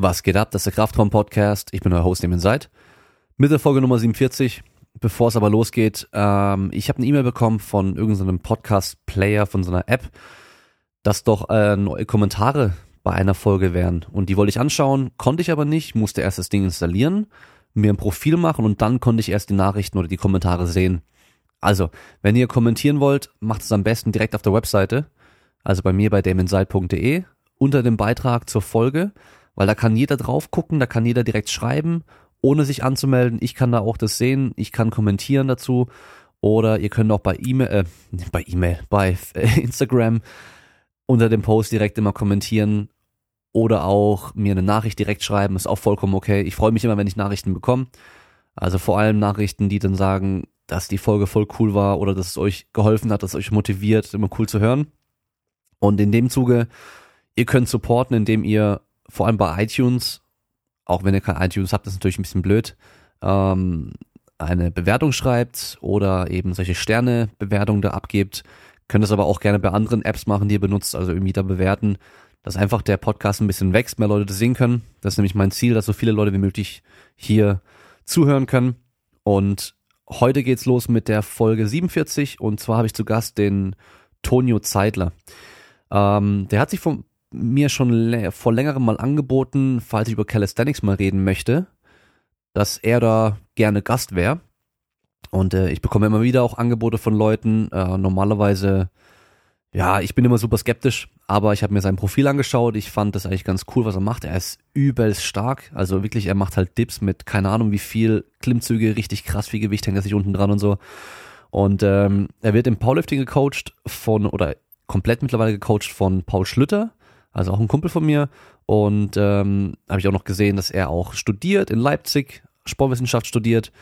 Was geht ab? Das ist der Kraftraum Podcast. Ich bin euer Host, Nehmen Seid. Mit der Folge Nummer 47. Bevor es aber losgeht, ähm, ich habe eine E-Mail bekommen von irgendeinem Podcast-Player, von so einer App, dass doch äh, neue Kommentare bei einer Folge wären. Und die wollte ich anschauen, konnte ich aber nicht, musste erst das Ding installieren, mir ein Profil machen und dann konnte ich erst die Nachrichten oder die Kommentare sehen. Also, wenn ihr kommentieren wollt, macht es am besten direkt auf der Webseite, also bei mir bei damonside.de, unter dem Beitrag zur Folge weil da kann jeder drauf gucken, da kann jeder direkt schreiben, ohne sich anzumelden. Ich kann da auch das sehen, ich kann kommentieren dazu oder ihr könnt auch bei E-Mail, äh, bei E-Mail, bei äh, Instagram unter dem Post direkt immer kommentieren oder auch mir eine Nachricht direkt schreiben, ist auch vollkommen okay. Ich freue mich immer, wenn ich Nachrichten bekomme. Also vor allem Nachrichten, die dann sagen, dass die Folge voll cool war oder dass es euch geholfen hat, dass es euch motiviert, immer cool zu hören. Und in dem Zuge, ihr könnt supporten, indem ihr vor allem bei iTunes, auch wenn ihr kein iTunes habt, das ist natürlich ein bisschen blöd, ähm, eine Bewertung schreibt oder eben solche Sterne-Bewertungen da abgebt. Könnt es aber auch gerne bei anderen Apps machen, die ihr benutzt, also irgendwie da bewerten, dass einfach der Podcast ein bisschen wächst, mehr Leute das sehen können. Das ist nämlich mein Ziel, dass so viele Leute wie möglich hier zuhören können. Und heute geht's los mit der Folge 47 und zwar habe ich zu Gast den Tonio Zeidler. Ähm, der hat sich vom mir schon vor längerem mal angeboten, falls ich über Calisthenics mal reden möchte, dass er da gerne Gast wäre. Und äh, ich bekomme immer wieder auch Angebote von Leuten. Äh, normalerweise, ja, ich bin immer super skeptisch, aber ich habe mir sein Profil angeschaut. Ich fand das eigentlich ganz cool, was er macht. Er ist übelst stark. Also wirklich, er macht halt Dips mit keine Ahnung wie viel Klimmzüge, richtig krass viel Gewicht hängt er sich unten dran und so. Und ähm, er wird im Powerlifting gecoacht von, oder komplett mittlerweile gecoacht von Paul Schlüter also auch ein Kumpel von mir. Und ähm, habe ich auch noch gesehen, dass er auch studiert in Leipzig, Sportwissenschaft studiert.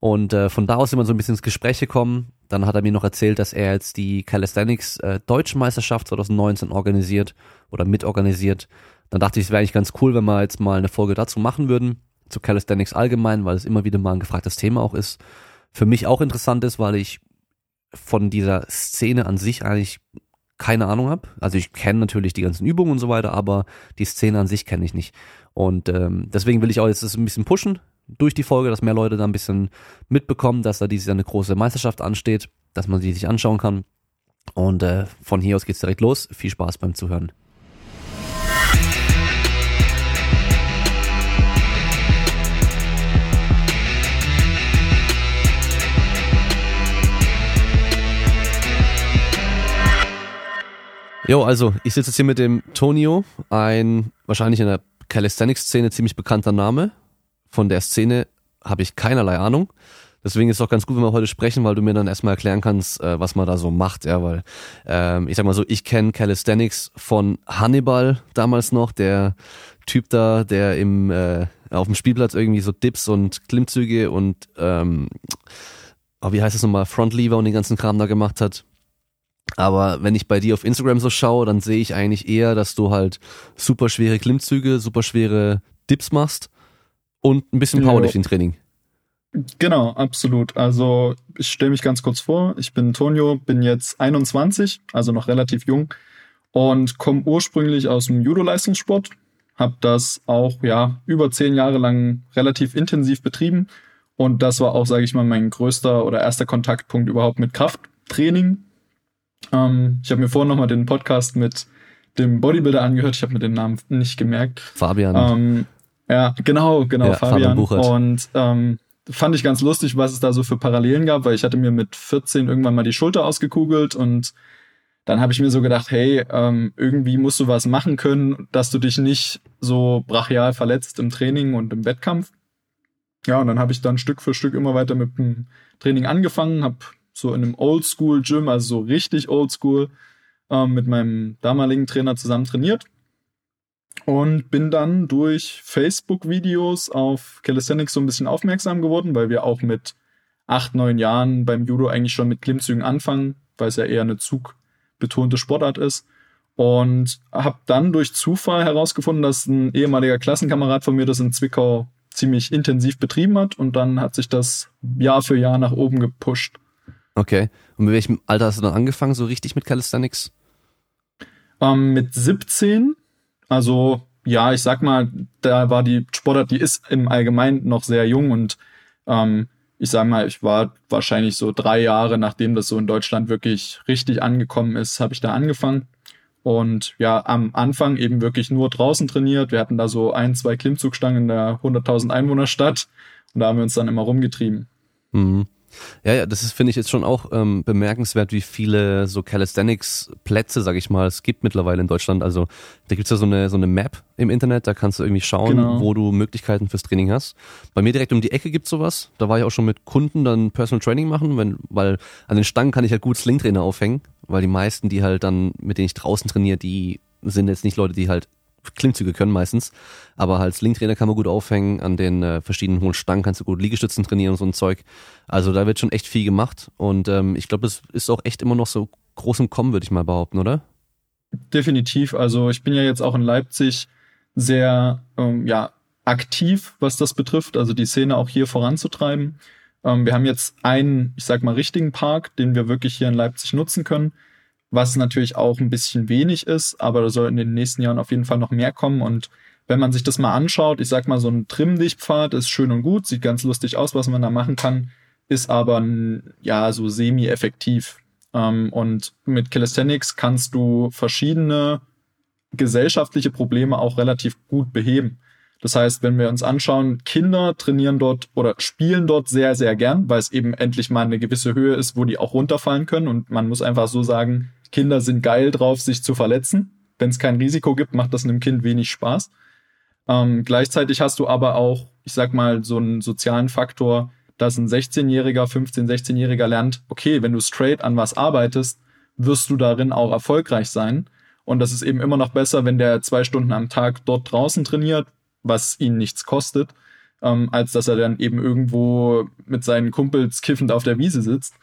Und äh, von da aus sind wir so ein bisschen ins Gespräch gekommen. Dann hat er mir noch erzählt, dass er jetzt die Calisthenics äh, Deutschen Meisterschaft 2019 organisiert oder mitorganisiert. Dann dachte ich, es wäre eigentlich ganz cool, wenn wir jetzt mal eine Folge dazu machen würden, zu Calisthenics allgemein, weil es immer wieder mal ein gefragtes Thema auch ist. Für mich auch interessant ist, weil ich von dieser Szene an sich eigentlich keine Ahnung habe. Also ich kenne natürlich die ganzen Übungen und so weiter, aber die Szene an sich kenne ich nicht. Und ähm, deswegen will ich auch jetzt das ein bisschen pushen durch die Folge, dass mehr Leute da ein bisschen mitbekommen, dass da diese eine große Meisterschaft ansteht, dass man sie sich anschauen kann. Und äh, von hier aus geht's direkt los. Viel Spaß beim Zuhören. Jo, also ich sitze jetzt hier mit dem Tonio, ein wahrscheinlich in der Calisthenics-Szene ziemlich bekannter Name. Von der Szene habe ich keinerlei Ahnung. Deswegen ist es auch ganz gut, wenn wir heute sprechen, weil du mir dann erstmal erklären kannst, äh, was man da so macht, ja, weil ähm, ich sag mal so, ich kenne Calisthenics von Hannibal damals noch, der Typ da, der im äh, auf dem Spielplatz irgendwie so Dips und Klimmzüge und ähm, oh, wie heißt es nochmal, Frontlever und den ganzen Kram da gemacht hat. Aber wenn ich bei dir auf Instagram so schaue, dann sehe ich eigentlich eher, dass du halt super schwere Klimmzüge, super schwere Dips machst und ein bisschen Powerlifting-Training. Genau, absolut. Also ich stelle mich ganz kurz vor. Ich bin Tonio, bin jetzt 21, also noch relativ jung und komme ursprünglich aus dem Judo-Leistungssport. Habe das auch ja über zehn Jahre lang relativ intensiv betrieben und das war auch, sage ich mal, mein größter oder erster Kontaktpunkt überhaupt mit Krafttraining ähm, ich habe mir vorhin nochmal den Podcast mit dem Bodybuilder angehört. Ich habe mir den Namen nicht gemerkt. Fabian. Ähm, ja, genau, genau, ja, Fabian. Fabian und ähm, fand ich ganz lustig, was es da so für Parallelen gab, weil ich hatte mir mit 14 irgendwann mal die Schulter ausgekugelt und dann habe ich mir so gedacht, hey, ähm, irgendwie musst du was machen können, dass du dich nicht so brachial verletzt im Training und im Wettkampf. Ja, und dann habe ich dann Stück für Stück immer weiter mit dem Training angefangen, habe so in einem Oldschool-Gym, also so richtig Oldschool, ähm, mit meinem damaligen Trainer zusammen trainiert. Und bin dann durch Facebook-Videos auf Calisthenics so ein bisschen aufmerksam geworden, weil wir auch mit acht, neun Jahren beim Judo eigentlich schon mit Klimmzügen anfangen, weil es ja eher eine zugbetonte Sportart ist. Und habe dann durch Zufall herausgefunden, dass ein ehemaliger Klassenkamerad von mir das in Zwickau ziemlich intensiv betrieben hat. Und dann hat sich das Jahr für Jahr nach oben gepusht. Okay. Und mit welchem Alter hast du dann angefangen, so richtig mit Calisthenics? Ähm, mit 17. Also ja, ich sag mal, da war die Sportart, die ist im Allgemeinen noch sehr jung und ähm, ich sag mal, ich war wahrscheinlich so drei Jahre, nachdem das so in Deutschland wirklich richtig angekommen ist, habe ich da angefangen. Und ja, am Anfang eben wirklich nur draußen trainiert. Wir hatten da so ein, zwei Klimmzugstangen in der 100.000 Einwohnerstadt und da haben wir uns dann immer rumgetrieben. Mhm. Ja, ja, das ist, finde ich, jetzt schon auch ähm, bemerkenswert, wie viele so Calisthenics-Plätze, sag ich mal, es gibt mittlerweile in Deutschland. Also da gibt's ja so eine, so eine Map im Internet, da kannst du irgendwie schauen, genau. wo du Möglichkeiten fürs Training hast. Bei mir direkt um die Ecke gibt's sowas. Da war ich auch schon mit Kunden dann Personal Training machen, wenn, weil an den Stangen kann ich halt gut Slingtrainer aufhängen, weil die meisten, die halt dann, mit denen ich draußen trainiere, die sind jetzt nicht Leute, die halt Klimmzüge können meistens. Aber halt Slingtrainer kann man gut aufhängen, an den äh, verschiedenen hohen Stangen kannst du gut Liegestützen trainieren und so ein Zeug. Also da wird schon echt viel gemacht und ähm, ich glaube, das ist auch echt immer noch so groß im Kommen, würde ich mal behaupten, oder? Definitiv. Also ich bin ja jetzt auch in Leipzig sehr ähm, ja, aktiv, was das betrifft, also die Szene auch hier voranzutreiben. Ähm, wir haben jetzt einen, ich sag mal, richtigen Park, den wir wirklich hier in Leipzig nutzen können was natürlich auch ein bisschen wenig ist, aber da soll in den nächsten Jahren auf jeden Fall noch mehr kommen. Und wenn man sich das mal anschaut, ich sag mal, so ein Trimmdichtpfad ist schön und gut, sieht ganz lustig aus, was man da machen kann, ist aber ja so semi-effektiv. Ähm, und mit Calisthenics kannst du verschiedene gesellschaftliche Probleme auch relativ gut beheben. Das heißt, wenn wir uns anschauen, Kinder trainieren dort oder spielen dort sehr, sehr gern, weil es eben endlich mal eine gewisse Höhe ist, wo die auch runterfallen können. Und man muss einfach so sagen, Kinder sind geil drauf, sich zu verletzen. Wenn es kein Risiko gibt, macht das einem Kind wenig Spaß. Ähm, gleichzeitig hast du aber auch, ich sag mal, so einen sozialen Faktor, dass ein 16-Jähriger, 15-, 16-Jähriger lernt, okay, wenn du straight an was arbeitest, wirst du darin auch erfolgreich sein. Und das ist eben immer noch besser, wenn der zwei Stunden am Tag dort draußen trainiert, was ihn nichts kostet, ähm, als dass er dann eben irgendwo mit seinen Kumpels kiffend auf der Wiese sitzt.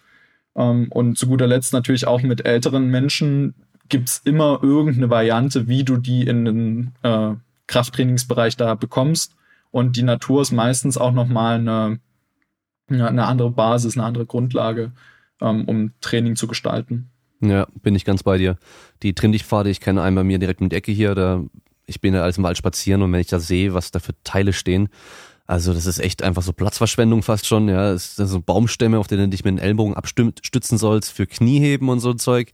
Ähm, und zu guter Letzt natürlich auch mit älteren Menschen gibt's immer irgendeine Variante, wie du die in den äh, Krafttrainingsbereich da bekommst. Und die Natur ist meistens auch nochmal eine, eine andere Basis, eine andere Grundlage, ähm, um Training zu gestalten. Ja, bin ich ganz bei dir. Die Trimmdichtpfade, ich kenne einen bei mir direkt mit Ecke hier, da ich bin ja alles im Wald spazieren und wenn ich da sehe, was da für Teile stehen, also das ist echt einfach so Platzverschwendung fast schon, ja. Es sind so Baumstämme, auf denen du dich mit den Ellbogen abstützen sollst für Knieheben und so ein Zeug.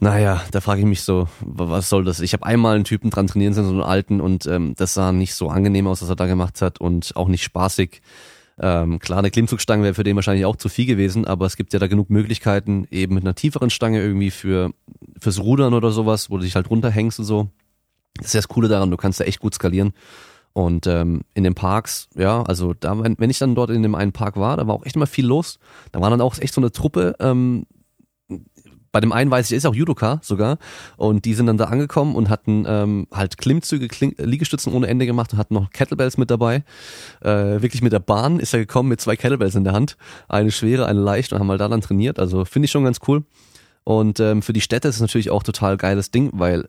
Naja, da frage ich mich so, was soll das? Ich habe einmal einen Typen dran trainieren sehen, so einen alten, und ähm, das sah nicht so angenehm aus, was er da gemacht hat und auch nicht spaßig. Ähm, klar, eine Klimmzugstange wäre für den wahrscheinlich auch zu viel gewesen, aber es gibt ja da genug Möglichkeiten, eben mit einer tieferen Stange irgendwie für fürs Rudern oder sowas, wo du dich halt runterhängst und so. Das ist ja das Coole daran, du kannst da echt gut skalieren. Und ähm, in den Parks, ja, also da, wenn, ich dann dort in dem einen Park war, da war auch echt immer viel los. Da war dann auch echt so eine Truppe, ähm, bei dem einen weiß ich, der ist auch Judoka sogar. Und die sind dann da angekommen und hatten ähm, halt Klimmzüge, Kling Liegestützen ohne Ende gemacht und hatten noch Kettlebells mit dabei. Äh, wirklich mit der Bahn ist er gekommen mit zwei Kettlebells in der Hand. Eine schwere, eine leicht und haben halt da dann trainiert. Also finde ich schon ganz cool. Und ähm, für die Städte ist es natürlich auch total geiles Ding, weil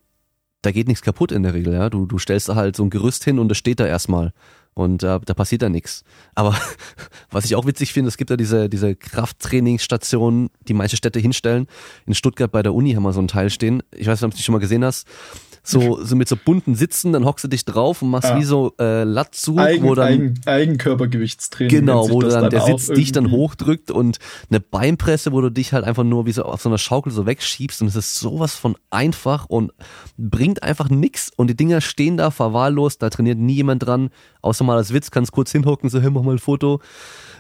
da geht nichts kaputt in der Regel, ja. Du, du stellst da halt so ein Gerüst hin und das steht da erstmal. Und äh, da passiert da nichts. Aber was ich auch witzig finde, es gibt ja diese, diese Krafttrainingsstationen, die manche Städte hinstellen. In Stuttgart bei der Uni haben wir so ein Teil stehen. Ich weiß nicht, ob du dich schon mal gesehen hast so, so mit so bunten Sitzen, dann hockst du dich drauf und machst ja. wie so äh, Latzug, Eigen, wo dann Eigen, Eigenkörpergewichtstraining. Genau, wo dann, dann der Sitz dich dann hochdrückt und eine Beinpresse, wo du dich halt einfach nur wie so auf so einer Schaukel so wegschiebst und es ist sowas von einfach und bringt einfach nix und die Dinger stehen da verwahrlost, da trainiert nie jemand dran, außer mal als Witz, kannst kurz hinhocken, so, hey, mach mal ein Foto.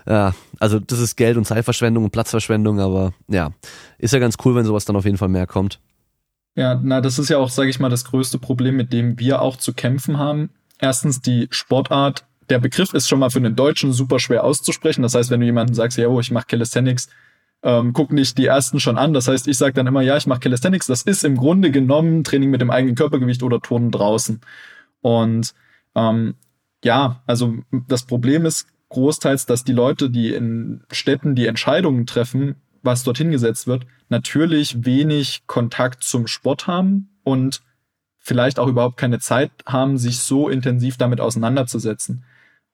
Ja, also das ist Geld und Zeitverschwendung und Platzverschwendung, aber ja, ist ja ganz cool, wenn sowas dann auf jeden Fall mehr kommt. Ja, na, das ist ja auch, sage ich mal, das größte Problem, mit dem wir auch zu kämpfen haben. Erstens die Sportart. Der Begriff ist schon mal für einen Deutschen super schwer auszusprechen. Das heißt, wenn du jemanden sagst, ja, oh, ich mache Calisthenics, ähm, guck nicht die ersten schon an. Das heißt, ich sage dann immer, ja, ich mache Calisthenics. Das ist im Grunde genommen Training mit dem eigenen Körpergewicht oder Turnen draußen. Und ähm, ja, also das Problem ist großteils, dass die Leute, die in Städten die Entscheidungen treffen, was dorthin gesetzt wird, natürlich wenig Kontakt zum Sport haben und vielleicht auch überhaupt keine Zeit haben, sich so intensiv damit auseinanderzusetzen.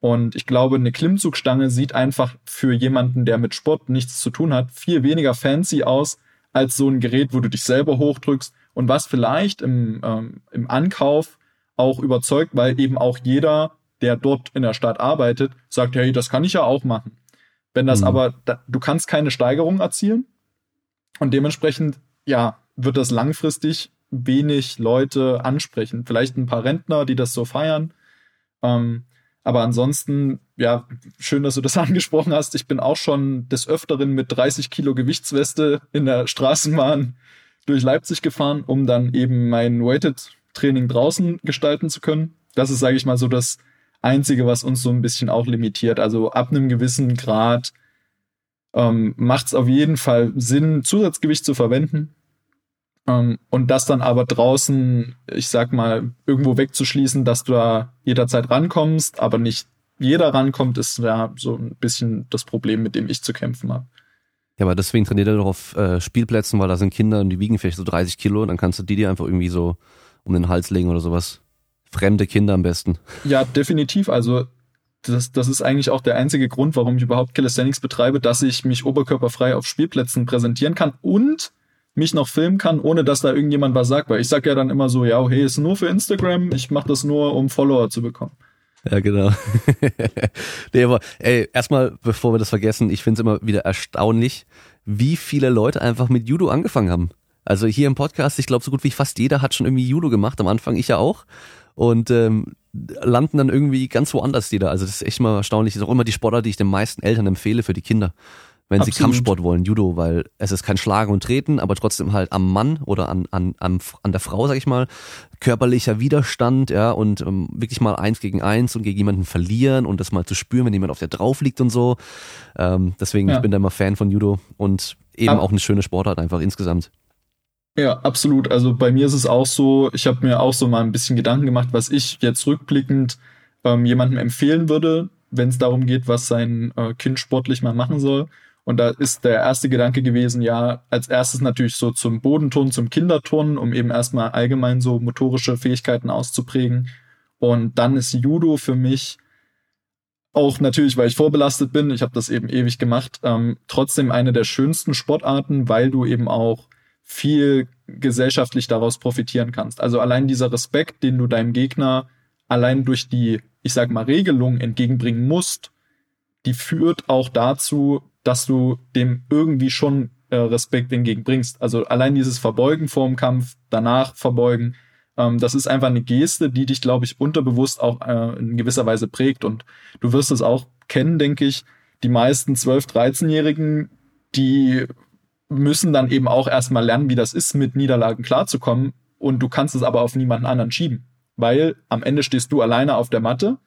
Und ich glaube, eine Klimmzugstange sieht einfach für jemanden, der mit Sport nichts zu tun hat, viel weniger fancy aus als so ein Gerät, wo du dich selber hochdrückst und was vielleicht im, ähm, im Ankauf auch überzeugt, weil eben auch jeder, der dort in der Stadt arbeitet, sagt, hey, das kann ich ja auch machen. Wenn das mhm. aber, da, du kannst keine Steigerung erzielen und dementsprechend, ja, wird das langfristig wenig Leute ansprechen. Vielleicht ein paar Rentner, die das so feiern. Ähm, aber ansonsten, ja, schön, dass du das angesprochen hast. Ich bin auch schon des Öfteren mit 30 Kilo Gewichtsweste in der Straßenbahn durch Leipzig gefahren, um dann eben mein Weighted-Training draußen gestalten zu können. Das ist, sage ich mal, so das Einzige, was uns so ein bisschen auch limitiert. Also ab einem gewissen Grad ähm, macht es auf jeden Fall Sinn, Zusatzgewicht zu verwenden. Ähm, und das dann aber draußen, ich sag mal, irgendwo wegzuschließen, dass du da jederzeit rankommst, aber nicht jeder rankommt, ist ja so ein bisschen das Problem, mit dem ich zu kämpfen habe. Ja, aber deswegen trainiert er doch auf äh, Spielplätzen, weil da sind Kinder und die wiegen vielleicht so 30 Kilo, dann kannst du die dir einfach irgendwie so um den Hals legen oder sowas. Fremde Kinder am besten. Ja, definitiv. Also das, das ist eigentlich auch der einzige Grund, warum ich überhaupt Calisthenics betreibe, dass ich mich oberkörperfrei auf Spielplätzen präsentieren kann und mich noch filmen kann, ohne dass da irgendjemand was sagt. Weil ich sag ja dann immer so, ja, hey, ist nur für Instagram, ich mache das nur, um Follower zu bekommen. Ja, genau. nee, aber ey, erstmal, bevor wir das vergessen, ich finde es immer wieder erstaunlich, wie viele Leute einfach mit Judo angefangen haben. Also hier im Podcast, ich glaube, so gut wie fast jeder hat schon irgendwie Judo gemacht, am Anfang ich ja auch. Und ähm, landen dann irgendwie ganz woanders jeder. Also das ist echt mal erstaunlich. Das ist auch immer die Sportart, die ich den meisten Eltern empfehle für die Kinder wenn Absolut. sie Kampfsport wollen, Judo, weil es ist kein Schlagen und Treten, aber trotzdem halt am Mann oder an, an, an, an der Frau, sag ich mal, körperlicher Widerstand, ja, und ähm, wirklich mal eins gegen eins und gegen jemanden verlieren und das mal zu spüren, wenn jemand auf der drauf liegt und so. Ähm, deswegen, ja. ich bin da immer Fan von Judo und eben Ab auch eine schöne Sportart einfach insgesamt. Ja, absolut. Also bei mir ist es auch so, ich habe mir auch so mal ein bisschen Gedanken gemacht, was ich jetzt rückblickend ähm, jemandem empfehlen würde, wenn es darum geht, was sein äh, Kind sportlich mal machen soll. Und da ist der erste Gedanke gewesen, ja, als erstes natürlich so zum Bodenturnen, zum Kinderturnen, um eben erstmal allgemein so motorische Fähigkeiten auszuprägen. Und dann ist Judo für mich auch natürlich, weil ich vorbelastet bin, ich habe das eben ewig gemacht, ähm, trotzdem eine der schönsten Sportarten, weil du eben auch viel gesellschaftlich daraus profitieren kannst. Also allein dieser Respekt, den du deinem Gegner allein durch die, ich sag mal, Regelung entgegenbringen musst, die führt auch dazu, dass du dem irgendwie schon äh, Respekt entgegenbringst. Also allein dieses Verbeugen vor dem Kampf, danach verbeugen, ähm, das ist einfach eine Geste, die dich, glaube ich, unterbewusst auch äh, in gewisser Weise prägt. Und du wirst es auch kennen, denke ich. Die meisten 12-, 13-Jährigen, die müssen dann eben auch erstmal lernen, wie das ist, mit Niederlagen klarzukommen. Und du kannst es aber auf niemanden anderen schieben. Weil am Ende stehst du alleine auf der Matte.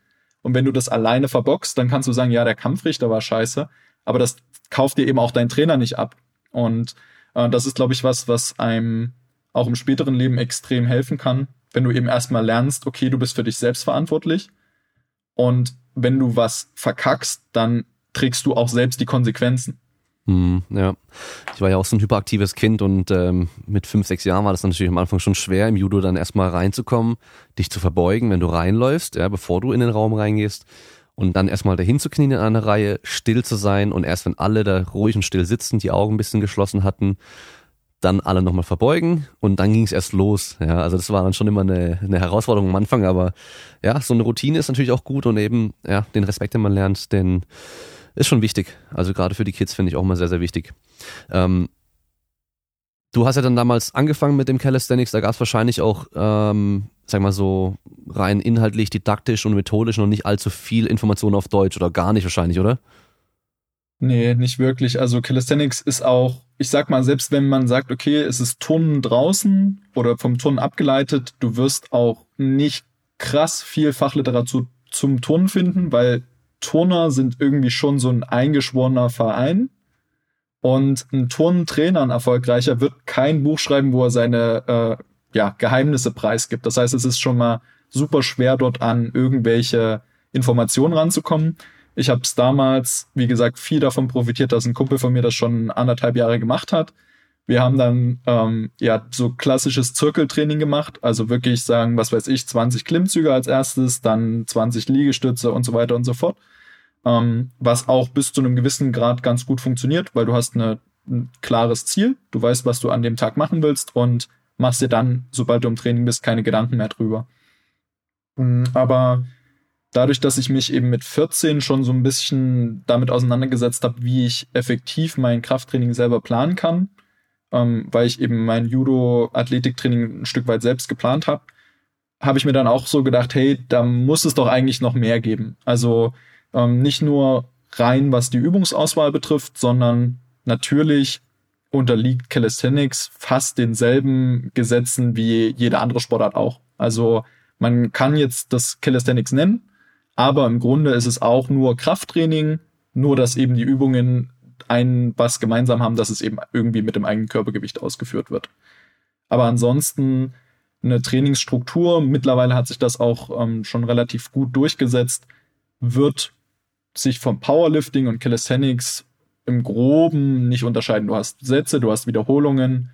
Und wenn du das alleine verbockst, dann kannst du sagen, ja, der Kampfrichter war scheiße. Aber das kauft dir eben auch dein Trainer nicht ab. Und äh, das ist, glaube ich, was, was einem auch im späteren Leben extrem helfen kann, wenn du eben erstmal lernst, okay, du bist für dich selbst verantwortlich. Und wenn du was verkackst, dann trägst du auch selbst die Konsequenzen. Hm, ja, ich war ja auch so ein hyperaktives Kind und ähm, mit fünf, sechs Jahren war das natürlich am Anfang schon schwer, im Judo dann erstmal reinzukommen, dich zu verbeugen, wenn du reinläufst, ja, bevor du in den Raum reingehst und dann erstmal dahin zu knien in einer Reihe, still zu sein und erst wenn alle da ruhig und still sitzen, die Augen ein bisschen geschlossen hatten, dann alle nochmal verbeugen und dann ging es erst los. Ja, also das war dann schon immer eine, eine Herausforderung am Anfang, aber ja, so eine Routine ist natürlich auch gut und eben ja den Respekt, den man lernt, denn ist schon wichtig. Also gerade für die Kids finde ich auch mal sehr sehr wichtig. Ähm, du hast ja dann damals angefangen mit dem Calisthenics, da gab es wahrscheinlich auch ähm, sag mal so, rein inhaltlich, didaktisch und methodisch noch nicht allzu viel Information auf Deutsch oder gar nicht wahrscheinlich, oder? Nee, nicht wirklich. Also Calisthenics ist auch, ich sag mal, selbst wenn man sagt, okay, es ist Turnen draußen oder vom Turnen abgeleitet, du wirst auch nicht krass viel Fachliteratur zum Turnen finden, weil Turner sind irgendwie schon so ein eingeschworener Verein. Und ein Turnentrainer, ein erfolgreicher, wird kein Buch schreiben, wo er seine äh, ja, Geheimnisse preisgibt. Das heißt, es ist schon mal super schwer, dort an irgendwelche Informationen ranzukommen. Ich habe es damals, wie gesagt, viel davon profitiert, dass ein Kumpel von mir das schon anderthalb Jahre gemacht hat. Wir haben dann ähm, ja so klassisches Zirkeltraining gemacht, also wirklich sagen, was weiß ich, 20 Klimmzüge als erstes, dann 20 Liegestütze und so weiter und so fort. Ähm, was auch bis zu einem gewissen Grad ganz gut funktioniert, weil du hast eine, ein klares Ziel, du weißt, was du an dem Tag machen willst und machst dir dann, sobald du im Training bist, keine Gedanken mehr drüber. Mm, aber dadurch, dass ich mich eben mit 14 schon so ein bisschen damit auseinandergesetzt habe, wie ich effektiv mein Krafttraining selber planen kann, ähm, weil ich eben mein Judo-Athletiktraining ein Stück weit selbst geplant habe, habe ich mir dann auch so gedacht, hey, da muss es doch eigentlich noch mehr geben. Also ähm, nicht nur rein, was die Übungsauswahl betrifft, sondern natürlich unterliegt Calisthenics fast denselben Gesetzen wie jede andere Sportart auch. Also man kann jetzt das Calisthenics nennen, aber im Grunde ist es auch nur Krafttraining, nur dass eben die Übungen ein was gemeinsam haben, dass es eben irgendwie mit dem eigenen Körpergewicht ausgeführt wird. Aber ansonsten eine Trainingsstruktur, mittlerweile hat sich das auch ähm, schon relativ gut durchgesetzt, wird sich vom Powerlifting und Calisthenics im Groben nicht unterscheiden. Du hast Sätze, du hast Wiederholungen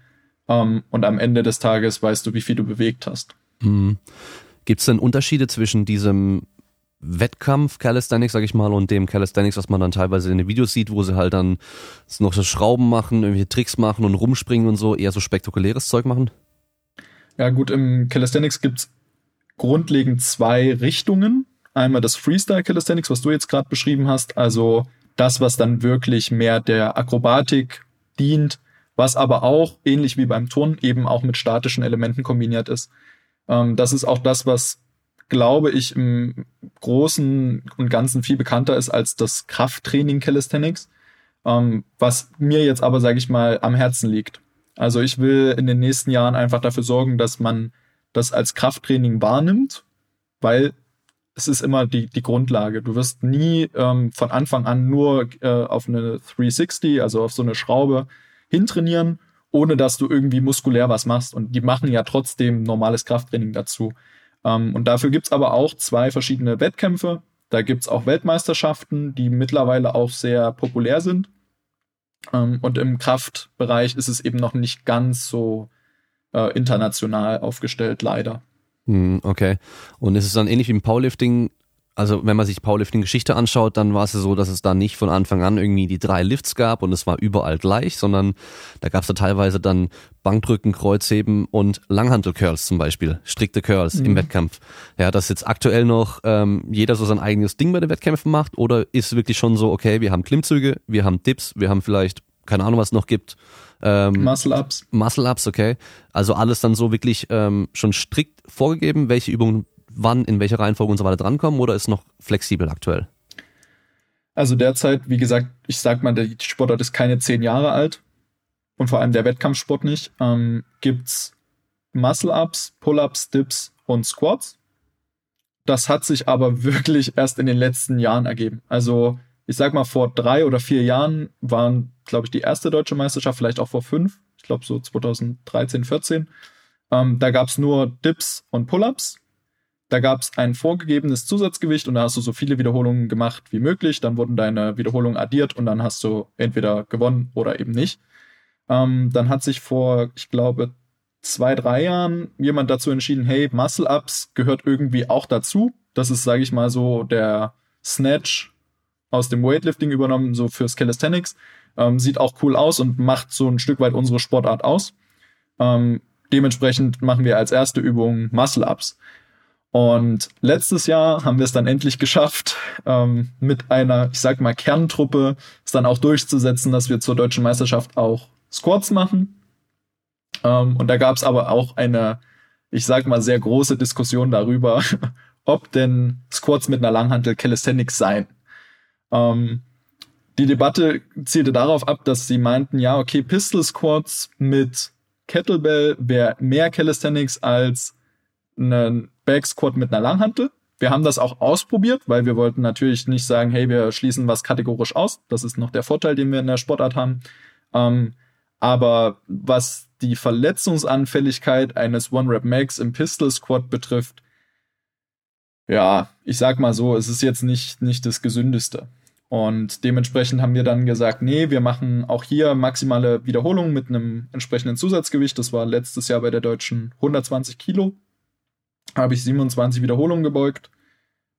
ähm, und am Ende des Tages weißt du, wie viel du bewegt hast. Mhm. Gibt es denn Unterschiede zwischen diesem Wettkampf Calisthenics, sag ich mal, und dem Calisthenics, was man dann teilweise in den Videos sieht, wo sie halt dann noch so Schrauben machen, irgendwelche Tricks machen und rumspringen und so, eher so spektakuläres Zeug machen? Ja, gut, im Calisthenics gibt's grundlegend zwei Richtungen. Einmal das Freestyle Calisthenics, was du jetzt gerade beschrieben hast, also das, was dann wirklich mehr der Akrobatik dient, was aber auch, ähnlich wie beim Turnen, eben auch mit statischen Elementen kombiniert ist. Ähm, das ist auch das, was glaube ich, im Großen und Ganzen viel bekannter ist als das Krafttraining Calisthenics, ähm, was mir jetzt aber, sage ich mal, am Herzen liegt. Also ich will in den nächsten Jahren einfach dafür sorgen, dass man das als Krafttraining wahrnimmt, weil es ist immer die, die Grundlage. Du wirst nie ähm, von Anfang an nur äh, auf eine 360, also auf so eine Schraube hintrainieren, ohne dass du irgendwie muskulär was machst. Und die machen ja trotzdem normales Krafttraining dazu. Ähm, und dafür gibt's aber auch zwei verschiedene Wettkämpfe. Da gibt's auch Weltmeisterschaften, die mittlerweile auch sehr populär sind. Ähm, und im Kraftbereich ist es eben noch nicht ganz so äh, international aufgestellt, leider. Hm, okay. Und ist es dann ähnlich wie im Powerlifting also wenn man sich Powerlifting-Geschichte anschaut, dann war es so, dass es da nicht von Anfang an irgendwie die drei Lifts gab und es war überall gleich, sondern da gab es da teilweise dann Bankdrücken, Kreuzheben und Langhantel-Curls zum Beispiel, strikte Curls mhm. im Wettkampf. Ja, dass jetzt aktuell noch ähm, jeder so sein eigenes Ding bei den Wettkämpfen macht oder ist wirklich schon so, okay, wir haben Klimmzüge, wir haben Dips, wir haben vielleicht, keine Ahnung, was es noch gibt, ähm, Muscle-Ups. Muscle-Ups, okay. Also alles dann so wirklich ähm, schon strikt vorgegeben, welche Übungen wann, in welcher Reihenfolge und so weiter drankommen oder ist noch flexibel aktuell? Also derzeit, wie gesagt, ich sag mal, der Sportart ist keine zehn Jahre alt und vor allem der Wettkampfsport nicht. Ähm, gibt's Muscle-Ups, Pull-Ups, Dips und Squats. Das hat sich aber wirklich erst in den letzten Jahren ergeben. Also ich sag mal, vor drei oder vier Jahren waren, glaube ich, die erste deutsche Meisterschaft, vielleicht auch vor fünf, ich glaube so 2013, 14. Ähm, da gab's nur Dips und Pull-Ups da gab es ein vorgegebenes Zusatzgewicht und da hast du so viele Wiederholungen gemacht wie möglich. Dann wurden deine Wiederholungen addiert und dann hast du entweder gewonnen oder eben nicht. Ähm, dann hat sich vor, ich glaube, zwei, drei Jahren jemand dazu entschieden, hey, Muscle-Ups gehört irgendwie auch dazu. Das ist, sage ich mal, so der Snatch aus dem Weightlifting übernommen, so fürs Calisthenics. Ähm, sieht auch cool aus und macht so ein Stück weit unsere Sportart aus. Ähm, dementsprechend machen wir als erste Übung Muscle-Ups. Und letztes Jahr haben wir es dann endlich geschafft, ähm, mit einer, ich sag mal, Kerntruppe es dann auch durchzusetzen, dass wir zur deutschen Meisterschaft auch Squats machen. Ähm, und da gab es aber auch eine, ich sag mal, sehr große Diskussion darüber, ob denn Squats mit einer Langhantel Calisthenics seien. Ähm, die Debatte zielte darauf ab, dass sie meinten, ja, okay, Pistol Squats mit Kettlebell wäre mehr Calisthenics als einen Backsquat mit einer Langhantel. Wir haben das auch ausprobiert, weil wir wollten natürlich nicht sagen, hey, wir schließen was kategorisch aus. Das ist noch der Vorteil, den wir in der Sportart haben. Ähm, aber was die Verletzungsanfälligkeit eines One-Rep-Max im Pistol Squat betrifft, ja, ich sag mal so, es ist jetzt nicht, nicht das gesündeste. Und dementsprechend haben wir dann gesagt, nee, wir machen auch hier maximale Wiederholungen mit einem entsprechenden Zusatzgewicht. Das war letztes Jahr bei der Deutschen 120 Kilo habe ich 27 Wiederholungen gebeugt.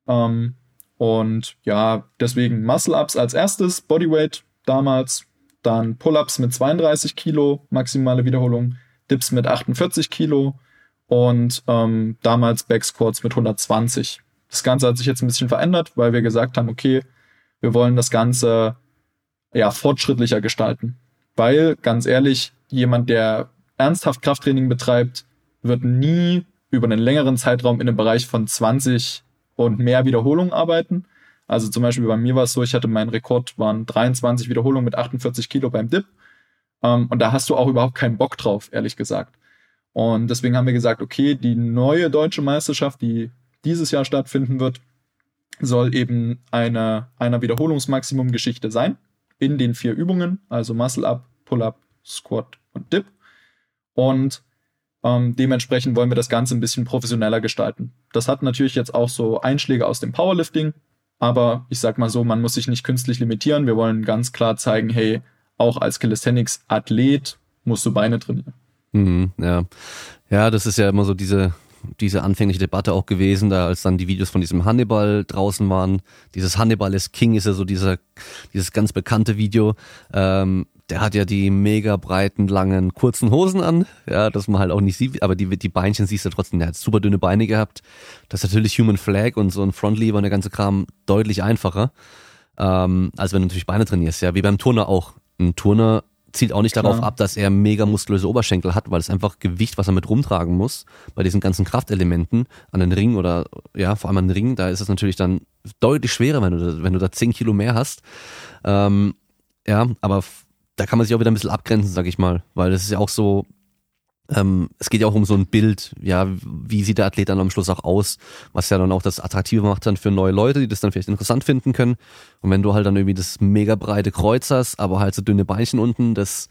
Ähm, und ja, deswegen Muscle-Ups als erstes, Bodyweight damals, dann Pull-Ups mit 32 Kilo, maximale Wiederholung, Dips mit 48 Kilo und ähm, damals Backsquats mit 120. Das Ganze hat sich jetzt ein bisschen verändert, weil wir gesagt haben, okay, wir wollen das Ganze ja fortschrittlicher gestalten. Weil, ganz ehrlich, jemand, der ernsthaft Krafttraining betreibt, wird nie über einen längeren Zeitraum in einem Bereich von 20 und mehr Wiederholungen arbeiten. Also zum Beispiel bei mir war es so, ich hatte meinen Rekord, waren 23 Wiederholungen mit 48 Kilo beim Dip. Ähm, und da hast du auch überhaupt keinen Bock drauf, ehrlich gesagt. Und deswegen haben wir gesagt, okay, die neue deutsche Meisterschaft, die dieses Jahr stattfinden wird, soll eben eine einer Wiederholungsmaximum-Geschichte sein in den vier Übungen, also Muscle Up, Pull Up, Squat und Dip. Und ähm, dementsprechend wollen wir das Ganze ein bisschen professioneller gestalten. Das hat natürlich jetzt auch so Einschläge aus dem Powerlifting, aber ich sag mal so, man muss sich nicht künstlich limitieren. Wir wollen ganz klar zeigen, hey, auch als Calisthenics-Athlet musst du Beine trainieren. Mhm, ja. ja, das ist ja immer so diese diese anfängliche Debatte auch gewesen, da als dann die Videos von diesem Hannibal draußen waren. Dieses Hannibal is King ist ja so dieser, dieses ganz bekannte Video. Ähm, der hat ja die mega breiten, langen, kurzen Hosen an, ja, dass man halt auch nicht sieht, aber die, die Beinchen siehst du trotzdem, der hat super dünne Beine gehabt. Das ist natürlich Human Flag und so ein Frontlever und der ganze Kram deutlich einfacher, ähm, als wenn du natürlich Beine trainierst, ja, wie beim Turner auch. Ein Turner zielt auch nicht Klar. darauf ab, dass er mega muskulöse Oberschenkel hat, weil es einfach Gewicht, was er mit rumtragen muss, bei diesen ganzen Kraftelementen an den Ring oder ja, vor allem an den Ring, da ist es natürlich dann deutlich schwerer, wenn du, wenn du da 10 Kilo mehr hast. Ähm, ja, aber da kann man sich auch wieder ein bisschen abgrenzen, sag ich mal, weil das ist ja auch so, ähm, es geht ja auch um so ein Bild, ja, wie sieht der Athlet dann am Schluss auch aus, was ja dann auch das Attraktive macht dann für neue Leute, die das dann vielleicht interessant finden können. Und wenn du halt dann irgendwie das mega breite Kreuz hast, aber halt so dünne Beinchen unten, das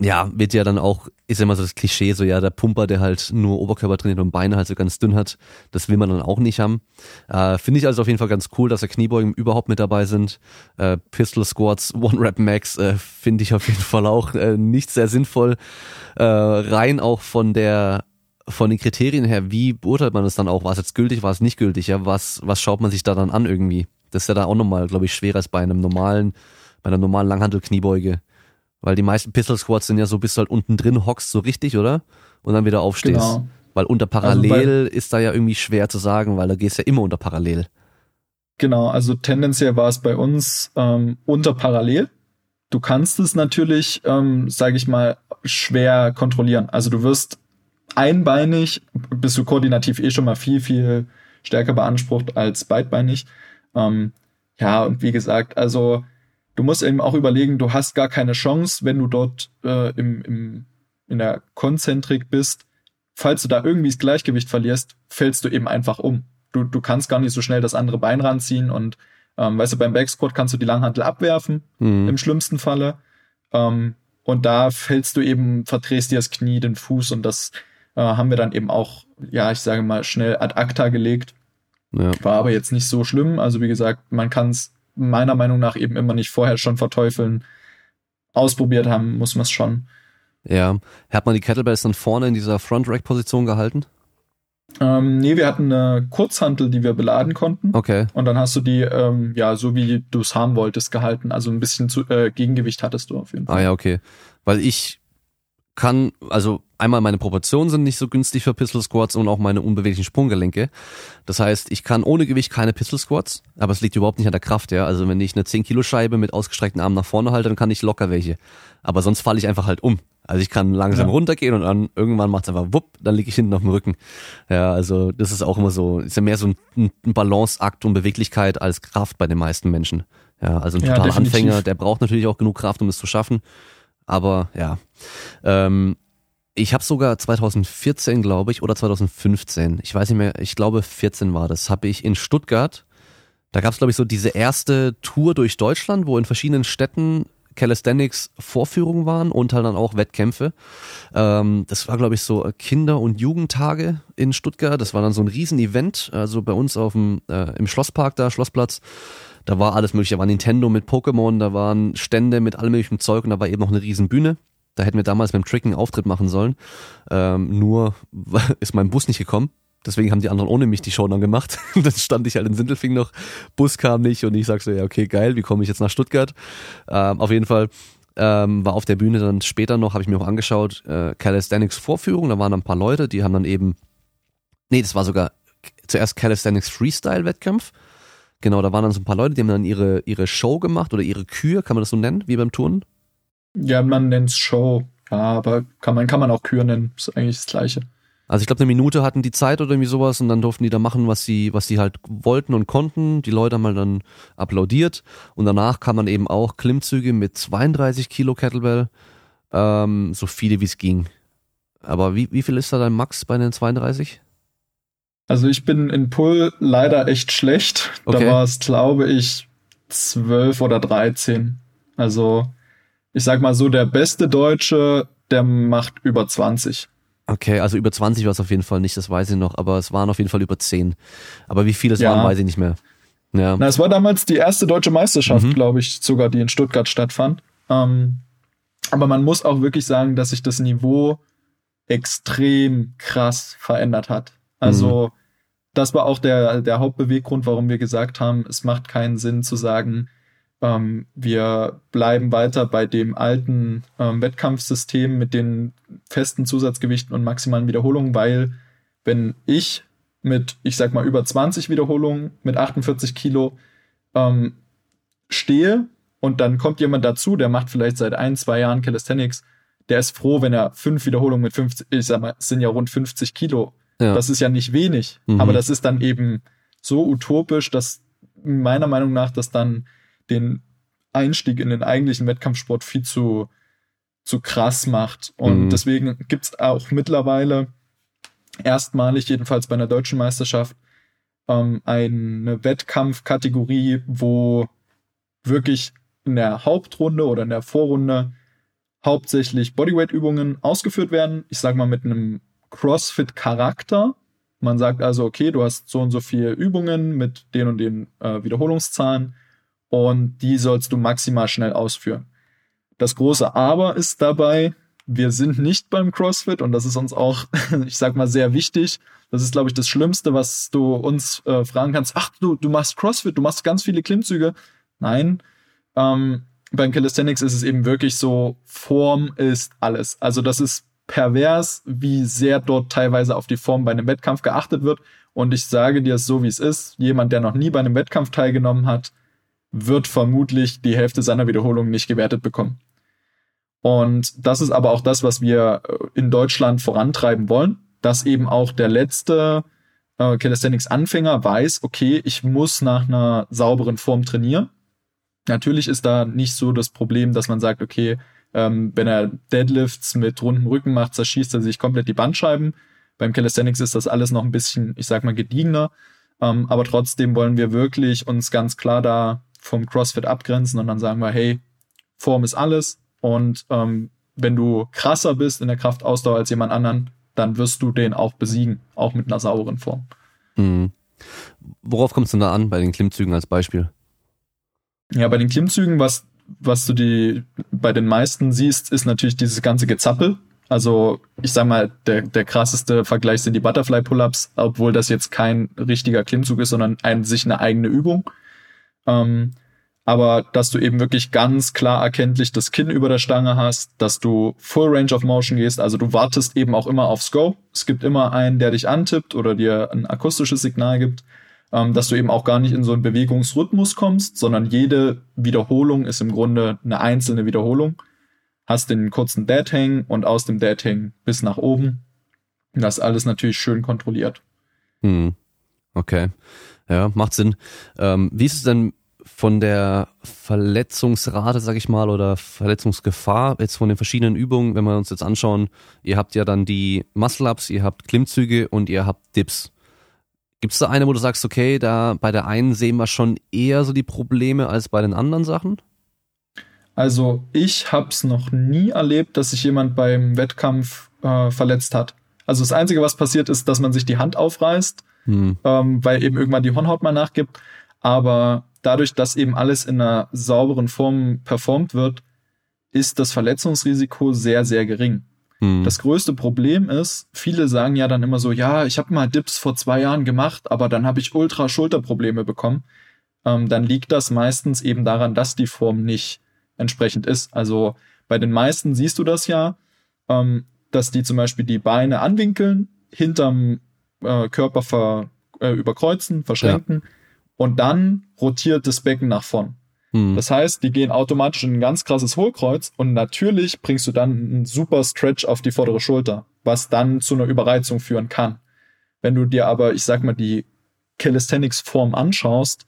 ja, wird ja dann auch, ist ja immer so das Klischee, so ja, der Pumper, der halt nur Oberkörper trainiert und Beine halt so ganz dünn hat, das will man dann auch nicht haben. Äh, Finde ich also auf jeden Fall ganz cool, dass der Kniebeugen überhaupt mit dabei sind. Äh, Pistol Squats, One Rep Max äh, finde ich auf jeden Fall auch äh, nicht sehr sinnvoll. Äh, rein auch von der von den Kriterien her, wie beurteilt man das dann auch? War es jetzt gültig, war es nicht gültig? Ja, was, was schaut man sich da dann an irgendwie? Das ist ja da auch nochmal, glaube ich, schwerer als bei einem normalen, bei einer normalen Langhantel-Kniebeuge. Weil die meisten Pistol Squats sind ja so, bis du halt unten drin hockst, so richtig, oder? Und dann wieder aufstehst. Genau. Weil unter Parallel also ist da ja irgendwie schwer zu sagen, weil da gehst ja immer unter Parallel. Genau, also tendenziell war es bei uns ähm, unter Parallel. Du kannst es natürlich, ähm, sage ich mal, schwer kontrollieren. Also du wirst einbeinig, bist du koordinativ eh schon mal viel, viel stärker beansprucht als beidbeinig. Ähm, ja, und wie gesagt, also du musst eben auch überlegen, du hast gar keine Chance, wenn du dort äh, im, im, in der Konzentrik bist. Falls du da irgendwie das Gleichgewicht verlierst, fällst du eben einfach um. Du, du kannst gar nicht so schnell das andere Bein ranziehen und ähm, weißt du, beim Backsquat kannst du die Langhantel abwerfen, mhm. im schlimmsten Falle. Ähm, und da fällst du eben, verdrehst dir das Knie, den Fuß und das äh, haben wir dann eben auch, ja, ich sage mal, schnell ad acta gelegt. Ja. War aber jetzt nicht so schlimm. Also wie gesagt, man kann es meiner Meinung nach eben immer nicht vorher schon verteufeln. Ausprobiert haben muss man es schon. Ja. Hat man die Kettlebells dann vorne in dieser Front-Rack-Position gehalten? Ähm, nee, wir hatten eine Kurzhantel, die wir beladen konnten. Okay. Und dann hast du die, ähm, ja, so wie du es haben wolltest, gehalten. Also ein bisschen zu, äh, Gegengewicht hattest du auf jeden Fall. Ah ja, okay. Weil ich kann, also einmal meine Proportionen sind nicht so günstig für Pistol Squats und auch meine unbeweglichen Sprunggelenke. Das heißt, ich kann ohne Gewicht keine Pistol Squats, aber es liegt überhaupt nicht an der Kraft, ja. Also wenn ich eine 10 Kilo Scheibe mit ausgestreckten Armen nach vorne halte, dann kann ich locker welche. Aber sonst falle ich einfach halt um. Also ich kann langsam ja. runtergehen und dann irgendwann macht es einfach wupp, dann liege ich hinten auf dem Rücken. Ja, also das ist auch immer so, ist ja mehr so ein, ein Balanceakt und Beweglichkeit als Kraft bei den meisten Menschen. Ja, also ein totaler ja, Anfänger, der braucht natürlich auch genug Kraft, um es zu schaffen. Aber ja. Ähm, ich habe sogar 2014, glaube ich, oder 2015, ich weiß nicht mehr, ich glaube 14 war das, habe ich in Stuttgart, da gab es, glaube ich, so diese erste Tour durch Deutschland, wo in verschiedenen Städten Calisthenics Vorführungen waren und halt dann auch Wettkämpfe. Ähm, das war, glaube ich, so Kinder- und Jugendtage in Stuttgart. Das war dann so ein Riesen-Event, also bei uns auf dem, äh, im Schlosspark da, Schlossplatz. Da war alles mögliche, da war Nintendo mit Pokémon, da waren Stände mit allem möglichen Zeug und da war eben noch eine riesen Bühne. Da hätten wir damals beim Trick einen Auftritt machen sollen. Ähm, nur ist mein Bus nicht gekommen. Deswegen haben die anderen ohne mich die Show dann gemacht. dann stand ich halt in Sindelfing noch, Bus kam nicht und ich sag so, ja, okay, geil, wie komme ich jetzt nach Stuttgart? Ähm, auf jeden Fall ähm, war auf der Bühne dann später noch, habe ich mir auch angeschaut, äh, Calisthenics Vorführung, da waren ein paar Leute, die haben dann eben, nee, das war sogar zuerst Calisthenics Freestyle Wettkampf. Genau, da waren dann so ein paar Leute, die haben dann ihre, ihre Show gemacht oder ihre Kür, kann man das so nennen, wie beim Turnen? Ja, man nennt es Show. Ja, aber kann man, kann man auch Kür nennen. Ist eigentlich das Gleiche. Also ich glaube, eine Minute hatten die Zeit oder irgendwie sowas und dann durften die da machen, was sie, was sie halt wollten und konnten. Die Leute haben halt dann applaudiert und danach kann man eben auch Klimmzüge mit 32 Kilo Kettlebell, ähm, so viele wie es ging. Aber wie, wie viel ist da dein Max bei den 32? Also ich bin in Pull leider echt schlecht. Okay. Da war es, glaube ich, 12 oder 13. Also ich sag mal so, der beste Deutsche, der macht über 20. Okay, also über 20 war es auf jeden Fall nicht, das weiß ich noch, aber es waren auf jeden Fall über 10. Aber wie viele es ja. waren, weiß ich nicht mehr. Ja. Na, es war damals die erste deutsche Meisterschaft, mhm. glaube ich, sogar, die in Stuttgart stattfand. Ähm, aber man muss auch wirklich sagen, dass sich das Niveau extrem krass verändert hat. Also, mhm. das war auch der, der Hauptbeweggrund, warum wir gesagt haben, es macht keinen Sinn zu sagen, ähm, wir bleiben weiter bei dem alten ähm, Wettkampfsystem mit den festen Zusatzgewichten und maximalen Wiederholungen, weil wenn ich mit, ich sag mal, über 20 Wiederholungen mit 48 Kilo ähm, stehe und dann kommt jemand dazu, der macht vielleicht seit ein, zwei Jahren Calisthenics, der ist froh, wenn er fünf Wiederholungen mit 50, ich sag mal, es sind ja rund 50 Kilo. Ja. Das ist ja nicht wenig, mhm. aber das ist dann eben so utopisch, dass meiner Meinung nach das dann den Einstieg in den eigentlichen Wettkampfsport viel zu, zu krass macht. Und mhm. deswegen gibt es auch mittlerweile erstmalig, jedenfalls bei einer deutschen Meisterschaft, ähm, eine Wettkampfkategorie, wo wirklich in der Hauptrunde oder in der Vorrunde hauptsächlich Bodyweight-Übungen ausgeführt werden. Ich sage mal mit einem CrossFit-Charakter. Man sagt also, okay, du hast so und so viele Übungen mit den und den äh, Wiederholungszahlen und die sollst du maximal schnell ausführen. Das große Aber ist dabei, wir sind nicht beim CrossFit und das ist uns auch, ich sag mal, sehr wichtig. Das ist, glaube ich, das Schlimmste, was du uns äh, fragen kannst. Ach, du, du machst CrossFit, du machst ganz viele Klimmzüge. Nein, ähm, beim Calisthenics ist es eben wirklich so, Form ist alles. Also das ist pervers, wie sehr dort teilweise auf die Form bei einem Wettkampf geachtet wird. Und ich sage dir es so, wie es ist. Jemand, der noch nie bei einem Wettkampf teilgenommen hat, wird vermutlich die Hälfte seiner Wiederholungen nicht gewertet bekommen. Und das ist aber auch das, was wir äh, in Deutschland vorantreiben wollen, dass eben auch der letzte äh, Calisthenics-Anfänger weiß, okay, ich muss nach einer sauberen Form trainieren. Natürlich ist da nicht so das Problem, dass man sagt, okay, ähm, wenn er Deadlifts mit runden Rücken macht, zerschießt er sich komplett die Bandscheiben. Beim Calisthenics ist das alles noch ein bisschen, ich sag mal, gediegener. Ähm, aber trotzdem wollen wir wirklich uns ganz klar da vom CrossFit abgrenzen und dann sagen wir, hey, Form ist alles und ähm, wenn du krasser bist in der Kraftausdauer als jemand anderen, dann wirst du den auch besiegen, auch mit einer sauberen Form. Mhm. Worauf kommt es denn da an bei den Klimmzügen als Beispiel? Ja, bei den Klimmzügen, was, was du die bei den meisten siehst, ist natürlich dieses ganze Gezappel. Also ich sag mal, der, der krasseste Vergleich sind die Butterfly Pull-ups, obwohl das jetzt kein richtiger Klimmzug ist, sondern ein, sich eine eigene Übung. Ähm, aber dass du eben wirklich ganz klar erkenntlich das Kinn über der Stange hast, dass du Full Range of Motion gehst, also du wartest eben auch immer aufs Go. Es gibt immer einen, der dich antippt oder dir ein akustisches Signal gibt, ähm, dass du eben auch gar nicht in so einen Bewegungsrhythmus kommst, sondern jede Wiederholung ist im Grunde eine einzelne Wiederholung. Hast den kurzen Dead Hang und aus dem Dead Hang bis nach oben. Das alles natürlich schön kontrolliert. Hm. Okay. Ja, macht Sinn. Ähm, wie ist es denn von der Verletzungsrate, sag ich mal, oder Verletzungsgefahr jetzt von den verschiedenen Übungen, wenn wir uns jetzt anschauen, ihr habt ja dann die Muscle-Ups, ihr habt Klimmzüge und ihr habt Dips. Gibt es da eine, wo du sagst, okay, da bei der einen sehen wir schon eher so die Probleme als bei den anderen Sachen? Also ich habe es noch nie erlebt, dass sich jemand beim Wettkampf äh, verletzt hat. Also das Einzige, was passiert ist, dass man sich die Hand aufreißt hm. ähm, weil eben irgendwann die Hornhaut mal nachgibt. Aber dadurch, dass eben alles in einer sauberen Form performt wird, ist das Verletzungsrisiko sehr, sehr gering. Hm. Das größte Problem ist, viele sagen ja dann immer so, ja, ich habe mal Dips vor zwei Jahren gemacht, aber dann habe ich ultra Schulterprobleme bekommen. Ähm, dann liegt das meistens eben daran, dass die Form nicht entsprechend ist. Also bei den meisten siehst du das ja, ähm, dass die zum Beispiel die Beine anwinkeln, hinterm äh, Körper ver, äh, überkreuzen, verschränken ja. und dann rotiert das Becken nach vorn. Hm. Das heißt, die gehen automatisch in ein ganz krasses Hohlkreuz und natürlich bringst du dann einen super Stretch auf die vordere Schulter, was dann zu einer Überreizung führen kann. Wenn du dir aber, ich sag mal, die Calisthenics-Form anschaust,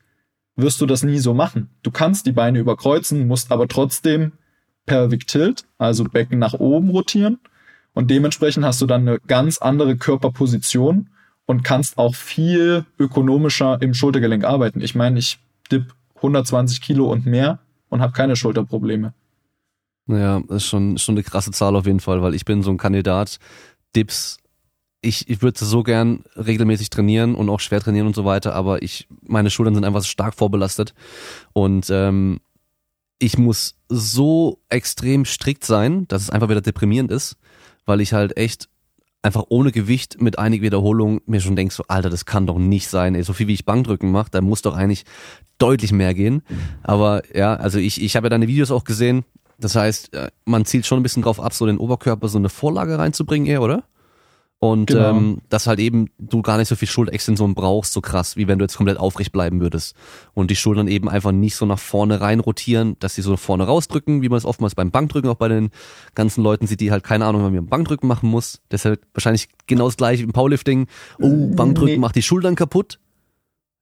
wirst du das nie so machen. Du kannst die Beine überkreuzen, musst aber trotzdem Pelvic Tilt, also Becken nach oben rotieren. Und dementsprechend hast du dann eine ganz andere Körperposition und kannst auch viel ökonomischer im Schultergelenk arbeiten. Ich meine, ich dip 120 Kilo und mehr und habe keine Schulterprobleme. Ja, ist schon, schon eine krasse Zahl auf jeden Fall, weil ich bin so ein Kandidat, Dips, ich, ich würde so gern regelmäßig trainieren und auch schwer trainieren und so weiter, aber ich, meine Schultern sind einfach stark vorbelastet und ähm, ich muss so extrem strikt sein, dass es einfach wieder deprimierend ist, weil ich halt echt einfach ohne Gewicht mit einigen Wiederholungen mir schon denkst, so, Alter, das kann doch nicht sein. Ey, so viel wie ich Bankdrücken mache, da muss doch eigentlich deutlich mehr gehen. Aber ja, also ich, ich habe ja deine Videos auch gesehen. Das heißt, äh, man zielt schon ein bisschen drauf ab, so den Oberkörper so eine Vorlage reinzubringen eher, oder? Und genau. ähm, dass halt eben du gar nicht so viel Schulterextension brauchst, so krass, wie wenn du jetzt komplett aufrecht bleiben würdest. Und die Schultern eben einfach nicht so nach vorne rein rotieren, dass sie so vorne rausdrücken, wie man es oftmals beim Bankdrücken auch bei den ganzen Leuten sieht, die halt keine Ahnung, wie man Bankdrücken machen muss. Deshalb wahrscheinlich genau das gleiche wie im Powerlifting. Oh, Bankdrücken nee. macht die Schultern kaputt.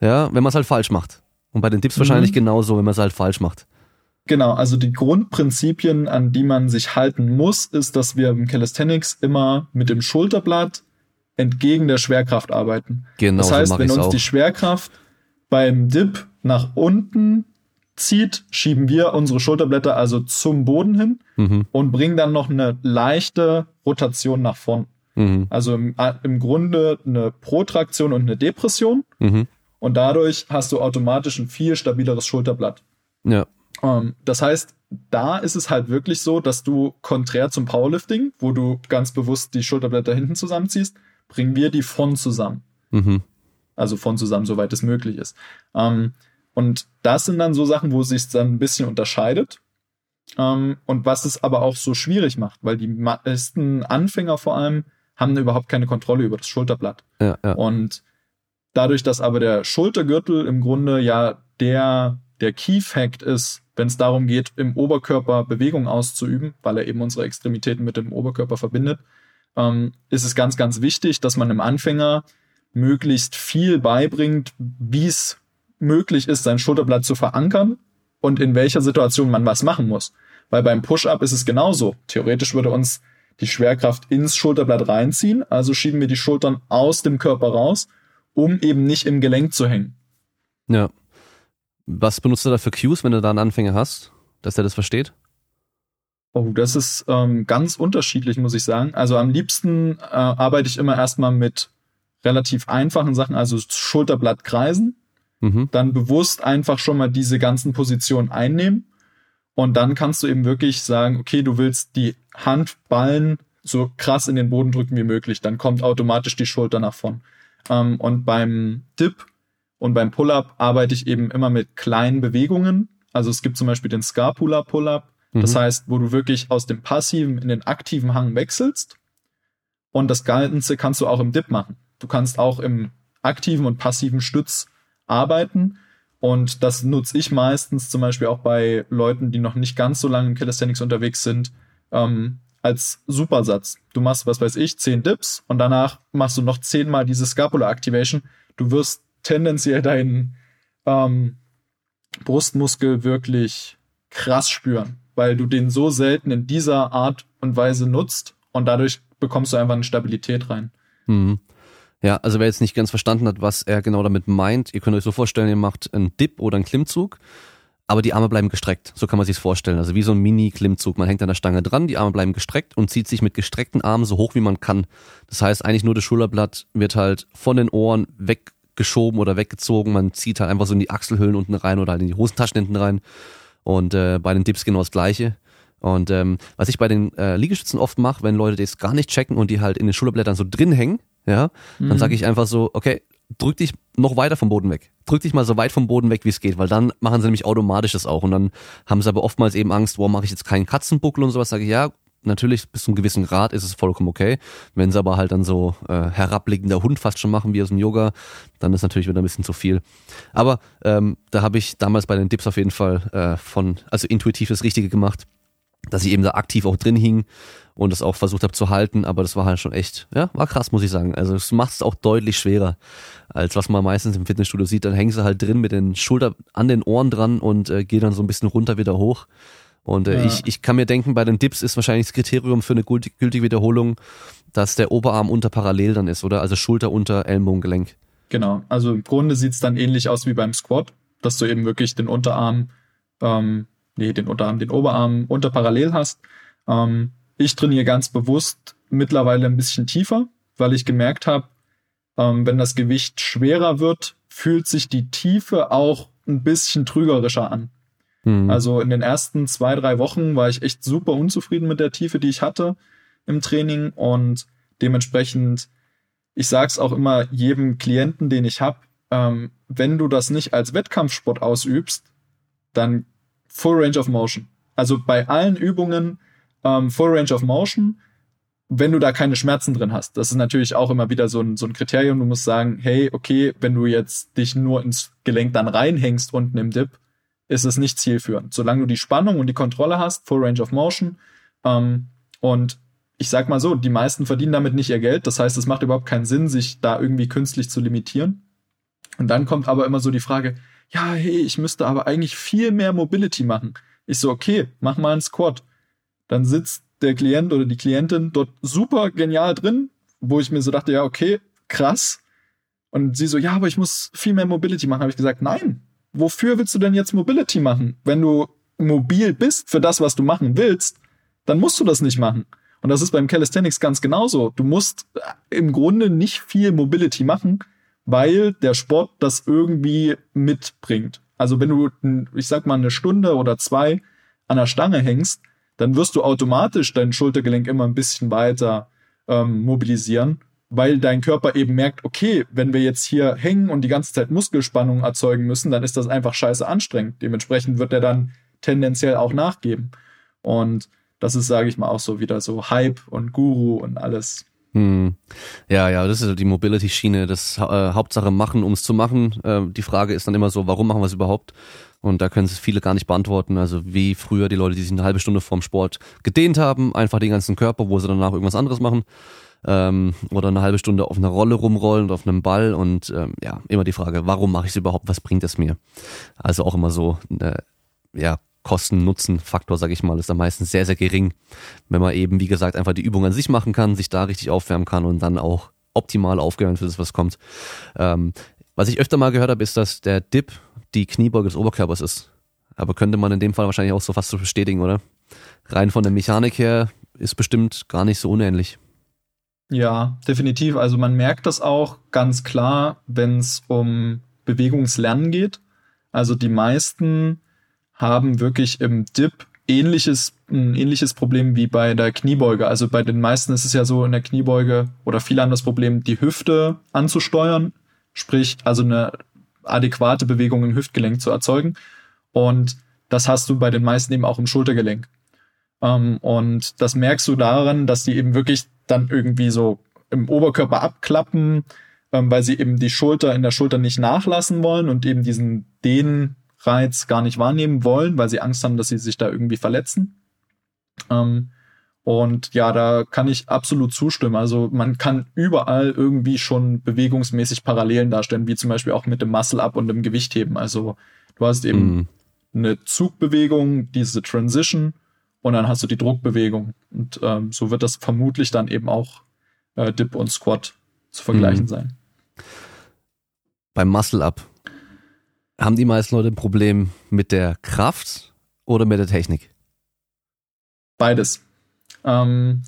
Ja, wenn man es halt falsch macht. Und bei den Dips mhm. wahrscheinlich genauso, wenn man es halt falsch macht. Genau, also die Grundprinzipien, an die man sich halten muss, ist, dass wir im Calisthenics immer mit dem Schulterblatt entgegen der Schwerkraft arbeiten. Genau. Das heißt, so wenn uns auch. die Schwerkraft beim Dip nach unten zieht, schieben wir unsere Schulterblätter also zum Boden hin mhm. und bringen dann noch eine leichte Rotation nach vorn. Mhm. Also im, im, Grunde eine Protraktion und eine Depression. Mhm. Und dadurch hast du automatisch ein viel stabileres Schulterblatt. Ja. Ähm, das heißt, da ist es halt wirklich so, dass du konträr zum Powerlifting, wo du ganz bewusst die Schulterblätter hinten zusammenziehst, bringen wir die von zusammen. Mhm. Also von zusammen, soweit es möglich ist. Ähm, und das sind dann so Sachen, wo es sich dann ein bisschen unterscheidet. Ähm, und was es aber auch so schwierig macht, weil die meisten Anfänger vor allem haben überhaupt keine Kontrolle über das Schulterblatt. Ja, ja. Und dadurch, dass aber der Schultergürtel im Grunde ja der, der Key Fact ist, wenn es darum geht, im Oberkörper Bewegung auszuüben, weil er eben unsere Extremitäten mit dem Oberkörper verbindet, ähm, ist es ganz, ganz wichtig, dass man einem Anfänger möglichst viel beibringt, wie es möglich ist, sein Schulterblatt zu verankern und in welcher Situation man was machen muss. Weil beim Push-Up ist es genauso. Theoretisch würde uns die Schwerkraft ins Schulterblatt reinziehen, also schieben wir die Schultern aus dem Körper raus, um eben nicht im Gelenk zu hängen. Ja. Was benutzt du da für Cues, wenn du da einen Anfänger hast, dass der das versteht? Oh, das ist ähm, ganz unterschiedlich, muss ich sagen. Also am liebsten äh, arbeite ich immer erstmal mit relativ einfachen Sachen, also Schulterblatt kreisen, mhm. dann bewusst einfach schon mal diese ganzen Positionen einnehmen und dann kannst du eben wirklich sagen, okay, du willst die Handballen so krass in den Boden drücken wie möglich, dann kommt automatisch die Schulter nach vorn. Ähm, und beim Dip und beim Pull-up arbeite ich eben immer mit kleinen Bewegungen. Also es gibt zum Beispiel den Scapula Pull-up. Das mhm. heißt, wo du wirklich aus dem passiven in den aktiven Hang wechselst. Und das Ganze kannst du auch im Dip machen. Du kannst auch im aktiven und passiven Stütz arbeiten. Und das nutze ich meistens zum Beispiel auch bei Leuten, die noch nicht ganz so lange im Calisthenics unterwegs sind, ähm, als Supersatz. Du machst, was weiß ich, zehn Dips und danach machst du noch zehnmal diese Scapula Activation. Du wirst tendenziell deinen ähm, Brustmuskel wirklich krass spüren, weil du den so selten in dieser Art und Weise nutzt und dadurch bekommst du einfach eine Stabilität rein. Mhm. Ja, also wer jetzt nicht ganz verstanden hat, was er genau damit meint, ihr könnt euch so vorstellen, ihr macht einen Dip oder einen Klimmzug, aber die Arme bleiben gestreckt. So kann man sich vorstellen. Also wie so ein Mini-Klimmzug. Man hängt an der Stange dran, die Arme bleiben gestreckt und zieht sich mit gestreckten Armen so hoch wie man kann. Das heißt, eigentlich nur das Schulterblatt wird halt von den Ohren weg geschoben oder weggezogen. Man zieht halt einfach so in die Achselhöhlen unten rein oder halt in die Hosentaschen hinten rein. Und äh, bei den Dips genau das gleiche. Und ähm, was ich bei den äh, Liegestützen oft mache, wenn Leute das gar nicht checken und die halt in den Schulterblättern so drin hängen, ja, mhm. dann sage ich einfach so, okay, drück dich noch weiter vom Boden weg. Drück dich mal so weit vom Boden weg, wie es geht, weil dann machen sie nämlich automatisch das auch. Und dann haben sie aber oftmals eben Angst, wo mache ich jetzt keinen Katzenbuckel und sowas. Sage ich, ja, natürlich bis zu einem gewissen Grad ist es vollkommen okay. Wenn sie aber halt dann so äh, herabblickender Hund fast schon machen wie aus dem Yoga, dann ist natürlich wieder ein bisschen zu viel. Aber ähm, da habe ich damals bei den Dips auf jeden Fall äh, von, also intuitiv das Richtige gemacht, dass ich eben da aktiv auch drin hing und das auch versucht habe zu halten, aber das war halt schon echt, ja, war krass, muss ich sagen. Also es macht es auch deutlich schwerer, als was man meistens im Fitnessstudio sieht. Dann hängen sie halt drin mit den Schultern an den Ohren dran und äh, gehen dann so ein bisschen runter wieder hoch. Und äh, ja. ich, ich kann mir denken, bei den Dips ist wahrscheinlich das Kriterium für eine gültige Wiederholung, dass der Oberarm unter parallel dann ist, oder? Also Schulter unter Ellbogengelenk. Genau, also im Grunde sieht's dann ähnlich aus wie beim Squat, dass du eben wirklich den Unterarm, ähm, nee, den Unterarm, den Oberarm unter parallel hast. Ähm, ich trainiere ganz bewusst mittlerweile ein bisschen tiefer, weil ich gemerkt habe, ähm, wenn das Gewicht schwerer wird, fühlt sich die Tiefe auch ein bisschen trügerischer an. Mhm. Also in den ersten zwei, drei Wochen war ich echt super unzufrieden mit der Tiefe, die ich hatte im Training und dementsprechend, ich sag's auch immer jedem Klienten, den ich hab, ähm, wenn du das nicht als Wettkampfsport ausübst, dann Full Range of Motion. Also bei allen Übungen ähm, Full Range of Motion, wenn du da keine Schmerzen drin hast. Das ist natürlich auch immer wieder so ein, so ein Kriterium. Du musst sagen, hey, okay, wenn du jetzt dich nur ins Gelenk dann reinhängst unten im Dip, ist es nicht zielführend. Solange du die Spannung und die Kontrolle hast, Full Range of Motion, ähm, und ich sag mal so, die meisten verdienen damit nicht ihr Geld. Das heißt, es macht überhaupt keinen Sinn, sich da irgendwie künstlich zu limitieren. Und dann kommt aber immer so die Frage, ja, hey, ich müsste aber eigentlich viel mehr Mobility machen. Ich so, okay, mach mal einen Squat. Dann sitzt der Klient oder die Klientin dort super genial drin, wo ich mir so dachte, ja, okay, krass. Und sie so, ja, aber ich muss viel mehr Mobility machen. Habe ich gesagt, nein, wofür willst du denn jetzt Mobility machen? Wenn du mobil bist für das, was du machen willst, dann musst du das nicht machen. Und das ist beim Calisthenics ganz genauso. Du musst äh, im Grunde nicht viel Mobility machen, weil der Sport das irgendwie mitbringt. Also wenn du, ich sag mal, eine Stunde oder zwei an der Stange hängst, dann wirst du automatisch dein Schultergelenk immer ein bisschen weiter ähm, mobilisieren weil dein Körper eben merkt, okay, wenn wir jetzt hier hängen und die ganze Zeit Muskelspannung erzeugen müssen, dann ist das einfach scheiße anstrengend. Dementsprechend wird er dann tendenziell auch nachgeben. Und das ist, sage ich mal, auch so wieder so Hype und Guru und alles. Hm. Ja, ja, das ist die Mobility-Schiene, das äh, Hauptsache machen, um es zu machen. Äh, die Frage ist dann immer so, warum machen wir es überhaupt? Und da können es viele gar nicht beantworten. Also wie früher die Leute, die sich eine halbe Stunde vorm Sport gedehnt haben, einfach den ganzen Körper, wo sie danach irgendwas anderes machen ähm, oder eine halbe Stunde auf einer Rolle rumrollen und auf einem Ball und ähm, ja, immer die Frage, warum mache ich es überhaupt, was bringt es mir? Also auch immer so, äh, ja, Kosten-Nutzen-Faktor, sage ich mal, ist da meistens sehr, sehr gering, wenn man eben, wie gesagt, einfach die Übung an sich machen kann, sich da richtig aufwärmen kann und dann auch optimal aufgewärmt für das, was kommt. Ähm, was ich öfter mal gehört habe, ist, dass der Dip die Kniebeuge des Oberkörpers ist. Aber könnte man in dem Fall wahrscheinlich auch so fast so bestätigen, oder? Rein von der Mechanik her ist bestimmt gar nicht so unähnlich. Ja, definitiv. Also man merkt das auch ganz klar, wenn es um Bewegungslernen geht. Also die meisten haben wirklich im Dip ähnliches, ein ähnliches Problem wie bei der Kniebeuge. Also bei den meisten ist es ja so in der Kniebeuge oder viele haben das Problem, die Hüfte anzusteuern, sprich also eine adäquate Bewegung im Hüftgelenk zu erzeugen. Und das hast du bei den meisten eben auch im Schultergelenk. Ähm, und das merkst du daran, dass die eben wirklich dann irgendwie so im Oberkörper abklappen, ähm, weil sie eben die Schulter in der Schulter nicht nachlassen wollen und eben diesen Dehnreiz gar nicht wahrnehmen wollen, weil sie Angst haben, dass sie sich da irgendwie verletzen. Ähm, und ja, da kann ich absolut zustimmen. Also man kann überall irgendwie schon bewegungsmäßig Parallelen darstellen, wie zum Beispiel auch mit dem Muscle-Up und dem Gewichtheben. Also du hast eben mm. eine Zugbewegung, diese Transition und dann hast du die Druckbewegung. Und ähm, so wird das vermutlich dann eben auch äh, Dip und Squat zu vergleichen mhm. sein. Beim Muscle-Up haben die meisten Leute ein Problem mit der Kraft oder mit der Technik? Beides. Ähm,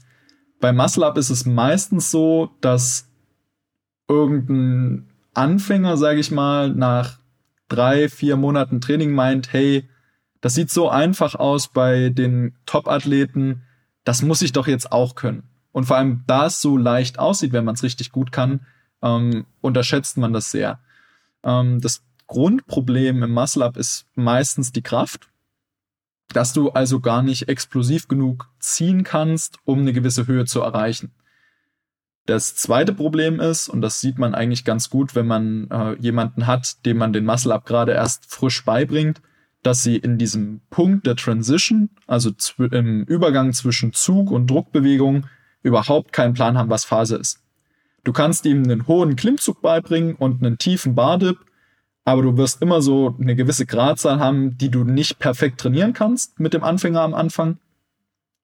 beim Muscle-Up ist es meistens so, dass irgendein Anfänger, sage ich mal, nach drei, vier Monaten Training meint, hey, das sieht so einfach aus bei den Top-Athleten. Das muss ich doch jetzt auch können. Und vor allem, da es so leicht aussieht, wenn man es richtig gut kann, ähm, unterschätzt man das sehr. Ähm, das Grundproblem im Muscle-Up ist meistens die Kraft, dass du also gar nicht explosiv genug ziehen kannst, um eine gewisse Höhe zu erreichen. Das zweite Problem ist, und das sieht man eigentlich ganz gut, wenn man äh, jemanden hat, dem man den Muscle-Up gerade erst frisch beibringt, dass sie in diesem Punkt der Transition, also im Übergang zwischen Zug und Druckbewegung, überhaupt keinen Plan haben, was Phase ist. Du kannst ihm einen hohen Klimmzug beibringen und einen tiefen Bardip, aber du wirst immer so eine gewisse Gradzahl haben, die du nicht perfekt trainieren kannst mit dem Anfänger am Anfang.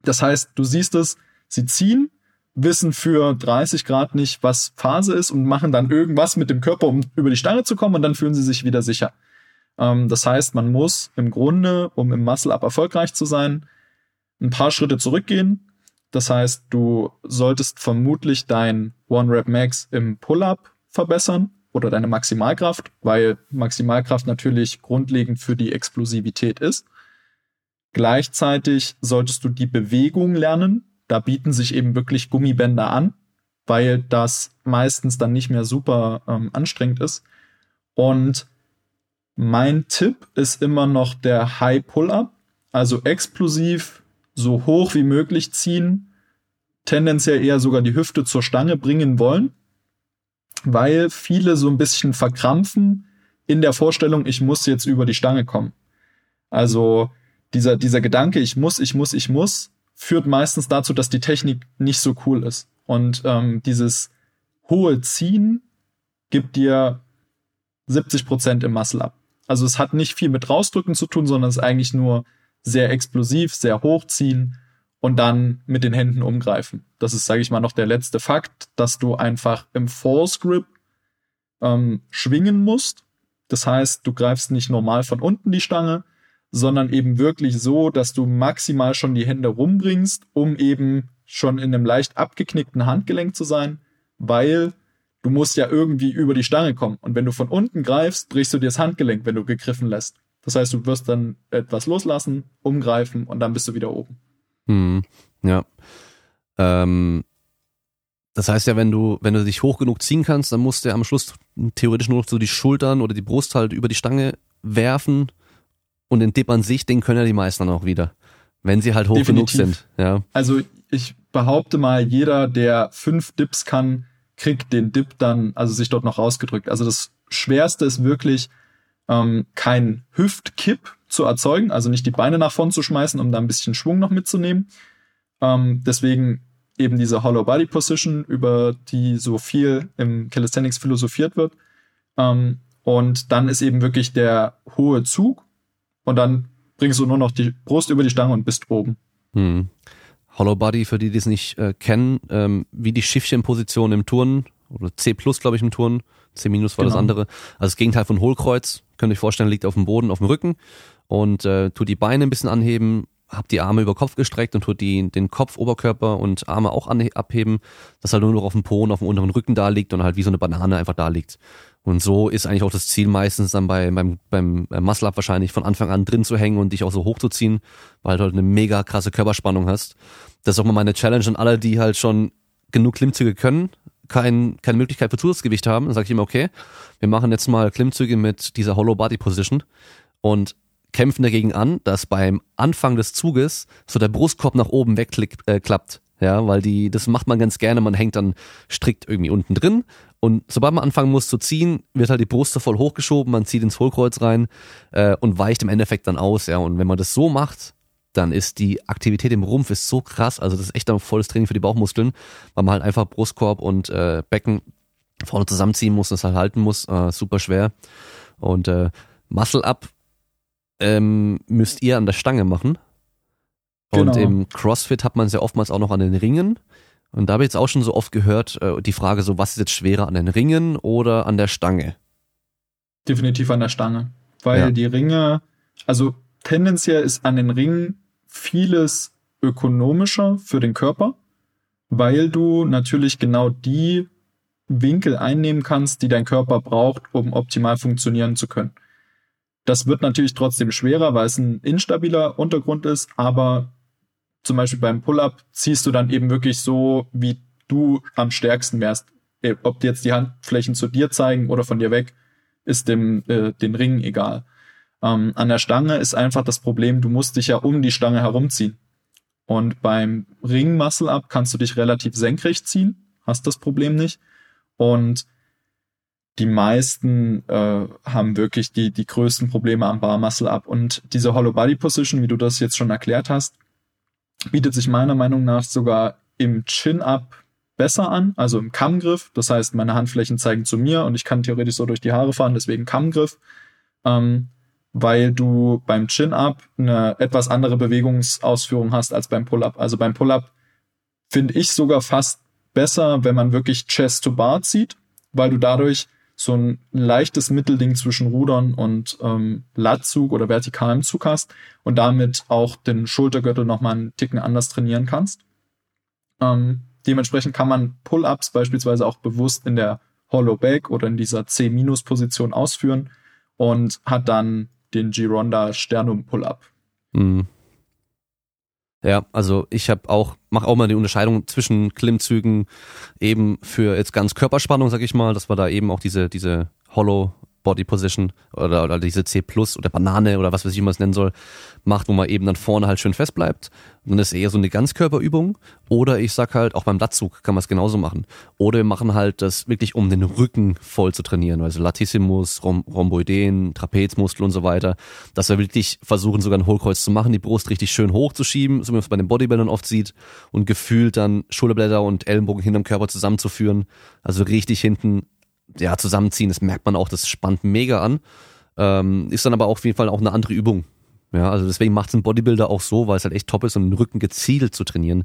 Das heißt, du siehst es, sie ziehen, wissen für 30 Grad nicht, was Phase ist und machen dann irgendwas mit dem Körper, um über die Stange zu kommen und dann fühlen sie sich wieder sicher. Ähm, das heißt, man muss im Grunde, um im Muscle-Up erfolgreich zu sein, ein paar Schritte zurückgehen. Das heißt, du solltest vermutlich dein One-Rep-Max im Pull-Up verbessern oder deine Maximalkraft, weil Maximalkraft natürlich grundlegend für die Explosivität ist. Gleichzeitig solltest du die Bewegung lernen. Da bieten sich eben wirklich Gummibänder an, weil das meistens dann nicht mehr super ähm, anstrengend ist. Und mein Tipp ist immer noch der High Pull-Up, also explosiv so hoch wie möglich ziehen, tendenziell eher sogar die Hüfte zur Stange bringen wollen weil viele so ein bisschen verkrampfen in der Vorstellung, ich muss jetzt über die Stange kommen. Also dieser, dieser Gedanke, ich muss, ich muss, ich muss, führt meistens dazu, dass die Technik nicht so cool ist. Und ähm, dieses hohe Ziehen gibt dir 70 Prozent im Muscle ab. Also es hat nicht viel mit rausdrücken zu tun, sondern es ist eigentlich nur sehr explosiv, sehr hochziehen und dann mit den Händen umgreifen. Das ist, sage ich mal, noch der letzte Fakt, dass du einfach im False Grip ähm, schwingen musst. Das heißt, du greifst nicht normal von unten die Stange, sondern eben wirklich so, dass du maximal schon die Hände rumbringst, um eben schon in einem leicht abgeknickten Handgelenk zu sein, weil du musst ja irgendwie über die Stange kommen. Und wenn du von unten greifst, brichst du dir das Handgelenk, wenn du gegriffen lässt. Das heißt, du wirst dann etwas loslassen, umgreifen und dann bist du wieder oben. Hm, ja. Ähm, das heißt ja, wenn du, wenn du dich hoch genug ziehen kannst, dann musst du am Schluss theoretisch nur noch so die Schultern oder die Brust halt über die Stange werfen und den Dip an sich, den können ja die meisten auch wieder. Wenn sie halt hoch Definitiv. genug sind, ja. Also ich behaupte mal, jeder, der fünf Dips kann, kriegt den Dip dann, also sich dort noch rausgedrückt. Also das Schwerste ist wirklich, ähm, kein Hüftkipp zu erzeugen, also nicht die Beine nach vorn zu schmeißen, um da ein bisschen Schwung noch mitzunehmen. Ähm, deswegen eben diese Hollow Body Position, über die so viel im Calisthenics philosophiert wird. Ähm, und dann ist eben wirklich der hohe Zug und dann bringst du nur noch die Brust über die Stange und bist oben. Hm. Hollow Body, für die, die es nicht äh, kennen, ähm, wie die Schiffchenposition im Turnen oder C plus, glaube ich, im Turnen. C minus war genau. das andere. Also das Gegenteil von Hohlkreuz, könnt ihr euch vorstellen, liegt auf dem Boden, auf dem Rücken und äh, tut die Beine ein bisschen anheben, habt die Arme über Kopf gestreckt und tut die, den Kopf, Oberkörper und Arme auch abheben, dass halt nur noch auf dem Po und auf dem unteren Rücken da liegt und halt wie so eine Banane einfach da liegt. Und so ist eigentlich auch das Ziel meistens dann bei, beim, beim Muscle-Up wahrscheinlich von Anfang an drin zu hängen und dich auch so hochzuziehen, weil du halt eine mega krasse Körperspannung hast. Das ist auch mal meine Challenge an alle, die halt schon genug Klimmzüge können, kein, keine Möglichkeit für Zusatzgewicht haben, dann sage ich immer, okay, wir machen jetzt mal Klimmzüge mit dieser Hollow Body Position und kämpfen dagegen an, dass beim Anfang des Zuges so der Brustkorb nach oben wegklappt. Äh, klappt. ja, weil die, das macht man ganz gerne, man hängt dann strikt irgendwie unten drin und sobald man anfangen muss zu ziehen, wird halt die Brust voll hochgeschoben, man zieht ins Hohlkreuz rein äh, und weicht im Endeffekt dann aus, ja. Und wenn man das so macht, dann ist die Aktivität im Rumpf ist so krass. Also das ist echt ein volles Training für die Bauchmuskeln, weil man halt einfach Brustkorb und äh, Becken vorne zusammenziehen muss, das halt halten muss. Äh, super schwer. Und äh, Muscle Up ähm, müsst ihr an der Stange machen. Und genau. im CrossFit hat man es ja oftmals auch noch an den Ringen. Und da habe ich jetzt auch schon so oft gehört, äh, die Frage so, was ist jetzt schwerer an den Ringen oder an der Stange? Definitiv an der Stange. Weil ja. die Ringe, also tendenziell ist an den Ringen vieles ökonomischer für den Körper, weil du natürlich genau die Winkel einnehmen kannst, die dein Körper braucht, um optimal funktionieren zu können. Das wird natürlich trotzdem schwerer, weil es ein instabiler Untergrund ist, aber zum Beispiel beim Pull-up ziehst du dann eben wirklich so, wie du am stärksten wärst. ob jetzt die Handflächen zu dir zeigen oder von dir weg, ist dem äh, den Ringen egal. Ähm, an der Stange ist einfach das Problem, du musst dich ja um die Stange herumziehen. Und beim Ring Muscle Up kannst du dich relativ senkrecht ziehen, hast das Problem nicht. Und die meisten äh, haben wirklich die, die größten Probleme am Bar Muscle Up. Und diese Hollow Body Position, wie du das jetzt schon erklärt hast, bietet sich meiner Meinung nach sogar im Chin Up besser an, also im Kammgriff. Das heißt, meine Handflächen zeigen zu mir und ich kann theoretisch so durch die Haare fahren, deswegen Kammgriff. Ähm, weil du beim Chin-Up eine etwas andere Bewegungsausführung hast als beim Pull-Up. Also beim Pull-Up finde ich sogar fast besser, wenn man wirklich Chest to Bar zieht, weil du dadurch so ein leichtes Mittelding zwischen Rudern und ähm, Latzug oder vertikalem Zug hast und damit auch den Schultergürtel nochmal einen Ticken anders trainieren kannst. Ähm, dementsprechend kann man Pull-Ups beispielsweise auch bewusst in der Hollow Back oder in dieser C-Position ausführen und hat dann den Gironda Sternum Pull-Up. Mhm. Ja, also ich habe auch mache auch mal die Unterscheidung zwischen Klimmzügen eben für jetzt ganz Körperspannung, sag ich mal, dass wir da eben auch diese diese Hollow Body Position oder, oder diese C Plus oder Banane oder was weiß ich, wie man es nennen soll, macht, wo man eben dann vorne halt schön fest bleibt. Und dann ist eher so eine Ganzkörperübung. Oder ich sag halt, auch beim Latzug kann man es genauso machen. Oder wir machen halt das wirklich, um den Rücken voll zu trainieren. Also Latissimus, Rhom Rhomboideen, Trapezmuskel und so weiter. Dass wir wirklich versuchen, sogar ein Hohlkreuz zu machen, die Brust richtig schön hochzuschieben, so wie man es bei den Bodybuildern oft sieht. Und gefühlt dann Schulterblätter und Ellenbogen hinterm Körper zusammenzuführen. Also richtig hinten ja, zusammenziehen, das merkt man auch, das spannt mega an. Ähm, ist dann aber auch auf jeden Fall auch eine andere Übung. Ja, also deswegen macht es ein Bodybuilder auch so, weil es halt echt top ist, um den Rücken gezielt zu trainieren.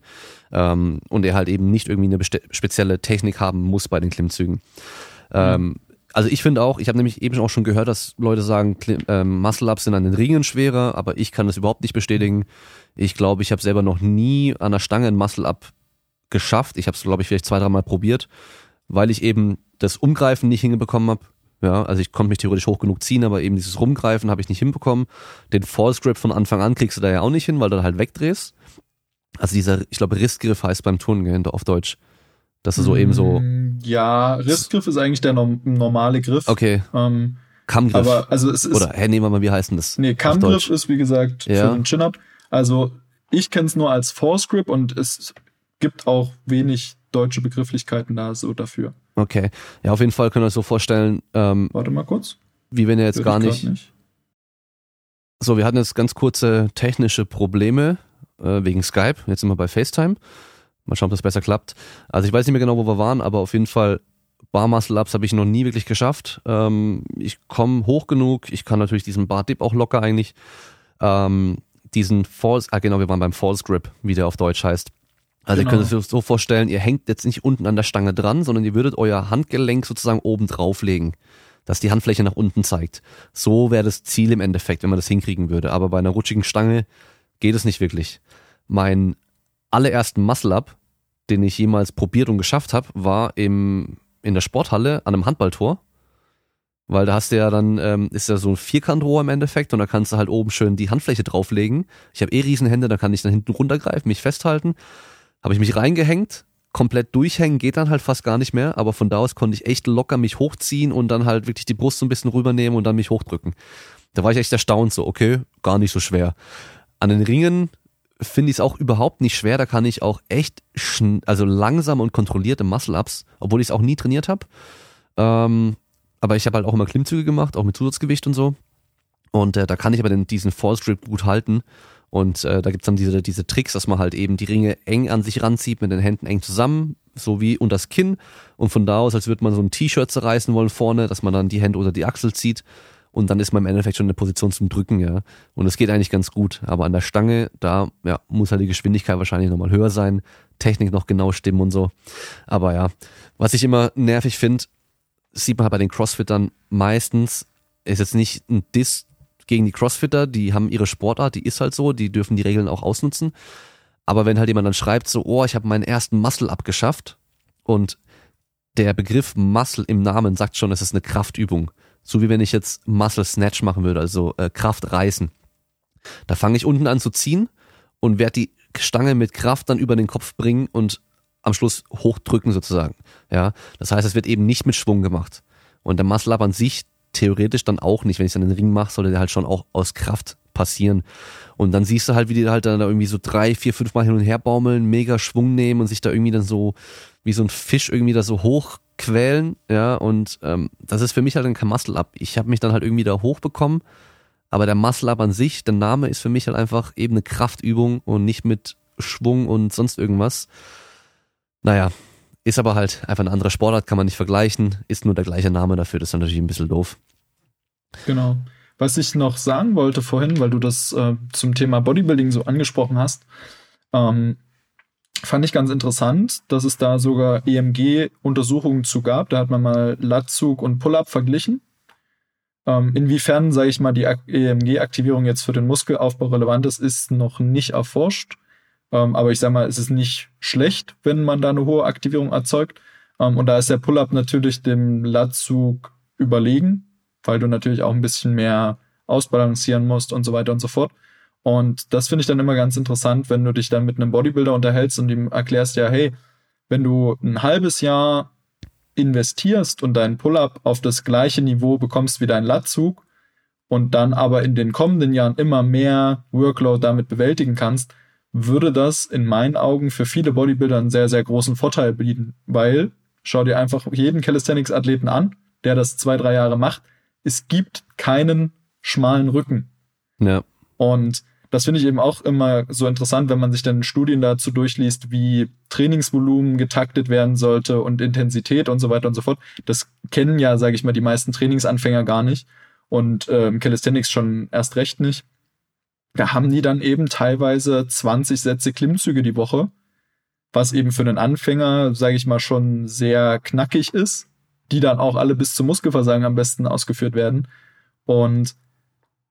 Ähm, und er halt eben nicht irgendwie eine spezielle Technik haben muss bei den Klimmzügen. Ähm, also ich finde auch, ich habe nämlich eben auch schon gehört, dass Leute sagen, ähm, Muscle-Ups sind an den Ringen schwerer, aber ich kann das überhaupt nicht bestätigen. Ich glaube, ich habe selber noch nie an der Stange ein Muscle-Up geschafft. Ich habe es, glaube ich, vielleicht zwei, dreimal probiert, weil ich eben das Umgreifen nicht hingebekommen habe. Ja, also ich konnte mich theoretisch hoch genug ziehen, aber eben dieses Rumgreifen habe ich nicht hinbekommen. Den False Grip von Anfang an kriegst du da ja auch nicht hin, weil du halt wegdrehst. Also dieser, ich glaube, Rissgriff heißt beim Turnen, auf Deutsch. Dass du so eben so. Mm, ja, Rissgriff ist eigentlich der normale Griff. Okay. Ähm, Kammgriff. Aber also es ist. Oder, hä, nehmen wir mal, wie heißt denn das? Nee, Kammgriff ist wie gesagt ja. für den Chin-Up. Also ich kenne es nur als Force Grip und es gibt auch wenig deutsche Begrifflichkeiten da so dafür. Okay. Ja, auf jeden Fall können wir uns so vorstellen. Ähm, Warte mal kurz. Wie wenn ihr jetzt gar nicht, nicht, So, wir hatten jetzt ganz kurze technische Probleme äh, wegen Skype. Jetzt sind wir bei FaceTime. Mal schauen, ob das besser klappt. Also ich weiß nicht mehr genau, wo wir waren, aber auf jeden Fall Bar Muscle Ups habe ich noch nie wirklich geschafft. Ähm, ich komme hoch genug. Ich kann natürlich diesen Bar Dip auch locker eigentlich. Ähm, diesen False, ah genau, wir waren beim False Grip, wie der auf Deutsch heißt. Also genau. ihr könnt es euch so vorstellen, ihr hängt jetzt nicht unten an der Stange dran, sondern ihr würdet euer Handgelenk sozusagen oben drauflegen, dass die Handfläche nach unten zeigt. So wäre das Ziel im Endeffekt, wenn man das hinkriegen würde. Aber bei einer rutschigen Stange geht es nicht wirklich. Mein allerersten Muscle-Up, den ich jemals probiert und geschafft habe, war im, in der Sporthalle an einem Handballtor. Weil da hast du ja dann, ähm, ist ja so ein Vierkantrohr im Endeffekt und da kannst du halt oben schön die Handfläche drauflegen. Ich habe eh Riesenhände, da kann ich dann hinten runtergreifen, mich festhalten habe ich mich reingehängt, komplett durchhängen geht dann halt fast gar nicht mehr, aber von da aus konnte ich echt locker mich hochziehen und dann halt wirklich die Brust so ein bisschen rübernehmen und dann mich hochdrücken. Da war ich echt erstaunt, so, okay, gar nicht so schwer. An den Ringen finde ich es auch überhaupt nicht schwer, da kann ich auch echt also langsam und kontrollierte Muscle-Ups, obwohl ich es auch nie trainiert habe. Ähm, aber ich habe halt auch immer Klimmzüge gemacht, auch mit Zusatzgewicht und so. Und äh, da kann ich aber den, diesen False Grip gut halten. Und äh, da gibt's dann diese, diese Tricks, dass man halt eben die Ringe eng an sich ranzieht, mit den Händen eng zusammen, so wie unter das Kinn. Und von da aus, als würde man so ein T-Shirt zerreißen wollen vorne, dass man dann die Hände unter die Achsel zieht. Und dann ist man im Endeffekt schon in der Position zum Drücken, ja. Und es geht eigentlich ganz gut. Aber an der Stange, da ja, muss halt die Geschwindigkeit wahrscheinlich nochmal höher sein, Technik noch genau stimmen und so. Aber ja, was ich immer nervig finde, sieht man halt bei den Crossfittern meistens, ist jetzt nicht ein Diss gegen die Crossfitter, die haben ihre Sportart, die ist halt so, die dürfen die Regeln auch ausnutzen. Aber wenn halt jemand dann schreibt, so, oh, ich habe meinen ersten Muscle abgeschafft und der Begriff Muscle im Namen sagt schon, es ist eine Kraftübung. So wie wenn ich jetzt Muscle Snatch machen würde, also äh, Kraft reißen. Da fange ich unten an zu ziehen und werde die Stange mit Kraft dann über den Kopf bringen und am Schluss hochdrücken sozusagen. Ja, das heißt, es wird eben nicht mit Schwung gemacht. Und der Muscle Up an sich theoretisch dann auch nicht. Wenn ich an den Ring mache, sollte der halt schon auch aus Kraft passieren. Und dann siehst du halt, wie die halt dann da irgendwie so drei, vier, fünf Mal hin und her baumeln, mega Schwung nehmen und sich da irgendwie dann so wie so ein Fisch irgendwie da so hochquälen. Ja, und ähm, das ist für mich halt dann kein Muscle Up. Ich habe mich dann halt irgendwie da hochbekommen. Aber der Muscle Up an sich, der Name ist für mich halt einfach eben eine Kraftübung und nicht mit Schwung und sonst irgendwas. Naja, ist aber halt einfach eine andere Sportart, kann man nicht vergleichen, ist nur der gleiche Name dafür, das ist natürlich ein bisschen doof. Genau. Was ich noch sagen wollte vorhin, weil du das äh, zum Thema Bodybuilding so angesprochen hast, ähm, fand ich ganz interessant, dass es da sogar EMG-Untersuchungen zu gab. Da hat man mal Latzug und Pull-up verglichen. Ähm, inwiefern, sage ich mal, die EMG-Aktivierung jetzt für den Muskelaufbau relevant ist, ist noch nicht erforscht. Ähm, aber ich sag mal, es ist nicht schlecht, wenn man da eine hohe Aktivierung erzeugt. Ähm, und da ist der Pull-up natürlich dem Latzug überlegen, weil du natürlich auch ein bisschen mehr ausbalancieren musst und so weiter und so fort. Und das finde ich dann immer ganz interessant, wenn du dich dann mit einem Bodybuilder unterhältst und ihm erklärst, ja, hey, wenn du ein halbes Jahr investierst und deinen Pull-up auf das gleiche Niveau bekommst wie dein Latzug und dann aber in den kommenden Jahren immer mehr Workload damit bewältigen kannst, würde das in meinen Augen für viele Bodybuilder einen sehr, sehr großen Vorteil bieten, weil schau dir einfach jeden Calisthenics-Athleten an, der das zwei, drei Jahre macht. Es gibt keinen schmalen Rücken. Ja. Und das finde ich eben auch immer so interessant, wenn man sich dann Studien dazu durchliest, wie Trainingsvolumen getaktet werden sollte und Intensität und so weiter und so fort. Das kennen ja, sage ich mal, die meisten Trainingsanfänger gar nicht und ähm, Calisthenics schon erst recht nicht da haben die dann eben teilweise 20 Sätze Klimmzüge die Woche, was eben für einen Anfänger, sage ich mal, schon sehr knackig ist, die dann auch alle bis zum Muskelversagen am besten ausgeführt werden. Und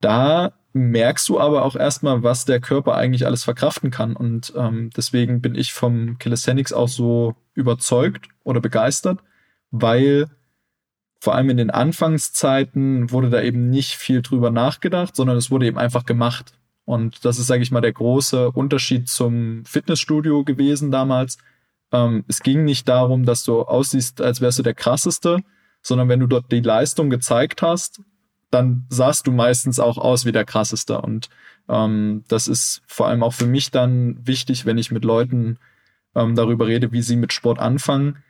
da merkst du aber auch erstmal, was der Körper eigentlich alles verkraften kann. Und ähm, deswegen bin ich vom Calisthenics auch so überzeugt oder begeistert, weil vor allem in den Anfangszeiten wurde da eben nicht viel drüber nachgedacht, sondern es wurde eben einfach gemacht. Und das ist, sage ich mal, der große Unterschied zum Fitnessstudio gewesen damals. Ähm, es ging nicht darum, dass du aussiehst, als wärst du der krasseste, sondern wenn du dort die Leistung gezeigt hast, dann sahst du meistens auch aus wie der krasseste. Und ähm, das ist vor allem auch für mich dann wichtig, wenn ich mit Leuten ähm, darüber rede, wie sie mit Sport anfangen.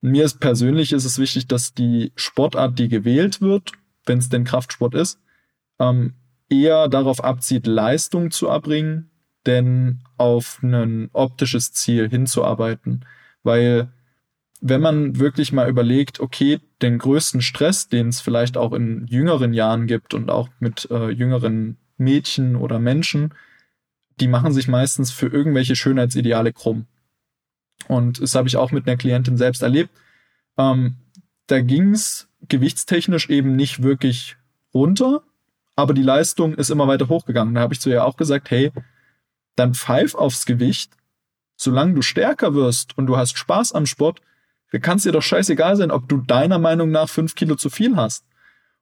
Mir ist persönlich ist es wichtig, dass die Sportart, die gewählt wird, wenn es denn Kraftsport ist, ähm, eher darauf abzieht, Leistung zu erbringen, denn auf ein optisches Ziel hinzuarbeiten. Weil wenn man wirklich mal überlegt, okay, den größten Stress, den es vielleicht auch in jüngeren Jahren gibt und auch mit äh, jüngeren Mädchen oder Menschen, die machen sich meistens für irgendwelche Schönheitsideale krumm. Und das habe ich auch mit einer Klientin selbst erlebt. Ähm, da ging es gewichtstechnisch eben nicht wirklich runter, aber die Leistung ist immer weiter hochgegangen. Da habe ich zu ihr auch gesagt, hey, dann pfeif aufs Gewicht, solange du stärker wirst und du hast Spaß am Sport, kann es dir doch scheißegal sein, ob du deiner Meinung nach fünf Kilo zu viel hast.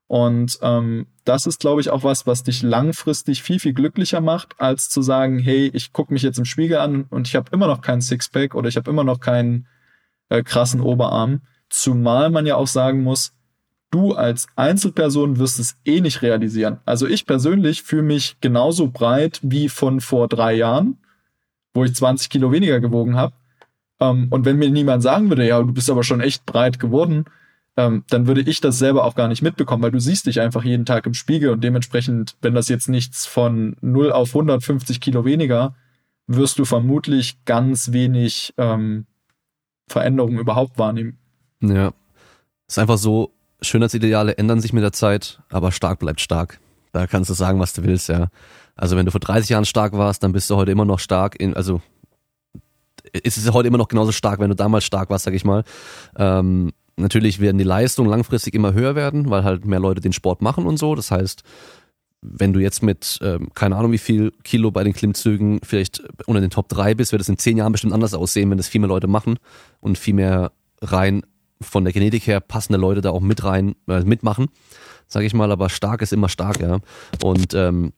Und ähm, das ist, glaube ich, auch was, was dich langfristig viel, viel glücklicher macht, als zu sagen, hey, ich gucke mich jetzt im Spiegel an und ich habe immer noch keinen Sixpack oder ich habe immer noch keinen äh, krassen Oberarm. Zumal man ja auch sagen muss, du als Einzelperson wirst es eh nicht realisieren. Also ich persönlich fühle mich genauso breit wie von vor drei Jahren, wo ich 20 Kilo weniger gewogen habe. Ähm, und wenn mir niemand sagen würde, ja, du bist aber schon echt breit geworden, ähm, dann würde ich das selber auch gar nicht mitbekommen, weil du siehst dich einfach jeden Tag im Spiegel und dementsprechend, wenn das jetzt nichts von 0 auf 150 Kilo weniger, wirst du vermutlich ganz wenig ähm, Veränderungen überhaupt wahrnehmen. Ja. Ist einfach so, Schönheitsideale ändern sich mit der Zeit, aber stark bleibt stark. Da kannst du sagen, was du willst, ja. Also wenn du vor 30 Jahren stark warst, dann bist du heute immer noch stark in, also ist es heute immer noch genauso stark, wenn du damals stark warst, sag ich mal. Ähm, natürlich werden die Leistungen langfristig immer höher werden, weil halt mehr Leute den Sport machen und so. Das heißt, wenn du jetzt mit, ähm, keine Ahnung wie viel Kilo bei den Klimmzügen vielleicht unter den Top 3 bist, wird es in 10 Jahren bestimmt anders aussehen, wenn das viel mehr Leute machen und viel mehr rein von der Genetik her passende Leute da auch mit rein, äh, mitmachen, sage ich mal, aber stark ist immer stark, ja. Und ähm,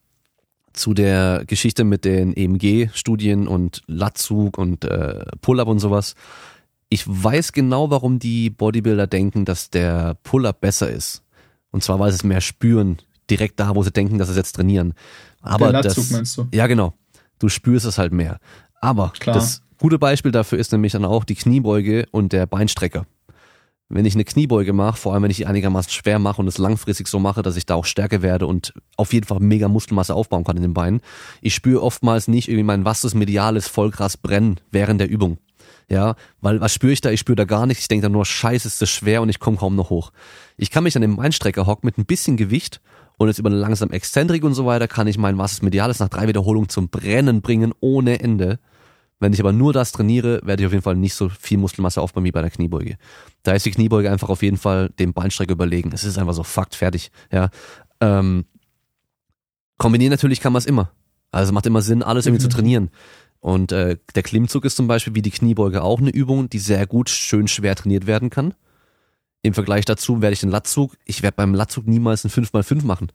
zu der Geschichte mit den EMG-Studien und Latzug und äh, Pull-up und sowas. Ich weiß genau, warum die Bodybuilder denken, dass der Pull-up besser ist. Und zwar, weil sie es mehr spüren, direkt da, wo sie denken, dass sie es jetzt trainieren. Aber der Latzug, das, meinst du? Ja, genau. Du spürst es halt mehr. Aber Klar. das gute Beispiel dafür ist nämlich dann auch die Kniebeuge und der Beinstrecker wenn ich eine Kniebeuge mache, vor allem wenn ich die einigermaßen schwer mache und es langfristig so mache, dass ich da auch stärker werde und auf jeden Fall mega Muskelmasse aufbauen kann in den Beinen, ich spüre oftmals nicht irgendwie mein vastus mediales voll krass brennen während der Übung. Ja, weil was spüre ich da? Ich spüre da gar nichts. Ich denke da nur, scheiße, ist das schwer und ich komme kaum noch hoch. Ich kann mich dann im Beinstrecker hocken mit ein bisschen Gewicht und jetzt über eine langsam Exzentrik und so weiter kann ich mein vastus mediales nach drei Wiederholungen zum Brennen bringen ohne Ende. Wenn ich aber nur das trainiere, werde ich auf jeden Fall nicht so viel Muskelmasse aufbauen wie bei der Kniebeuge. Da ist die Kniebeuge einfach auf jeden Fall dem Beinstrecker überlegen. Es ist einfach so Fakt, fertig. Ja. Ähm, kombinieren natürlich kann man es immer. Also macht immer Sinn, alles irgendwie mhm. zu trainieren. Und äh, der Klimmzug ist zum Beispiel wie die Kniebeuge auch eine Übung, die sehr gut, schön schwer trainiert werden kann. Im Vergleich dazu werde ich den Latzug, ich werde beim Latzug niemals einen 5x5 machen.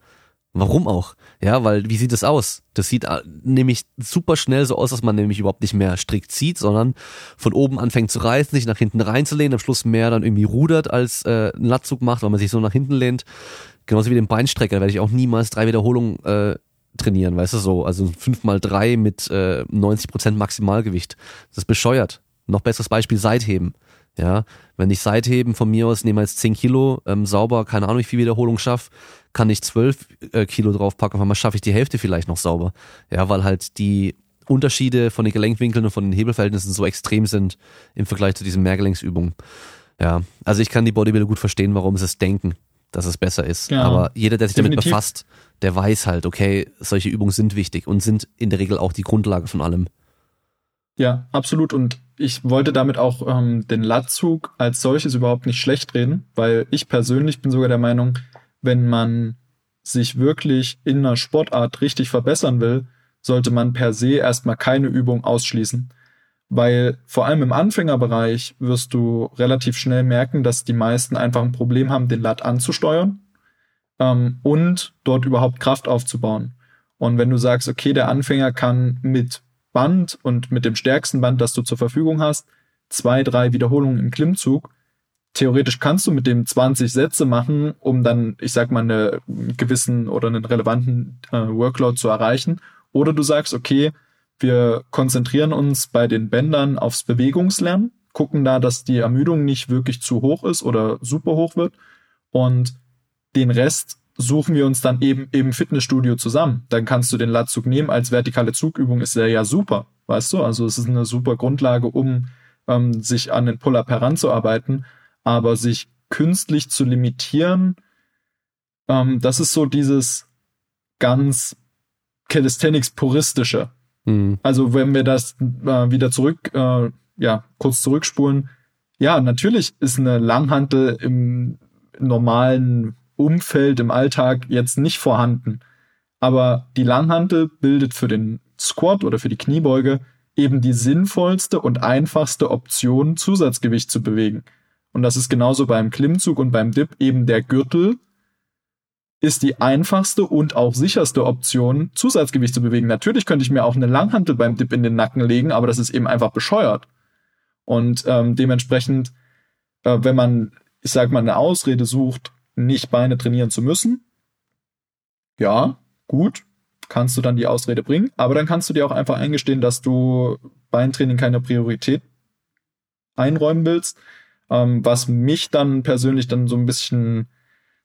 Warum auch? Ja, weil wie sieht es aus? Das sieht äh, nämlich super schnell so aus, dass man nämlich überhaupt nicht mehr strikt zieht, sondern von oben anfängt zu reißen, sich nach hinten reinzulehnen, am Schluss mehr dann irgendwie rudert als äh, einen Latzug macht, weil man sich so nach hinten lehnt. Genauso wie den Beinstrecker, werde ich auch niemals drei Wiederholungen äh, trainieren, weißt du so, also fünf mal drei mit äh, 90 Prozent Maximalgewicht. Das ist bescheuert. Noch besseres Beispiel Seitheben. Ja, wenn ich Seitheben von mir aus nehme als 10 Kilo ähm, sauber, keine Ahnung, wie viel Wiederholung schaffe, kann ich zwölf äh, Kilo draufpacken, auf einmal schaffe ich die Hälfte vielleicht noch sauber. Ja, weil halt die Unterschiede von den Gelenkwinkeln und von den Hebelverhältnissen so extrem sind im Vergleich zu diesen Mehrgelenksübungen. Ja, also ich kann die Bodybuilder gut verstehen, warum sie es denken, dass es besser ist. Ja, Aber jeder, der sich definitiv. damit befasst, der weiß halt, okay, solche Übungen sind wichtig und sind in der Regel auch die Grundlage von allem. Ja, absolut. Und ich wollte damit auch ähm, den Latzug als solches überhaupt nicht schlecht reden, weil ich persönlich bin sogar der Meinung, wenn man sich wirklich in einer Sportart richtig verbessern will, sollte man per se erstmal keine Übung ausschließen. Weil vor allem im Anfängerbereich wirst du relativ schnell merken, dass die meisten einfach ein Problem haben, den Lat anzusteuern ähm, und dort überhaupt Kraft aufzubauen. Und wenn du sagst, okay, der Anfänger kann mit Band und mit dem stärksten Band, das du zur Verfügung hast, zwei, drei Wiederholungen im Klimmzug, theoretisch kannst du mit dem 20 Sätze machen, um dann, ich sag mal, einen gewissen oder einen relevanten äh, Workload zu erreichen. Oder du sagst, okay, wir konzentrieren uns bei den Bändern aufs Bewegungslernen, gucken da, dass die Ermüdung nicht wirklich zu hoch ist oder super hoch wird und den Rest suchen wir uns dann eben im Fitnessstudio zusammen. Dann kannst du den Latzug nehmen als vertikale Zugübung, ist der ja super, weißt du? Also es ist eine super Grundlage, um ähm, sich an den Pull-up heranzuarbeiten aber sich künstlich zu limitieren, ähm, das ist so dieses ganz Calisthenics-puristische. Mhm. Also wenn wir das äh, wieder zurück, äh, ja, kurz zurückspulen, ja, natürlich ist eine Langhantel im normalen Umfeld, im Alltag jetzt nicht vorhanden. Aber die Langhantel bildet für den Squat oder für die Kniebeuge eben die sinnvollste und einfachste Option, Zusatzgewicht zu bewegen. Und das ist genauso beim Klimmzug und beim Dip eben der Gürtel ist die einfachste und auch sicherste Option, Zusatzgewicht zu bewegen. Natürlich könnte ich mir auch eine Langhantel beim Dip in den Nacken legen, aber das ist eben einfach bescheuert. Und ähm, dementsprechend, äh, wenn man, ich sag mal, eine Ausrede sucht, nicht Beine trainieren zu müssen, ja, gut, kannst du dann die Ausrede bringen, aber dann kannst du dir auch einfach eingestehen, dass du Beintraining keine Priorität einräumen willst, ähm, was mich dann persönlich dann so ein bisschen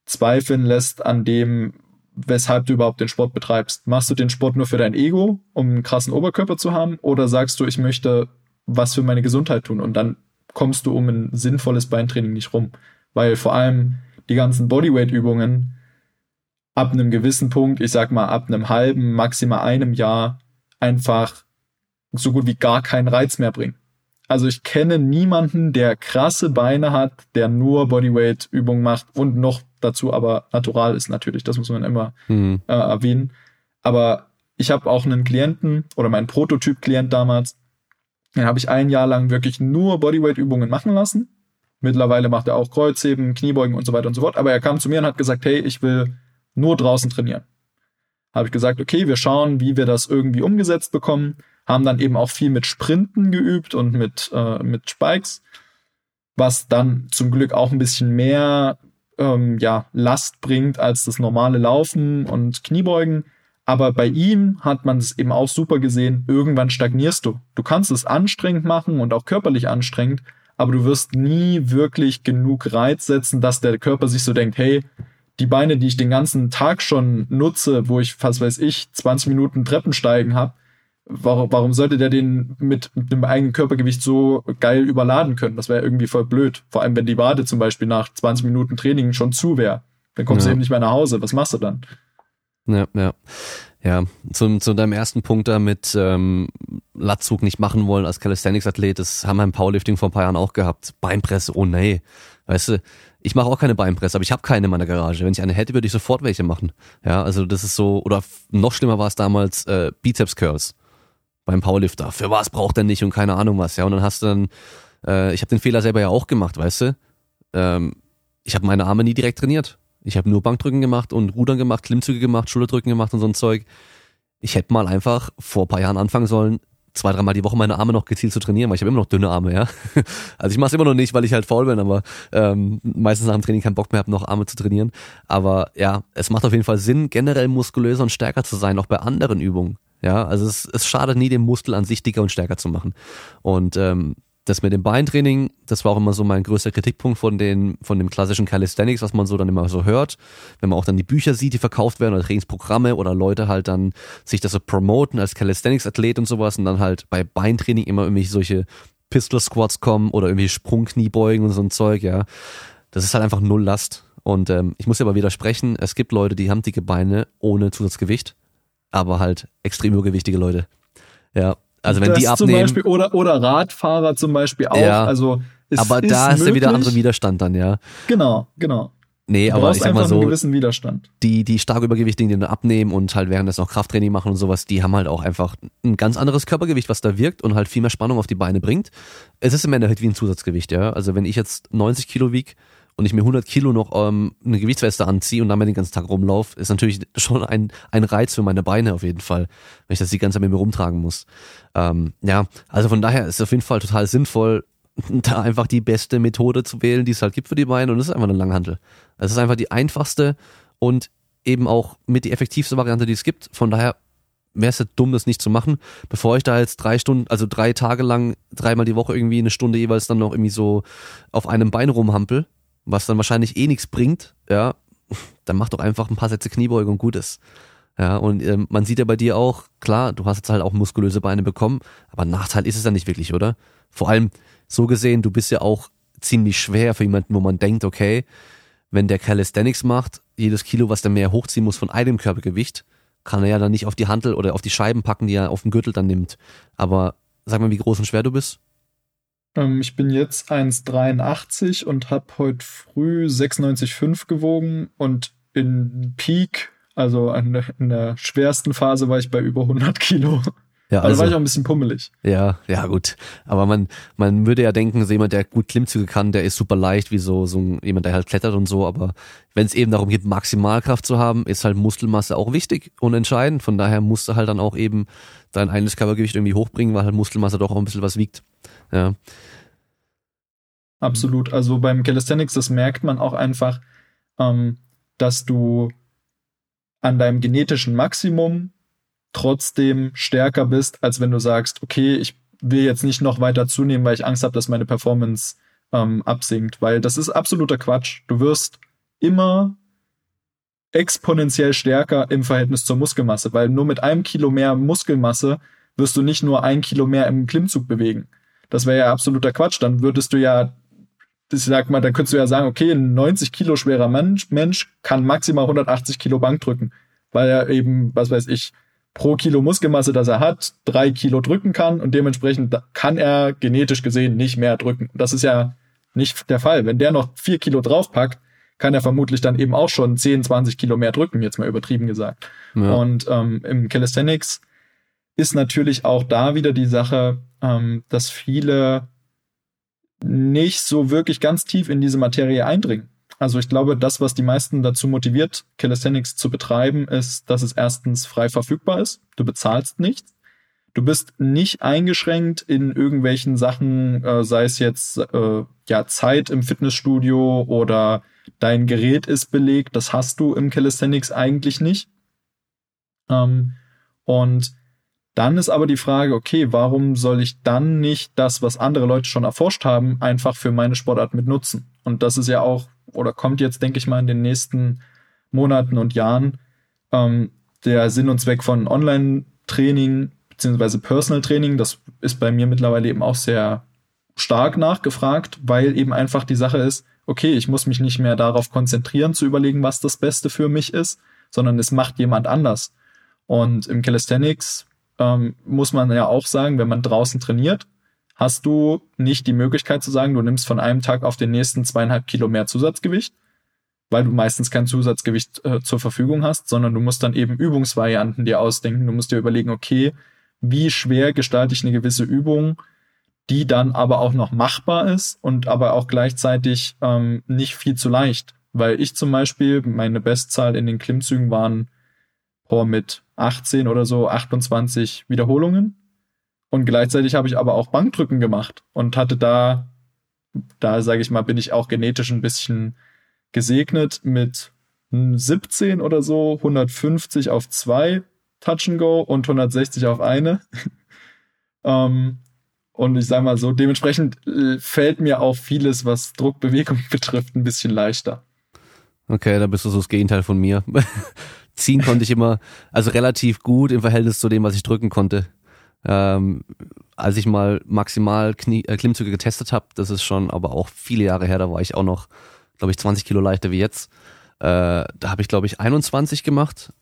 zweifeln lässt an dem, weshalb du überhaupt den Sport betreibst. Machst du den Sport nur für dein Ego, um einen krassen Oberkörper zu haben, oder sagst du, ich möchte was für meine Gesundheit tun? Und dann kommst du um ein sinnvolles Beintraining nicht rum. Weil vor allem die ganzen Bodyweight-Übungen ab einem gewissen Punkt, ich sag mal ab einem halben, maximal einem Jahr, einfach so gut wie gar keinen Reiz mehr bringen. Also ich kenne niemanden, der krasse Beine hat, der nur Bodyweight-Übungen macht und noch dazu aber natural ist natürlich. Das muss man immer mhm. äh, erwähnen. Aber ich habe auch einen Klienten oder meinen Prototyp-Klient damals, den habe ich ein Jahr lang wirklich nur Bodyweight-Übungen machen lassen. Mittlerweile macht er auch Kreuzheben, Kniebeugen und so weiter und so fort. Aber er kam zu mir und hat gesagt, hey, ich will nur draußen trainieren. habe ich gesagt, okay, wir schauen, wie wir das irgendwie umgesetzt bekommen. Haben dann eben auch viel mit Sprinten geübt und mit, äh, mit Spikes, was dann zum Glück auch ein bisschen mehr ähm, ja, Last bringt als das normale Laufen und Kniebeugen. Aber bei ihm hat man es eben auch super gesehen, irgendwann stagnierst du. Du kannst es anstrengend machen und auch körperlich anstrengend, aber du wirst nie wirklich genug Reiz setzen, dass der Körper sich so denkt, hey, die Beine, die ich den ganzen Tag schon nutze, wo ich, was weiß ich, 20 Minuten Treppensteigen habe, warum, warum sollte der den mit, dem eigenen Körpergewicht so geil überladen können? Das wäre irgendwie voll blöd. Vor allem, wenn die Wade zum Beispiel nach 20 Minuten Training schon zu wäre. Dann kommst ja. du eben nicht mehr nach Hause. Was machst du dann? Ja, ja. Ja, zu, zu deinem ersten Punkt da mit ähm, Latzug nicht machen wollen als Calisthenics-Athlet, das haben wir im Powerlifting vor ein paar Jahren auch gehabt. Beinpresse, oh nee. Weißt du, ich mache auch keine Beinpresse, aber ich habe keine in meiner Garage. Wenn ich eine hätte, würde ich sofort welche machen. Ja, also das ist so, oder noch schlimmer war es damals, äh, Bizeps-Curls beim Powerlifter. Für was braucht er nicht und keine Ahnung was. Ja, und dann hast du dann, äh, ich habe den Fehler selber ja auch gemacht, weißt du. Ähm, ich habe meine Arme nie direkt trainiert. Ich habe nur Bankdrücken gemacht und Rudern gemacht, Klimmzüge gemacht, Schulterdrücken gemacht und so ein Zeug. Ich hätte mal einfach vor paar Jahren anfangen sollen, zwei, dreimal die Woche meine Arme noch gezielt zu trainieren, weil ich habe immer noch dünne Arme, ja. Also ich mache es immer noch nicht, weil ich halt faul bin, aber ähm, meistens nach dem Training keinen Bock mehr habe, noch Arme zu trainieren. Aber ja, es macht auf jeden Fall Sinn, generell muskulöser und stärker zu sein, auch bei anderen Übungen. Ja, also es, es schadet nie, den Muskel an sich dicker und stärker zu machen. Und ähm, das mit dem Beintraining, das war auch immer so mein größter Kritikpunkt von den, von dem klassischen Calisthenics, was man so dann immer so hört. Wenn man auch dann die Bücher sieht, die verkauft werden oder Trainingsprogramme oder Leute halt dann sich das so promoten als Calisthenics-Athlet und sowas und dann halt bei Beintraining immer irgendwie solche Pistol Squats kommen oder irgendwie Sprungkniebeugen und so ein Zeug, ja. Das ist halt einfach null Last. Und ähm, ich muss dir aber widersprechen, es gibt Leute, die haben dicke Beine ohne Zusatzgewicht, aber halt extrem übergewichtige Leute. Ja, also wenn das die abnehmen. Zum Beispiel, oder, oder Radfahrer zum Beispiel auch. Ja, also es aber ist da ist ja wieder andere Widerstand dann, ja. Genau, genau. Nee, du aber ich sag mal so, einen gewissen Widerstand. die, die stark Übergewichtigen, die dann abnehmen und halt während das noch Krafttraining machen und sowas, die haben halt auch einfach ein ganz anderes Körpergewicht, was da wirkt und halt viel mehr Spannung auf die Beine bringt. Es ist im Endeffekt wie ein Zusatzgewicht, ja. Also wenn ich jetzt 90 Kilo wieg und ich mir 100 Kilo noch ähm, eine Gewichtsweste anziehe und damit den ganzen Tag rumlaufe, ist natürlich schon ein, ein Reiz für meine Beine auf jeden Fall, wenn ich das die ganze Zeit mit mir rumtragen muss. Ähm, ja, also von daher ist es auf jeden Fall total sinnvoll, da einfach die beste Methode zu wählen, die es halt gibt für die Beine und das ist einfach eine Langhandel. Es ist einfach die einfachste und eben auch mit die effektivste Variante, die es gibt. Von daher wäre es ja dumm, das nicht zu machen, bevor ich da jetzt drei Stunden, also drei Tage lang, dreimal die Woche irgendwie eine Stunde jeweils dann noch irgendwie so auf einem Bein rumhampel was dann wahrscheinlich eh nichts bringt, ja, dann mach doch einfach ein paar Sätze Kniebeuge und gut ist. Ja, und ähm, man sieht ja bei dir auch, klar, du hast jetzt halt auch muskulöse Beine bekommen, aber Nachteil ist es ja nicht wirklich, oder? Vor allem so gesehen, du bist ja auch ziemlich schwer für jemanden, wo man denkt, okay, wenn der Calisthenics macht, jedes Kilo, was der mehr hochziehen muss von einem Körpergewicht, kann er ja dann nicht auf die Handel oder auf die Scheiben packen, die er auf den Gürtel dann nimmt. Aber sag mal, wie groß und schwer du bist? Ähm, ich bin jetzt 1,83 und habe heute früh 96,5 gewogen und in Peak, also in der, in der, schwersten Phase, war ich bei über 100 Kilo. Ja, also, also war ich auch ein bisschen pummelig. Ja, ja, gut. Aber man, man würde ja denken, so jemand, der gut Klimmzüge kann, der ist super leicht, wie so, so jemand, der halt klettert und so. Aber wenn es eben darum geht, Maximalkraft zu haben, ist halt Muskelmasse auch wichtig und entscheidend. Von daher musst du halt dann auch eben dein eigenes Körpergewicht irgendwie hochbringen, weil halt Muskelmasse doch auch ein bisschen was wiegt. Ja. Absolut. Also beim Calisthenics, das merkt man auch einfach, ähm, dass du an deinem genetischen Maximum trotzdem stärker bist, als wenn du sagst, okay, ich will jetzt nicht noch weiter zunehmen, weil ich Angst habe, dass meine Performance ähm, absinkt. Weil das ist absoluter Quatsch. Du wirst immer exponentiell stärker im Verhältnis zur Muskelmasse, weil nur mit einem Kilo mehr Muskelmasse wirst du nicht nur ein Kilo mehr im Klimmzug bewegen. Das wäre ja absoluter Quatsch. Dann würdest du ja, ich sag mal, dann könntest du ja sagen, okay, ein 90 Kilo schwerer Mensch, Mensch kann maximal 180 Kilo Bank drücken, weil er eben, was weiß ich, pro Kilo Muskelmasse, das er hat, drei Kilo drücken kann und dementsprechend kann er genetisch gesehen nicht mehr drücken. Das ist ja nicht der Fall. Wenn der noch vier Kilo draufpackt, kann er vermutlich dann eben auch schon 10, 20 Kilo mehr drücken, jetzt mal übertrieben gesagt. Ja. Und ähm, im Calisthenics ist natürlich auch da wieder die Sache, ähm, dass viele nicht so wirklich ganz tief in diese Materie eindringen. Also ich glaube, das, was die meisten dazu motiviert, Calisthenics zu betreiben, ist, dass es erstens frei verfügbar ist. Du bezahlst nichts. Du bist nicht eingeschränkt in irgendwelchen Sachen, äh, sei es jetzt äh, ja Zeit im Fitnessstudio oder dein Gerät ist belegt. Das hast du im Calisthenics eigentlich nicht. Ähm, und dann ist aber die Frage, okay, warum soll ich dann nicht das, was andere Leute schon erforscht haben, einfach für meine Sportart mit nutzen? Und das ist ja auch, oder kommt jetzt, denke ich mal, in den nächsten Monaten und Jahren ähm, der Sinn und Zweck von Online-Training beziehungsweise Personal Training. Das ist bei mir mittlerweile eben auch sehr stark nachgefragt, weil eben einfach die Sache ist, okay, ich muss mich nicht mehr darauf konzentrieren, zu überlegen, was das Beste für mich ist, sondern es macht jemand anders. Und im Calisthenics ähm, muss man ja auch sagen, wenn man draußen trainiert, hast du nicht die Möglichkeit zu sagen, du nimmst von einem Tag auf den nächsten zweieinhalb Kilo mehr Zusatzgewicht, weil du meistens kein Zusatzgewicht äh, zur Verfügung hast, sondern du musst dann eben Übungsvarianten dir ausdenken. Du musst dir überlegen, okay, wie schwer gestalte ich eine gewisse Übung, die dann aber auch noch machbar ist und aber auch gleichzeitig ähm, nicht viel zu leicht. Weil ich zum Beispiel, meine Bestzahl in den Klimmzügen waren oh, mit 18 oder so 28 Wiederholungen. Und gleichzeitig habe ich aber auch Bankdrücken gemacht und hatte da, da sage ich mal, bin ich auch genetisch ein bisschen gesegnet mit 17 oder so, 150 auf zwei Touch and Go und 160 auf eine. ähm, und ich sage mal so, dementsprechend äh, fällt mir auch vieles, was Druckbewegung betrifft, ein bisschen leichter. Okay, da bist du so das Gegenteil von mir. ziehen konnte ich immer, also relativ gut im Verhältnis zu dem, was ich drücken konnte. Ähm, als ich mal maximal Knie, äh, Klimmzüge getestet habe, das ist schon aber auch viele Jahre her, da war ich auch noch, glaube ich, 20 Kilo leichter wie jetzt. Äh, da habe ich, glaube ich, 21 gemacht.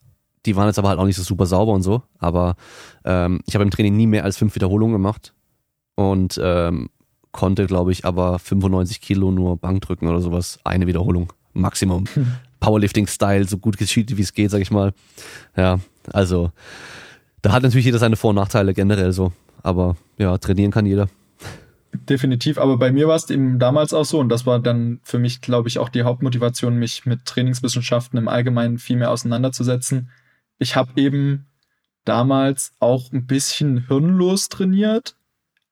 Die waren jetzt aber halt auch nicht so super sauber und so. Aber ähm, ich habe im Training nie mehr als fünf Wiederholungen gemacht und ähm, konnte, glaube ich, aber 95 Kilo nur Bank drücken oder sowas. Eine Wiederholung, Maximum. Powerlifting-Style, so gut geschieht, wie es geht, sag ich mal. Ja, also da hat natürlich jeder seine Vor- und Nachteile generell so. Aber ja, trainieren kann jeder. Definitiv, aber bei mir war es eben damals auch so und das war dann für mich, glaube ich, auch die Hauptmotivation, mich mit Trainingswissenschaften im Allgemeinen viel mehr auseinanderzusetzen. Ich habe eben damals auch ein bisschen hirnlos trainiert,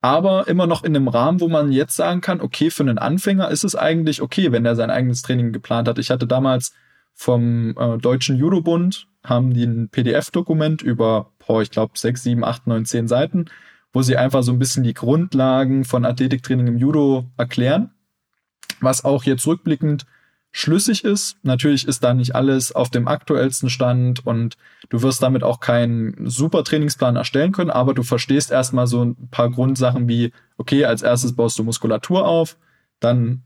aber immer noch in einem Rahmen, wo man jetzt sagen kann, okay, für einen Anfänger ist es eigentlich okay, wenn er sein eigenes Training geplant hat. Ich hatte damals vom äh, Deutschen Judo-Bund, haben die ein PDF-Dokument über, boah, ich glaube, sechs, sieben, acht, neun, zehn Seiten, wo sie einfach so ein bisschen die Grundlagen von Athletiktraining im Judo erklären. Was auch jetzt rückblickend schlüssig ist. Natürlich ist da nicht alles auf dem aktuellsten Stand und du wirst damit auch keinen super Trainingsplan erstellen können, aber du verstehst erstmal so ein paar Grundsachen wie, okay, als erstes baust du Muskulatur auf, dann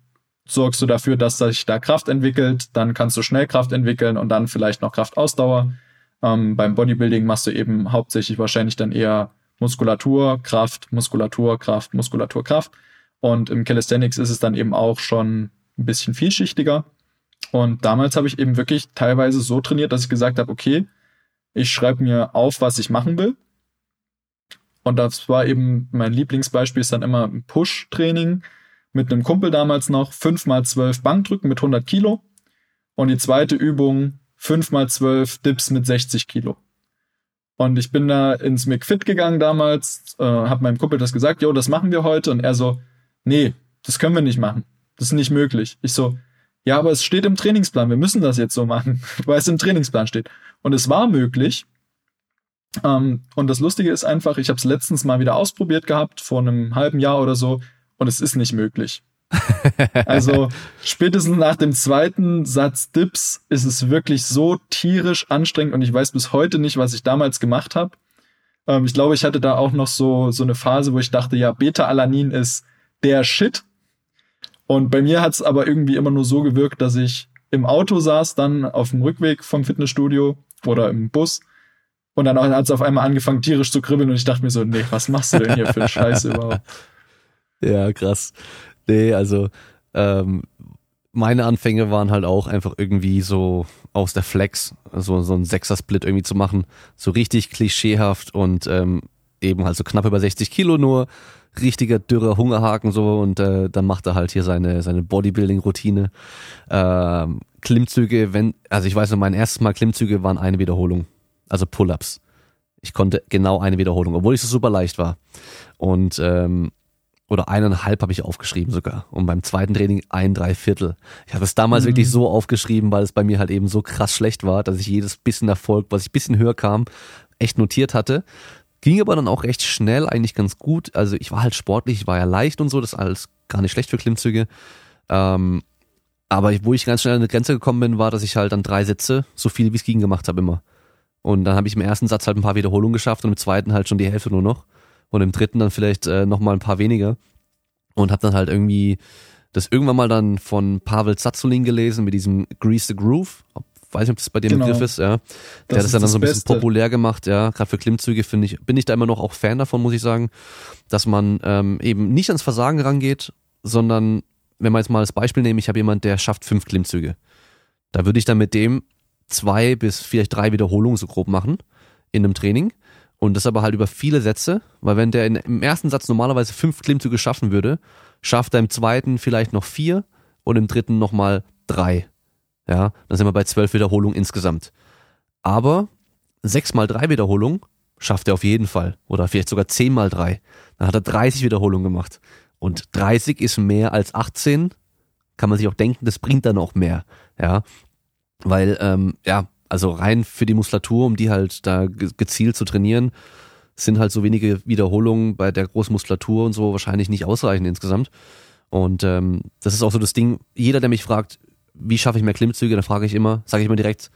sorgst du dafür, dass sich da Kraft entwickelt, dann kannst du schnell Kraft entwickeln und dann vielleicht noch Kraftausdauer. Ähm, beim Bodybuilding machst du eben hauptsächlich wahrscheinlich dann eher Muskulatur, Kraft, Muskulatur, Kraft, Muskulatur, Kraft. Und im Calisthenics ist es dann eben auch schon ein bisschen vielschichtiger. Und damals habe ich eben wirklich teilweise so trainiert, dass ich gesagt habe, okay, ich schreibe mir auf, was ich machen will. Und das war eben mein Lieblingsbeispiel ist dann immer ein Push-Training mit einem Kumpel damals noch, 5 mal 12 Bankdrücken mit 100 Kilo. Und die zweite Übung, 5 mal 12 Dips mit 60 Kilo. Und ich bin da ins McFit gegangen damals, äh, habe meinem Kumpel das gesagt, jo, das machen wir heute. Und er so, nee, das können wir nicht machen. Das ist nicht möglich. Ich so, ja, aber es steht im Trainingsplan, wir müssen das jetzt so machen, weil es im Trainingsplan steht. Und es war möglich. Ähm, und das Lustige ist einfach, ich habe es letztens mal wieder ausprobiert gehabt, vor einem halben Jahr oder so, und es ist nicht möglich. also spätestens nach dem zweiten Satz Dips ist es wirklich so tierisch anstrengend und ich weiß bis heute nicht, was ich damals gemacht habe. Ähm, ich glaube, ich hatte da auch noch so, so eine Phase, wo ich dachte, ja, Beta-Alanin ist der Shit. Und bei mir hat es aber irgendwie immer nur so gewirkt, dass ich im Auto saß, dann auf dem Rückweg vom Fitnessstudio oder im Bus. Und dann hat es auf einmal angefangen, tierisch zu kribbeln und ich dachte mir so, nee, was machst du denn hier für Scheiße überhaupt? Ja, krass. Nee, also ähm, meine Anfänge waren halt auch einfach irgendwie so aus der Flex, so, so ein Sechser-Split irgendwie zu machen. So richtig klischeehaft und ähm, eben halt so knapp über 60 Kilo nur, richtiger dürrer Hungerhaken so und äh, dann macht er halt hier seine seine Bodybuilding-Routine. Ähm, Klimmzüge, wenn, also ich weiß noch, mein erstes Mal Klimmzüge waren eine Wiederholung, also Pull-ups. Ich konnte genau eine Wiederholung, obwohl ich so super leicht war. Und ähm, oder eineinhalb habe ich aufgeschrieben sogar. Und beim zweiten Training ein Dreiviertel. Ich habe es damals mhm. wirklich so aufgeschrieben, weil es bei mir halt eben so krass schlecht war, dass ich jedes bisschen Erfolg, was ich bisschen höher kam, echt notiert hatte. Ging aber dann auch recht schnell, eigentlich ganz gut. Also ich war halt sportlich, ich war ja leicht und so, das ist alles gar nicht schlecht für Klimmzüge. Ähm, aber wo ich ganz schnell an eine Grenze gekommen bin, war, dass ich halt dann drei Sätze so viel wie es ging gemacht habe immer. Und dann habe ich im ersten Satz halt ein paar Wiederholungen geschafft und im zweiten halt schon die Hälfte nur noch. Und im dritten dann vielleicht äh, nochmal ein paar weniger. Und habe dann halt irgendwie das irgendwann mal dann von Pavel Zatzulin gelesen mit diesem Grease the Groove. Weiß nicht, ob das bei dir genau. Begriff ist, ja. Der das hat das dann, dann so ein bisschen Beste. populär gemacht, ja. Gerade für Klimmzüge finde ich, bin ich da immer noch auch Fan davon, muss ich sagen, dass man ähm, eben nicht ans Versagen rangeht, sondern wenn wir jetzt mal als Beispiel nehmen, ich habe jemand, der schafft fünf Klimmzüge. Da würde ich dann mit dem zwei bis vielleicht drei Wiederholungen so grob machen in einem Training. Und das aber halt über viele Sätze, weil wenn der in, im ersten Satz normalerweise fünf Klimmzüge schaffen würde, schafft er im zweiten vielleicht noch vier und im dritten nochmal drei. Ja, dann sind wir bei zwölf Wiederholungen insgesamt. Aber sechs mal drei Wiederholungen schafft er auf jeden Fall. Oder vielleicht sogar zehn mal drei. Dann hat er 30 Wiederholungen gemacht. Und 30 ist mehr als 18, kann man sich auch denken, das bringt dann auch mehr. Ja, weil, ähm, ja, also rein für die Muskulatur, um die halt da gezielt zu trainieren, sind halt so wenige Wiederholungen bei der großen Muskulatur und so wahrscheinlich nicht ausreichend insgesamt. Und ähm, das ist auch so das Ding, jeder, der mich fragt, wie schaffe ich mehr Klimmzüge, dann frage ich immer, sage ich immer direkt,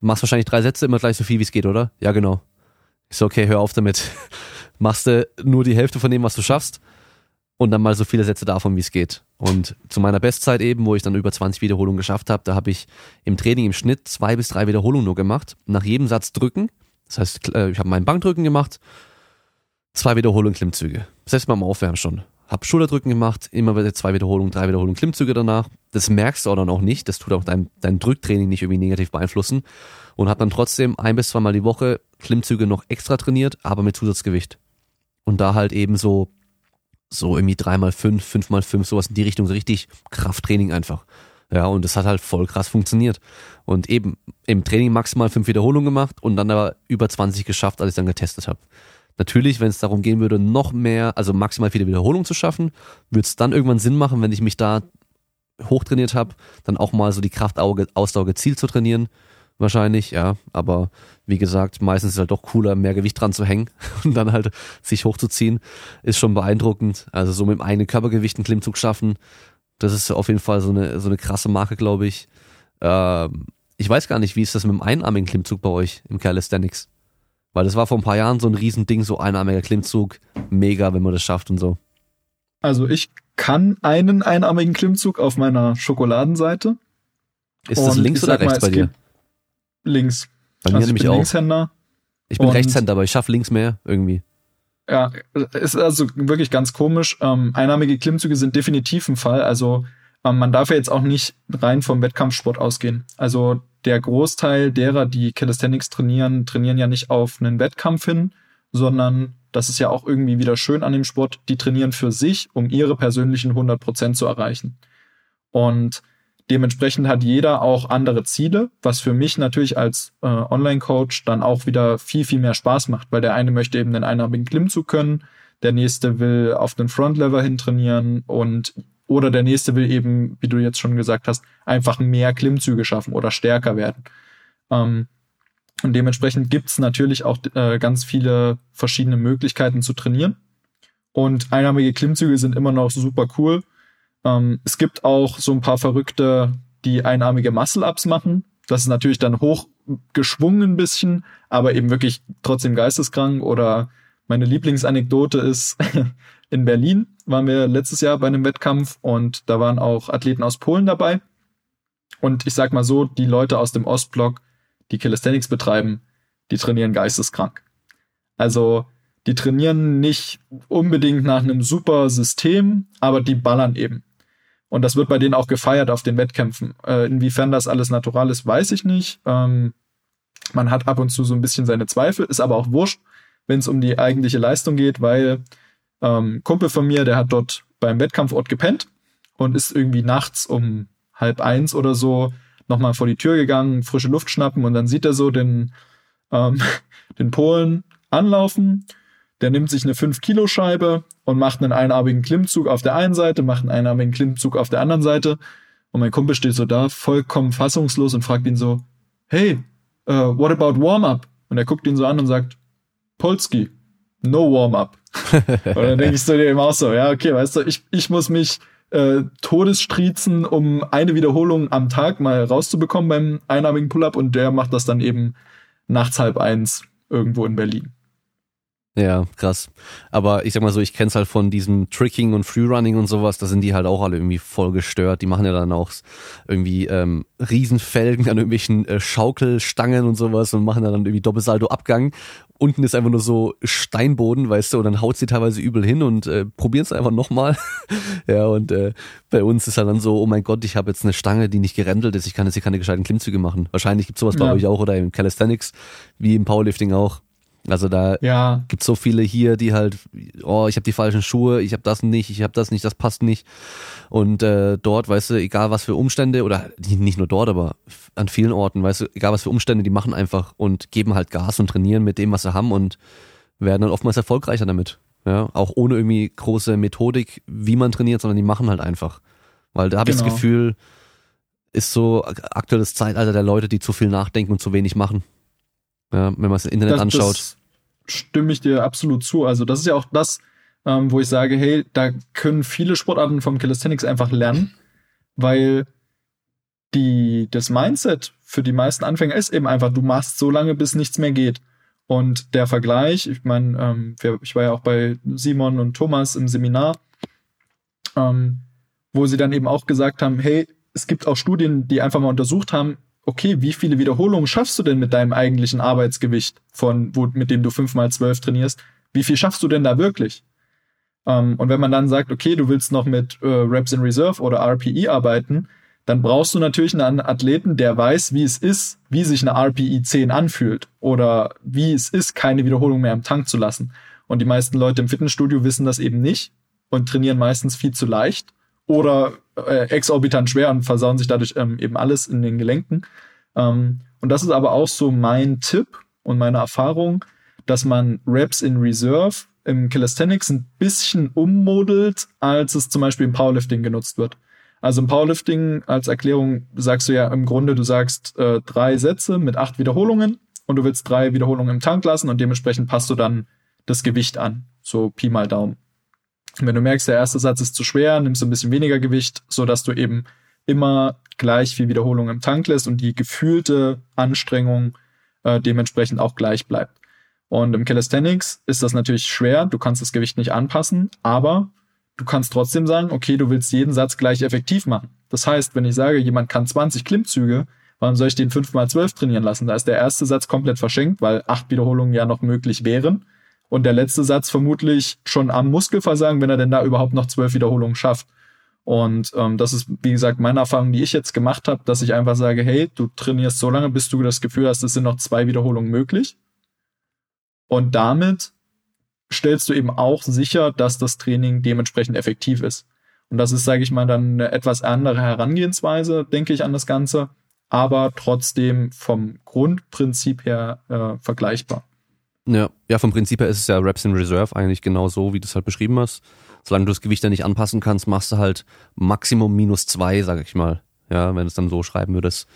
machst wahrscheinlich drei Sätze, immer gleich so viel wie es geht, oder? Ja, genau. Ich so, okay, hör auf damit. Machst du nur die Hälfte von dem, was du schaffst und dann mal so viele Sätze davon, wie es geht. Und zu meiner Bestzeit eben, wo ich dann über 20 Wiederholungen geschafft habe, da habe ich im Training im Schnitt zwei bis drei Wiederholungen nur gemacht. Nach jedem Satz drücken. Das heißt, äh, ich habe meinen Bankdrücken gemacht, zwei Wiederholungen Klimmzüge. Selbst beim Aufwärmen schon. Hab Schulterdrücken gemacht, immer wieder zwei Wiederholungen, drei Wiederholungen Klimmzüge danach. Das merkst du auch dann auch nicht. Das tut auch dein, dein Drücktraining nicht irgendwie negativ beeinflussen. Und habe dann trotzdem ein bis zweimal die Woche Klimmzüge noch extra trainiert, aber mit Zusatzgewicht. Und da halt eben so so irgendwie dreimal fünf, fünfmal fünf, sowas in die Richtung, so richtig Krafttraining einfach. Ja, und das hat halt voll krass funktioniert. Und eben im Training maximal fünf Wiederholungen gemacht und dann aber über 20 geschafft, als ich dann getestet habe. Natürlich, wenn es darum gehen würde, noch mehr, also maximal viele Wiederholungen zu schaffen, würde es dann irgendwann Sinn machen, wenn ich mich da hochtrainiert habe, dann auch mal so die Kraftausdauer gezielt zu trainieren wahrscheinlich, ja. Aber wie gesagt, meistens ist es halt doch cooler, mehr Gewicht dran zu hängen und dann halt sich hochzuziehen. Ist schon beeindruckend. Also so mit dem eigenen Körpergewicht einen Klimmzug schaffen, das ist auf jeden Fall so eine, so eine krasse Marke, glaube ich. Ähm, ich weiß gar nicht, wie ist das mit dem einarmigen Klimmzug bei euch im Calisthenics? Weil das war vor ein paar Jahren so ein Riesending, so einarmiger Klimmzug. Mega, wenn man das schafft und so. Also ich kann einen einarmigen Klimmzug auf meiner Schokoladenseite. Ist das links oder rechts mal, bei dir? links. Bei mir also nämlich ich bin auch. Linkshänder. Ich bin Rechtshänder, aber ich schaffe links mehr irgendwie. Ja, ist also wirklich ganz komisch. Ähm, einnahmige Klimmzüge sind definitiv ein Fall. Also ähm, man darf ja jetzt auch nicht rein vom Wettkampfsport ausgehen. Also der Großteil derer, die Calisthenics trainieren, trainieren ja nicht auf einen Wettkampf hin, sondern das ist ja auch irgendwie wieder schön an dem Sport. Die trainieren für sich, um ihre persönlichen 100 Prozent zu erreichen. Und Dementsprechend hat jeder auch andere Ziele, was für mich natürlich als äh, Online-Coach dann auch wieder viel, viel mehr Spaß macht, weil der eine möchte eben den einarmigen Klimmzug können, der nächste will auf den Frontlever hin trainieren und oder der nächste will eben, wie du jetzt schon gesagt hast, einfach mehr Klimmzüge schaffen oder stärker werden. Ähm, und dementsprechend gibt's natürlich auch äh, ganz viele verschiedene Möglichkeiten zu trainieren. Und einarmige Klimmzüge sind immer noch super cool ähm, es gibt auch so ein paar Verrückte, die einarmige Muscle-Ups machen. Das ist natürlich dann hochgeschwungen ein bisschen, aber eben wirklich trotzdem geisteskrank. Oder meine Lieblingsanekdote ist, in Berlin waren wir letztes Jahr bei einem Wettkampf und da waren auch Athleten aus Polen dabei. Und ich sag mal so, die Leute aus dem Ostblock, die Calisthenics betreiben, die trainieren geisteskrank. Also die trainieren nicht unbedingt nach einem super System, aber die ballern eben. Und das wird bei denen auch gefeiert auf den Wettkämpfen. Äh, inwiefern das alles natural ist, weiß ich nicht. Ähm, man hat ab und zu so ein bisschen seine Zweifel, ist aber auch wurscht, wenn es um die eigentliche Leistung geht, weil ähm, Kumpel von mir, der hat dort beim Wettkampfort gepennt und ist irgendwie nachts um halb eins oder so nochmal vor die Tür gegangen, frische Luft schnappen und dann sieht er so den, ähm, den Polen anlaufen. Der nimmt sich eine 5-Kilo-Scheibe und macht einen einarmigen Klimmzug auf der einen Seite, macht einen einarmigen Klimmzug auf der anderen Seite. Und mein Kumpel steht so da, vollkommen fassungslos und fragt ihn so, hey, uh, what about Warm-up? Und er guckt ihn so an und sagt, Polski, no Warm-up. Und dann denke ich so dem auch so, ja, okay, weißt du, ich, ich muss mich äh, Todesstriezen, um eine Wiederholung am Tag mal rauszubekommen beim einarmigen Pull-up und der macht das dann eben nachts halb eins irgendwo in Berlin. Ja, krass. Aber ich sag mal so, ich kenn's halt von diesem Tricking und Freerunning und sowas, da sind die halt auch alle irgendwie voll gestört. Die machen ja dann auch irgendwie ähm, Riesenfelgen an irgendwelchen äh, Schaukelstangen und sowas und machen dann irgendwie Doppelsalto-Abgang. Unten ist einfach nur so Steinboden, weißt du, und dann haut sie teilweise übel hin und äh, probieren es einfach nochmal. ja, und äh, bei uns ist halt dann so, oh mein Gott, ich habe jetzt eine Stange, die nicht gerendelt ist, ich kann jetzt hier keine gescheiten Klimmzüge machen. Wahrscheinlich gibt's sowas bei euch auch oder im Calisthenics, wie im Powerlifting auch. Also da ja. gibt so viele hier, die halt, oh, ich habe die falschen Schuhe, ich habe das nicht, ich habe das nicht, das passt nicht. Und äh, dort, weißt du, egal was für Umstände, oder nicht nur dort, aber an vielen Orten, weißt du, egal was für Umstände, die machen einfach und geben halt Gas und trainieren mit dem, was sie haben und werden dann oftmals erfolgreicher damit. Ja, auch ohne irgendwie große Methodik, wie man trainiert, sondern die machen halt einfach. Weil da habe genau. ich das. Gefühl, ist so aktuelles Zeitalter der Leute, die zu viel nachdenken und zu wenig machen. Ja, wenn man es im Internet das, anschaut. Das stimme ich dir absolut zu. Also das ist ja auch das, ähm, wo ich sage, hey, da können viele Sportarten vom Calisthenics einfach lernen, weil die, das Mindset für die meisten Anfänger ist eben einfach, du machst so lange, bis nichts mehr geht. Und der Vergleich, ich meine, ähm, ich war ja auch bei Simon und Thomas im Seminar, ähm, wo sie dann eben auch gesagt haben, hey, es gibt auch Studien, die einfach mal untersucht haben, okay, wie viele Wiederholungen schaffst du denn mit deinem eigentlichen Arbeitsgewicht, von wo, mit dem du fünf mal zwölf trainierst? Wie viel schaffst du denn da wirklich? Ähm, und wenn man dann sagt, okay, du willst noch mit äh, Reps in Reserve oder RPE arbeiten, dann brauchst du natürlich einen Athleten, der weiß, wie es ist, wie sich eine RPE 10 anfühlt oder wie es ist, keine Wiederholung mehr im Tank zu lassen. Und die meisten Leute im Fitnessstudio wissen das eben nicht und trainieren meistens viel zu leicht oder äh, exorbitant schwer und versauen sich dadurch ähm, eben alles in den Gelenken. Ähm, und das ist aber auch so mein Tipp und meine Erfahrung, dass man Reps in Reserve im Calisthenics ein bisschen ummodelt, als es zum Beispiel im Powerlifting genutzt wird. Also im Powerlifting als Erklärung sagst du ja im Grunde, du sagst äh, drei Sätze mit acht Wiederholungen und du willst drei Wiederholungen im Tank lassen und dementsprechend passt du dann das Gewicht an. So Pi mal Daumen. Wenn du merkst, der erste Satz ist zu schwer, nimmst du ein bisschen weniger Gewicht, so dass du eben immer gleich viel Wiederholung im Tank lässt und die gefühlte Anstrengung äh, dementsprechend auch gleich bleibt. Und im Calisthenics ist das natürlich schwer, du kannst das Gewicht nicht anpassen, aber du kannst trotzdem sagen, okay, du willst jeden Satz gleich effektiv machen. Das heißt, wenn ich sage, jemand kann 20 Klimmzüge, warum soll ich den 5x12 trainieren lassen? Da ist der erste Satz komplett verschenkt, weil acht Wiederholungen ja noch möglich wären und der letzte Satz vermutlich schon am Muskelversagen, wenn er denn da überhaupt noch zwölf Wiederholungen schafft. Und ähm, das ist, wie gesagt, meine Erfahrung, die ich jetzt gemacht habe, dass ich einfach sage, hey, du trainierst so lange, bis du das Gefühl hast, es sind noch zwei Wiederholungen möglich. Und damit stellst du eben auch sicher, dass das Training dementsprechend effektiv ist. Und das ist, sage ich mal, dann eine etwas andere Herangehensweise, denke ich, an das Ganze, aber trotzdem vom Grundprinzip her äh, vergleichbar. Ja, ja, vom Prinzip her ist es ja Reps in Reserve eigentlich genau so, wie du es halt beschrieben hast. Solange du das Gewicht dann nicht anpassen kannst, machst du halt Maximum minus zwei, sag ich mal. Ja, wenn du es dann so schreiben würdest.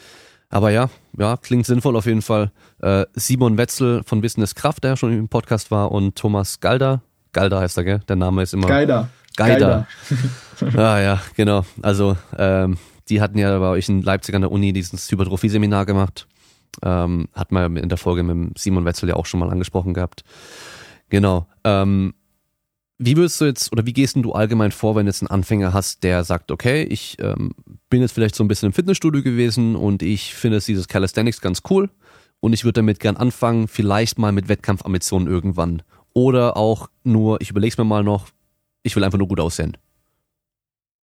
Aber ja, ja, klingt sinnvoll auf jeden Fall. Äh, Simon Wetzel von Business Kraft, der schon im Podcast war, und Thomas Galder. Galder heißt er, gell? Der Name ist immer. Geider. Geider. ah ja, genau. Also, ähm, die hatten ja bei euch in Leipzig an der Uni dieses Hypertrophie-Seminar gemacht. Ähm, hat man in der Folge mit Simon Wetzel ja auch schon mal angesprochen gehabt. Genau. Ähm, wie würdest du jetzt oder wie gehst du allgemein vor, wenn du jetzt einen Anfänger hast, der sagt, okay, ich ähm, bin jetzt vielleicht so ein bisschen im Fitnessstudio gewesen und ich finde dieses Calisthenics ganz cool und ich würde damit gern anfangen, vielleicht mal mit Wettkampfambitionen irgendwann. Oder auch nur, ich überlege es mir mal noch, ich will einfach nur gut aussehen.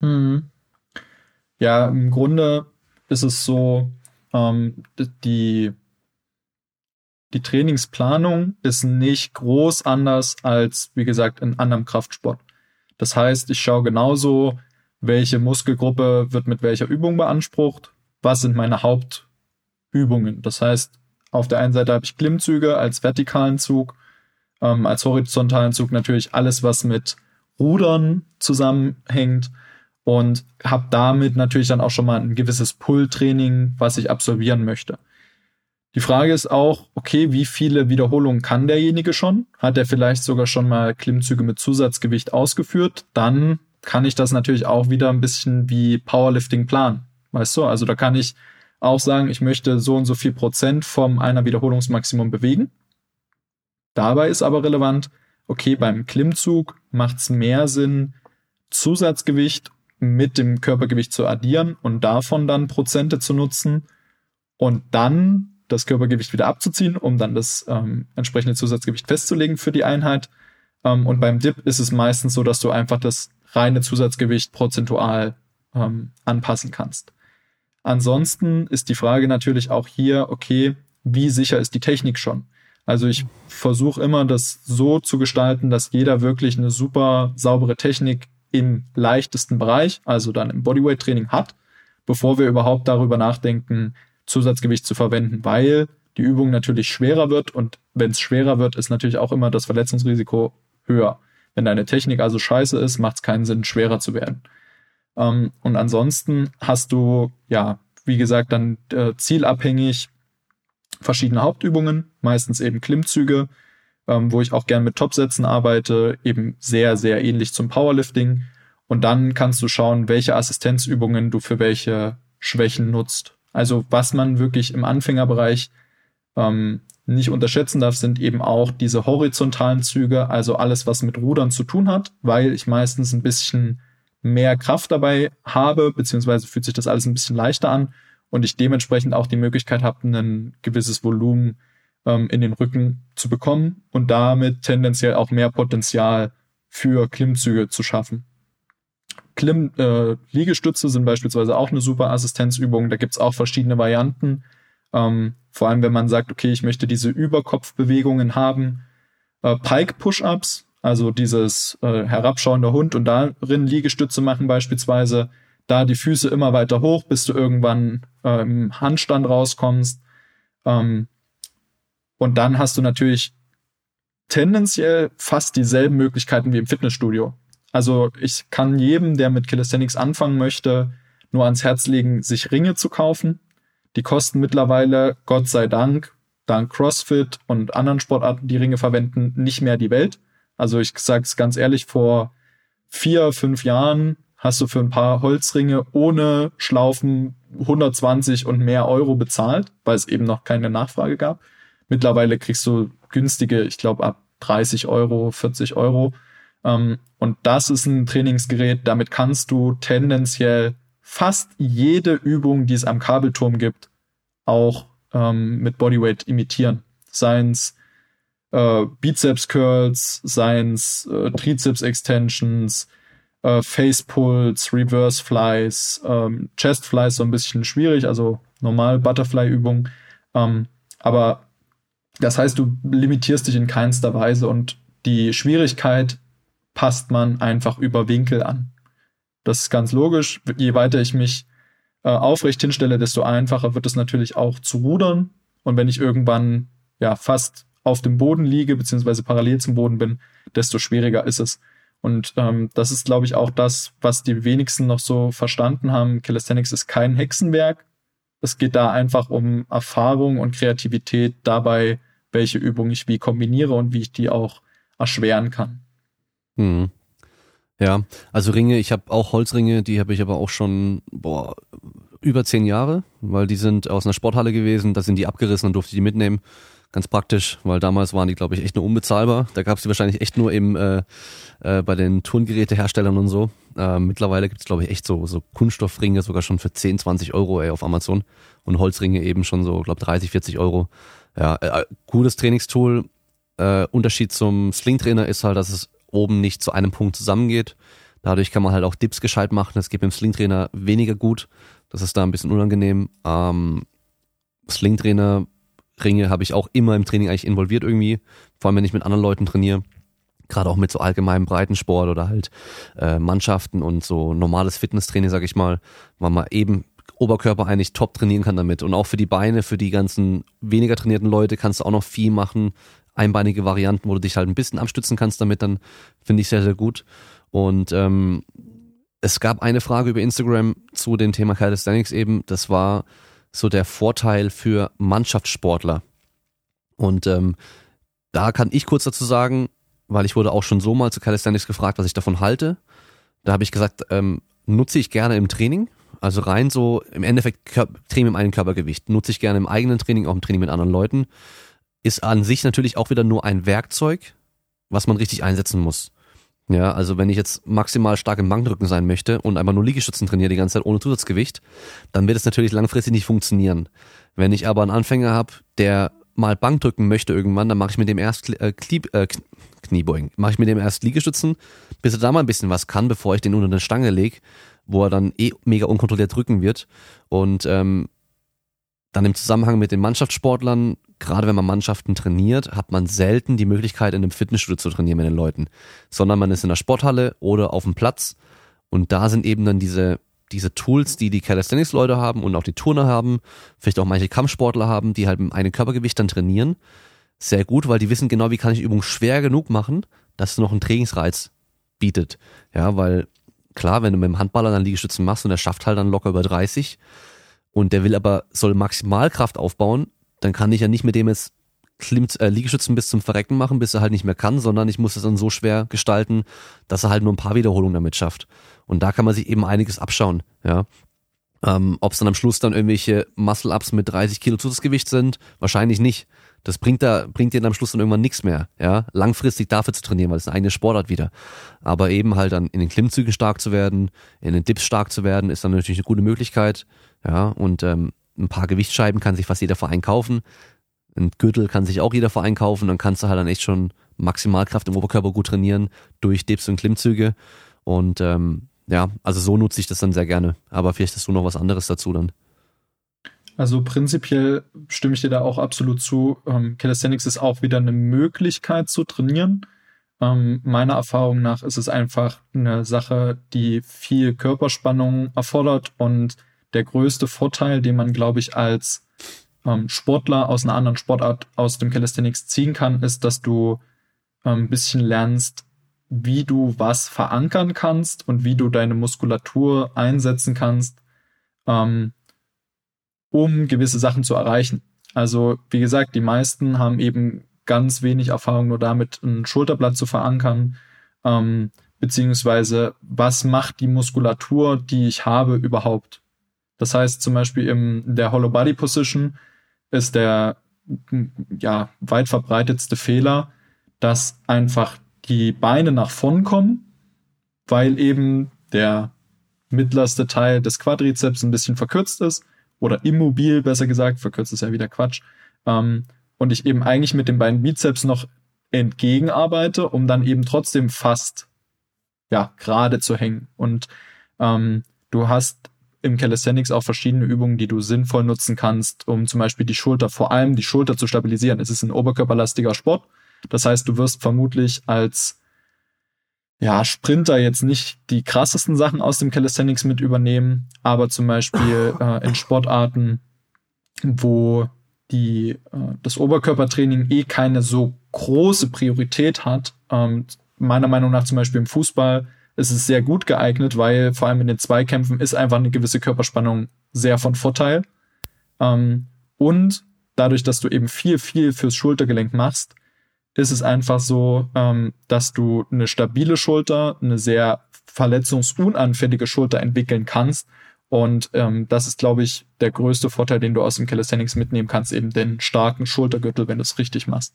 Hm. Ja, im Grunde ist es so, ähm, die die Trainingsplanung ist nicht groß anders als, wie gesagt, in anderem Kraftsport. Das heißt, ich schaue genauso, welche Muskelgruppe wird mit welcher Übung beansprucht, was sind meine Hauptübungen. Das heißt, auf der einen Seite habe ich Klimmzüge als vertikalen Zug, ähm, als horizontalen Zug natürlich alles, was mit Rudern zusammenhängt und habe damit natürlich dann auch schon mal ein gewisses Pull-Training, was ich absolvieren möchte. Die Frage ist auch, okay, wie viele Wiederholungen kann derjenige schon? Hat er vielleicht sogar schon mal Klimmzüge mit Zusatzgewicht ausgeführt? Dann kann ich das natürlich auch wieder ein bisschen wie Powerlifting planen. Weißt du, also da kann ich auch sagen, ich möchte so und so viel Prozent vom einer Wiederholungsmaximum bewegen. Dabei ist aber relevant, okay, beim Klimmzug macht es mehr Sinn, Zusatzgewicht mit dem Körpergewicht zu addieren und davon dann Prozente zu nutzen und dann das Körpergewicht wieder abzuziehen, um dann das ähm, entsprechende Zusatzgewicht festzulegen für die Einheit. Ähm, und beim Dip ist es meistens so, dass du einfach das reine Zusatzgewicht prozentual ähm, anpassen kannst. Ansonsten ist die Frage natürlich auch hier, okay, wie sicher ist die Technik schon? Also ich versuche immer, das so zu gestalten, dass jeder wirklich eine super saubere Technik im leichtesten Bereich, also dann im Bodyweight-Training hat, bevor wir überhaupt darüber nachdenken, Zusatzgewicht zu verwenden, weil die Übung natürlich schwerer wird und wenn es schwerer wird, ist natürlich auch immer das Verletzungsrisiko höher. Wenn deine Technik also scheiße ist, macht es keinen Sinn, schwerer zu werden. Ähm, und ansonsten hast du, ja, wie gesagt, dann äh, zielabhängig verschiedene Hauptübungen, meistens eben Klimmzüge, ähm, wo ich auch gern mit Topsätzen arbeite, eben sehr, sehr ähnlich zum Powerlifting. Und dann kannst du schauen, welche Assistenzübungen du für welche Schwächen nutzt. Also was man wirklich im Anfängerbereich ähm, nicht unterschätzen darf, sind eben auch diese horizontalen Züge, also alles, was mit Rudern zu tun hat, weil ich meistens ein bisschen mehr Kraft dabei habe, beziehungsweise fühlt sich das alles ein bisschen leichter an und ich dementsprechend auch die Möglichkeit habe, ein gewisses Volumen ähm, in den Rücken zu bekommen und damit tendenziell auch mehr Potenzial für Klimmzüge zu schaffen. Klimm, äh, Liegestütze sind beispielsweise auch eine super Assistenzübung. Da gibt's auch verschiedene Varianten. Ähm, vor allem, wenn man sagt, okay, ich möchte diese Überkopfbewegungen haben. Äh, Pike-Push-Ups, also dieses äh, herabschauende Hund und darin Liegestütze machen beispielsweise. Da die Füße immer weiter hoch, bis du irgendwann äh, im Handstand rauskommst. Ähm, und dann hast du natürlich tendenziell fast dieselben Möglichkeiten wie im Fitnessstudio. Also ich kann jedem, der mit Calisthenics anfangen möchte, nur ans Herz legen, sich Ringe zu kaufen. Die kosten mittlerweile, Gott sei Dank, dank CrossFit und anderen Sportarten, die Ringe verwenden, nicht mehr die Welt. Also ich sage es ganz ehrlich, vor vier, fünf Jahren hast du für ein paar Holzringe ohne Schlaufen 120 und mehr Euro bezahlt, weil es eben noch keine Nachfrage gab. Mittlerweile kriegst du günstige, ich glaube, ab 30 Euro, 40 Euro. Ähm, und das ist ein Trainingsgerät, damit kannst du tendenziell fast jede Übung, die es am Kabelturm gibt, auch ähm, mit Bodyweight imitieren. Seien's äh, Bizeps Curls, seien's äh, Trizeps Extensions, äh, Face Pulls, Reverse Flies, ähm, Chest Flies so ein bisschen schwierig, also normal Butterfly Übung. Ähm, aber das heißt, du limitierst dich in keinster Weise und die Schwierigkeit passt man einfach über Winkel an. Das ist ganz logisch. Je weiter ich mich äh, aufrecht hinstelle, desto einfacher wird es natürlich auch zu rudern. Und wenn ich irgendwann ja fast auf dem Boden liege, beziehungsweise parallel zum Boden bin, desto schwieriger ist es. Und ähm, das ist, glaube ich, auch das, was die wenigsten noch so verstanden haben. Calisthenics ist kein Hexenwerk. Es geht da einfach um Erfahrung und Kreativität dabei, welche Übung ich wie kombiniere und wie ich die auch erschweren kann. Hm. Ja, also Ringe, ich habe auch Holzringe, die habe ich aber auch schon boah, über zehn Jahre, weil die sind aus einer Sporthalle gewesen, da sind die abgerissen und durfte ich die mitnehmen. Ganz praktisch, weil damals waren die, glaube ich, echt nur unbezahlbar. Da gab es die wahrscheinlich echt nur im, äh, äh, bei den Turngeräteherstellern und so. Äh, mittlerweile gibt es, glaube ich, echt so, so Kunststoffringe sogar schon für 10, 20 Euro ey, auf Amazon. Und Holzringe eben schon so, glaube 30, 40 Euro. Ja, äh, gutes Trainingstool. Äh, Unterschied zum Slingtrainer ist halt, dass es oben nicht zu einem Punkt zusammengeht. Dadurch kann man halt auch Dips gescheit machen. Das geht beim Slingtrainer weniger gut. Das ist da ein bisschen unangenehm. Ähm, Slingtrainer Ringe habe ich auch immer im Training eigentlich involviert irgendwie, vor allem wenn ich mit anderen Leuten trainiere gerade auch mit so allgemeinem Breitensport oder halt äh, Mannschaften und so normales Fitnesstraining, sag ich mal, weil man eben Oberkörper eigentlich top trainieren kann damit. Und auch für die Beine, für die ganzen weniger trainierten Leute kannst du auch noch viel machen. Einbeinige Varianten, wo du dich halt ein bisschen abstützen kannst damit, dann finde ich sehr, sehr gut. Und ähm, es gab eine Frage über Instagram zu dem Thema Calisthenics eben. Das war so der Vorteil für Mannschaftssportler. Und ähm, da kann ich kurz dazu sagen, weil ich wurde auch schon so mal zu Calisthenics gefragt, was ich davon halte. Da habe ich gesagt, ähm, nutze ich gerne im Training. Also rein so im Endeffekt Training im eigenen Körpergewicht. Nutze ich gerne im eigenen Training, auch im Training mit anderen Leuten. Ist an sich natürlich auch wieder nur ein Werkzeug, was man richtig einsetzen muss. Ja, also wenn ich jetzt maximal stark im Bankdrücken sein möchte und einfach nur Liegestützen trainiere die ganze Zeit ohne Zusatzgewicht, dann wird es natürlich langfristig nicht funktionieren. Wenn ich aber einen Anfänger habe, der mal Bankdrücken möchte irgendwann, dann mache ich mit dem erst äh, äh, Kniebeugen. Mache ich mit dem erst Liegestützen, bis er da mal ein bisschen was kann, bevor ich den unter eine Stange lege, wo er dann eh mega unkontrolliert drücken wird. Und ähm, dann im Zusammenhang mit den Mannschaftssportlern, gerade wenn man Mannschaften trainiert, hat man selten die Möglichkeit, in einem Fitnessstudio zu trainieren mit den Leuten, sondern man ist in der Sporthalle oder auf dem Platz und da sind eben dann diese diese Tools, die die Calisthenics-Leute haben und auch die Turner haben, vielleicht auch manche Kampfsportler haben, die halt mit einem Körpergewicht dann trainieren, sehr gut, weil die wissen genau, wie kann ich Übung schwer genug machen, dass es noch einen Trainingsreiz bietet. Ja, weil klar, wenn du mit dem Handballer dann Liegestützen machst und der schafft halt dann locker über 30 und der will aber, soll Maximalkraft aufbauen, dann kann ich ja nicht mit dem jetzt Klimt, äh, Liegestützen bis zum Verrecken machen, bis er halt nicht mehr kann, sondern ich muss es dann so schwer gestalten, dass er halt nur ein paar Wiederholungen damit schafft. Und da kann man sich eben einiges abschauen, ja. Ähm, Ob es dann am Schluss dann irgendwelche Muscle-Ups mit 30 Kilo Zusatzgewicht sind, wahrscheinlich nicht. Das bringt da, bringt dir am Schluss dann irgendwann nichts mehr, ja. Langfristig dafür zu trainieren, weil es eine eigene Sportart wieder. Aber eben halt dann in den Klimmzügen stark zu werden, in den Dips stark zu werden, ist dann natürlich eine gute Möglichkeit, ja. Und ähm, ein paar Gewichtsscheiben kann sich fast jeder Verein kaufen. Ein Gürtel kann sich auch jeder Verein kaufen, dann kannst du halt dann echt schon Maximalkraft im Oberkörper gut trainieren durch Dips und Klimmzüge. Und ähm, ja, also so nutze ich das dann sehr gerne. Aber vielleicht hast du noch was anderes dazu dann. Also prinzipiell stimme ich dir da auch absolut zu. Ähm, Calisthenics ist auch wieder eine Möglichkeit zu trainieren. Ähm, meiner Erfahrung nach ist es einfach eine Sache, die viel Körperspannung erfordert und der größte Vorteil, den man, glaube ich, als ähm, Sportler aus einer anderen Sportart aus dem Calisthenics ziehen kann, ist, dass du ähm, ein bisschen lernst, wie du was verankern kannst und wie du deine Muskulatur einsetzen kannst, ähm, um gewisse Sachen zu erreichen. Also, wie gesagt, die meisten haben eben ganz wenig Erfahrung nur damit, ein Schulterblatt zu verankern, ähm, beziehungsweise was macht die Muskulatur, die ich habe, überhaupt. Das heißt zum Beispiel in der Hollow Body Position ist der ja, weit verbreitetste Fehler, dass einfach die Beine nach vorn kommen, weil eben der mittlerste Teil des Quadrizeps ein bisschen verkürzt ist oder immobil, besser gesagt, verkürzt ist ja wieder Quatsch. Ähm, und ich eben eigentlich mit den beiden Bizeps noch entgegenarbeite, um dann eben trotzdem fast ja gerade zu hängen. Und ähm, du hast im Calisthenics auch verschiedene Übungen, die du sinnvoll nutzen kannst, um zum Beispiel die Schulter, vor allem die Schulter zu stabilisieren. Es ist ein oberkörperlastiger Sport das heißt, du wirst vermutlich als ja, Sprinter jetzt nicht die krassesten Sachen aus dem Calisthenics mit übernehmen, aber zum Beispiel äh, in Sportarten, wo die, äh, das Oberkörpertraining eh keine so große Priorität hat, ähm, meiner Meinung nach zum Beispiel im Fußball ist es sehr gut geeignet, weil vor allem in den Zweikämpfen ist einfach eine gewisse Körperspannung sehr von Vorteil. Ähm, und dadurch, dass du eben viel, viel fürs Schultergelenk machst, ist es einfach so, ähm, dass du eine stabile Schulter, eine sehr verletzungsunanfällige Schulter entwickeln kannst. Und ähm, das ist, glaube ich, der größte Vorteil, den du aus dem Calisthenics mitnehmen kannst, eben den starken Schultergürtel, wenn du es richtig machst.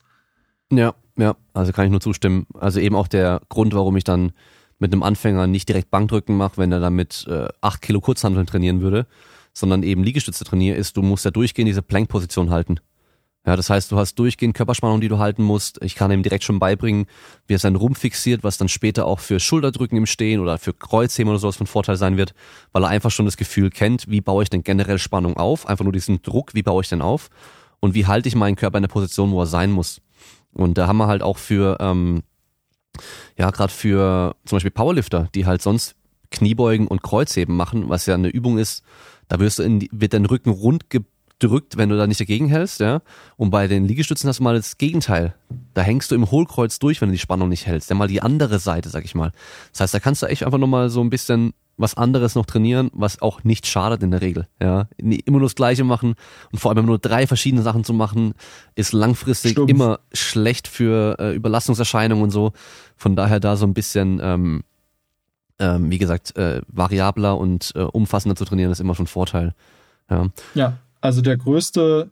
Ja, ja, also kann ich nur zustimmen. Also eben auch der Grund, warum ich dann mit einem Anfänger nicht direkt Bankdrücken mache, wenn er damit äh, 8 Kilo Kurzhanteln trainieren würde, sondern eben Liegestütze trainiere, ist, du musst ja durchgehend diese Plank-Position halten. Ja, das heißt, du hast durchgehend Körperspannung, die du halten musst. Ich kann ihm direkt schon beibringen, wie er seinen Rumpf fixiert, was dann später auch für Schulterdrücken im Stehen oder für Kreuzheben oder sowas von Vorteil sein wird, weil er einfach schon das Gefühl kennt, wie baue ich denn generell Spannung auf? Einfach nur diesen Druck, wie baue ich denn auf? und wie halte ich meinen Körper in der Position, wo er sein muss. Und da haben wir halt auch für, ähm, ja, gerade für zum Beispiel Powerlifter, die halt sonst Kniebeugen und Kreuzheben machen, was ja eine Übung ist, da wirst du in, wird dein Rücken rund gedrückt, wenn du da nicht dagegen hältst, ja. Und bei den Liegestützen hast du mal das Gegenteil. Da hängst du im Hohlkreuz durch, wenn du die Spannung nicht hältst. Dann mal die andere Seite, sag ich mal. Das heißt, da kannst du echt einfach nochmal so ein bisschen was anderes noch trainieren, was auch nicht schadet in der Regel. Ja, immer nur das Gleiche machen und vor allem nur drei verschiedene Sachen zu machen, ist langfristig Stumpf. immer schlecht für äh, Überlastungserscheinungen und so. Von daher da so ein bisschen, ähm, ähm, wie gesagt, äh, variabler und äh, umfassender zu trainieren, ist immer schon Vorteil. Ja. ja, also der größte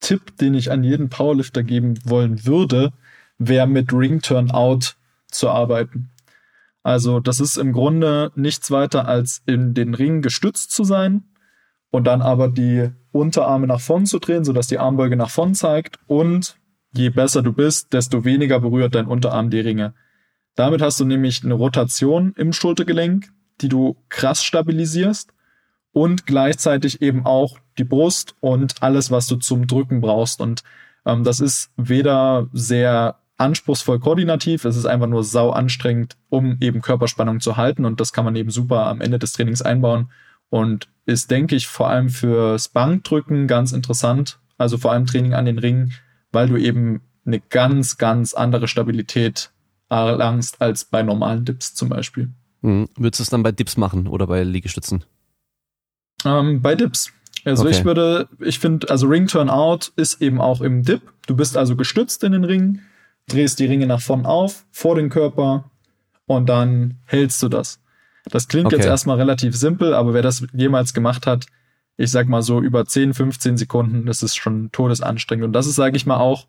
Tipp, den ich an jeden Powerlifter geben wollen würde, wäre mit Ring Turnout zu arbeiten. Also das ist im Grunde nichts weiter als in den Ring gestützt zu sein und dann aber die Unterarme nach vorn zu drehen, sodass die Armbeuge nach vorn zeigt und je besser du bist, desto weniger berührt dein Unterarm die Ringe. Damit hast du nämlich eine Rotation im Schultergelenk, die du krass stabilisierst und gleichzeitig eben auch die Brust und alles, was du zum Drücken brauchst. Und ähm, das ist weder sehr anspruchsvoll koordinativ, es ist einfach nur sau anstrengend, um eben Körperspannung zu halten und das kann man eben super am Ende des Trainings einbauen und ist, denke ich, vor allem fürs Bankdrücken ganz interessant, also vor allem Training an den Ringen, weil du eben eine ganz, ganz andere Stabilität erlangst als bei normalen Dips zum Beispiel. Mhm. Würdest du es dann bei Dips machen oder bei Liegestützen? Ähm, bei Dips. Also okay. ich würde, ich finde, also Ring Turnout ist eben auch im Dip. Du bist also gestützt in den Ringen drehst die Ringe nach vorn auf, vor den Körper und dann hältst du das. Das klingt okay. jetzt erstmal relativ simpel, aber wer das jemals gemacht hat, ich sag mal so über 10, 15 Sekunden, das ist schon todesanstrengend. Und das ist, sage ich mal, auch,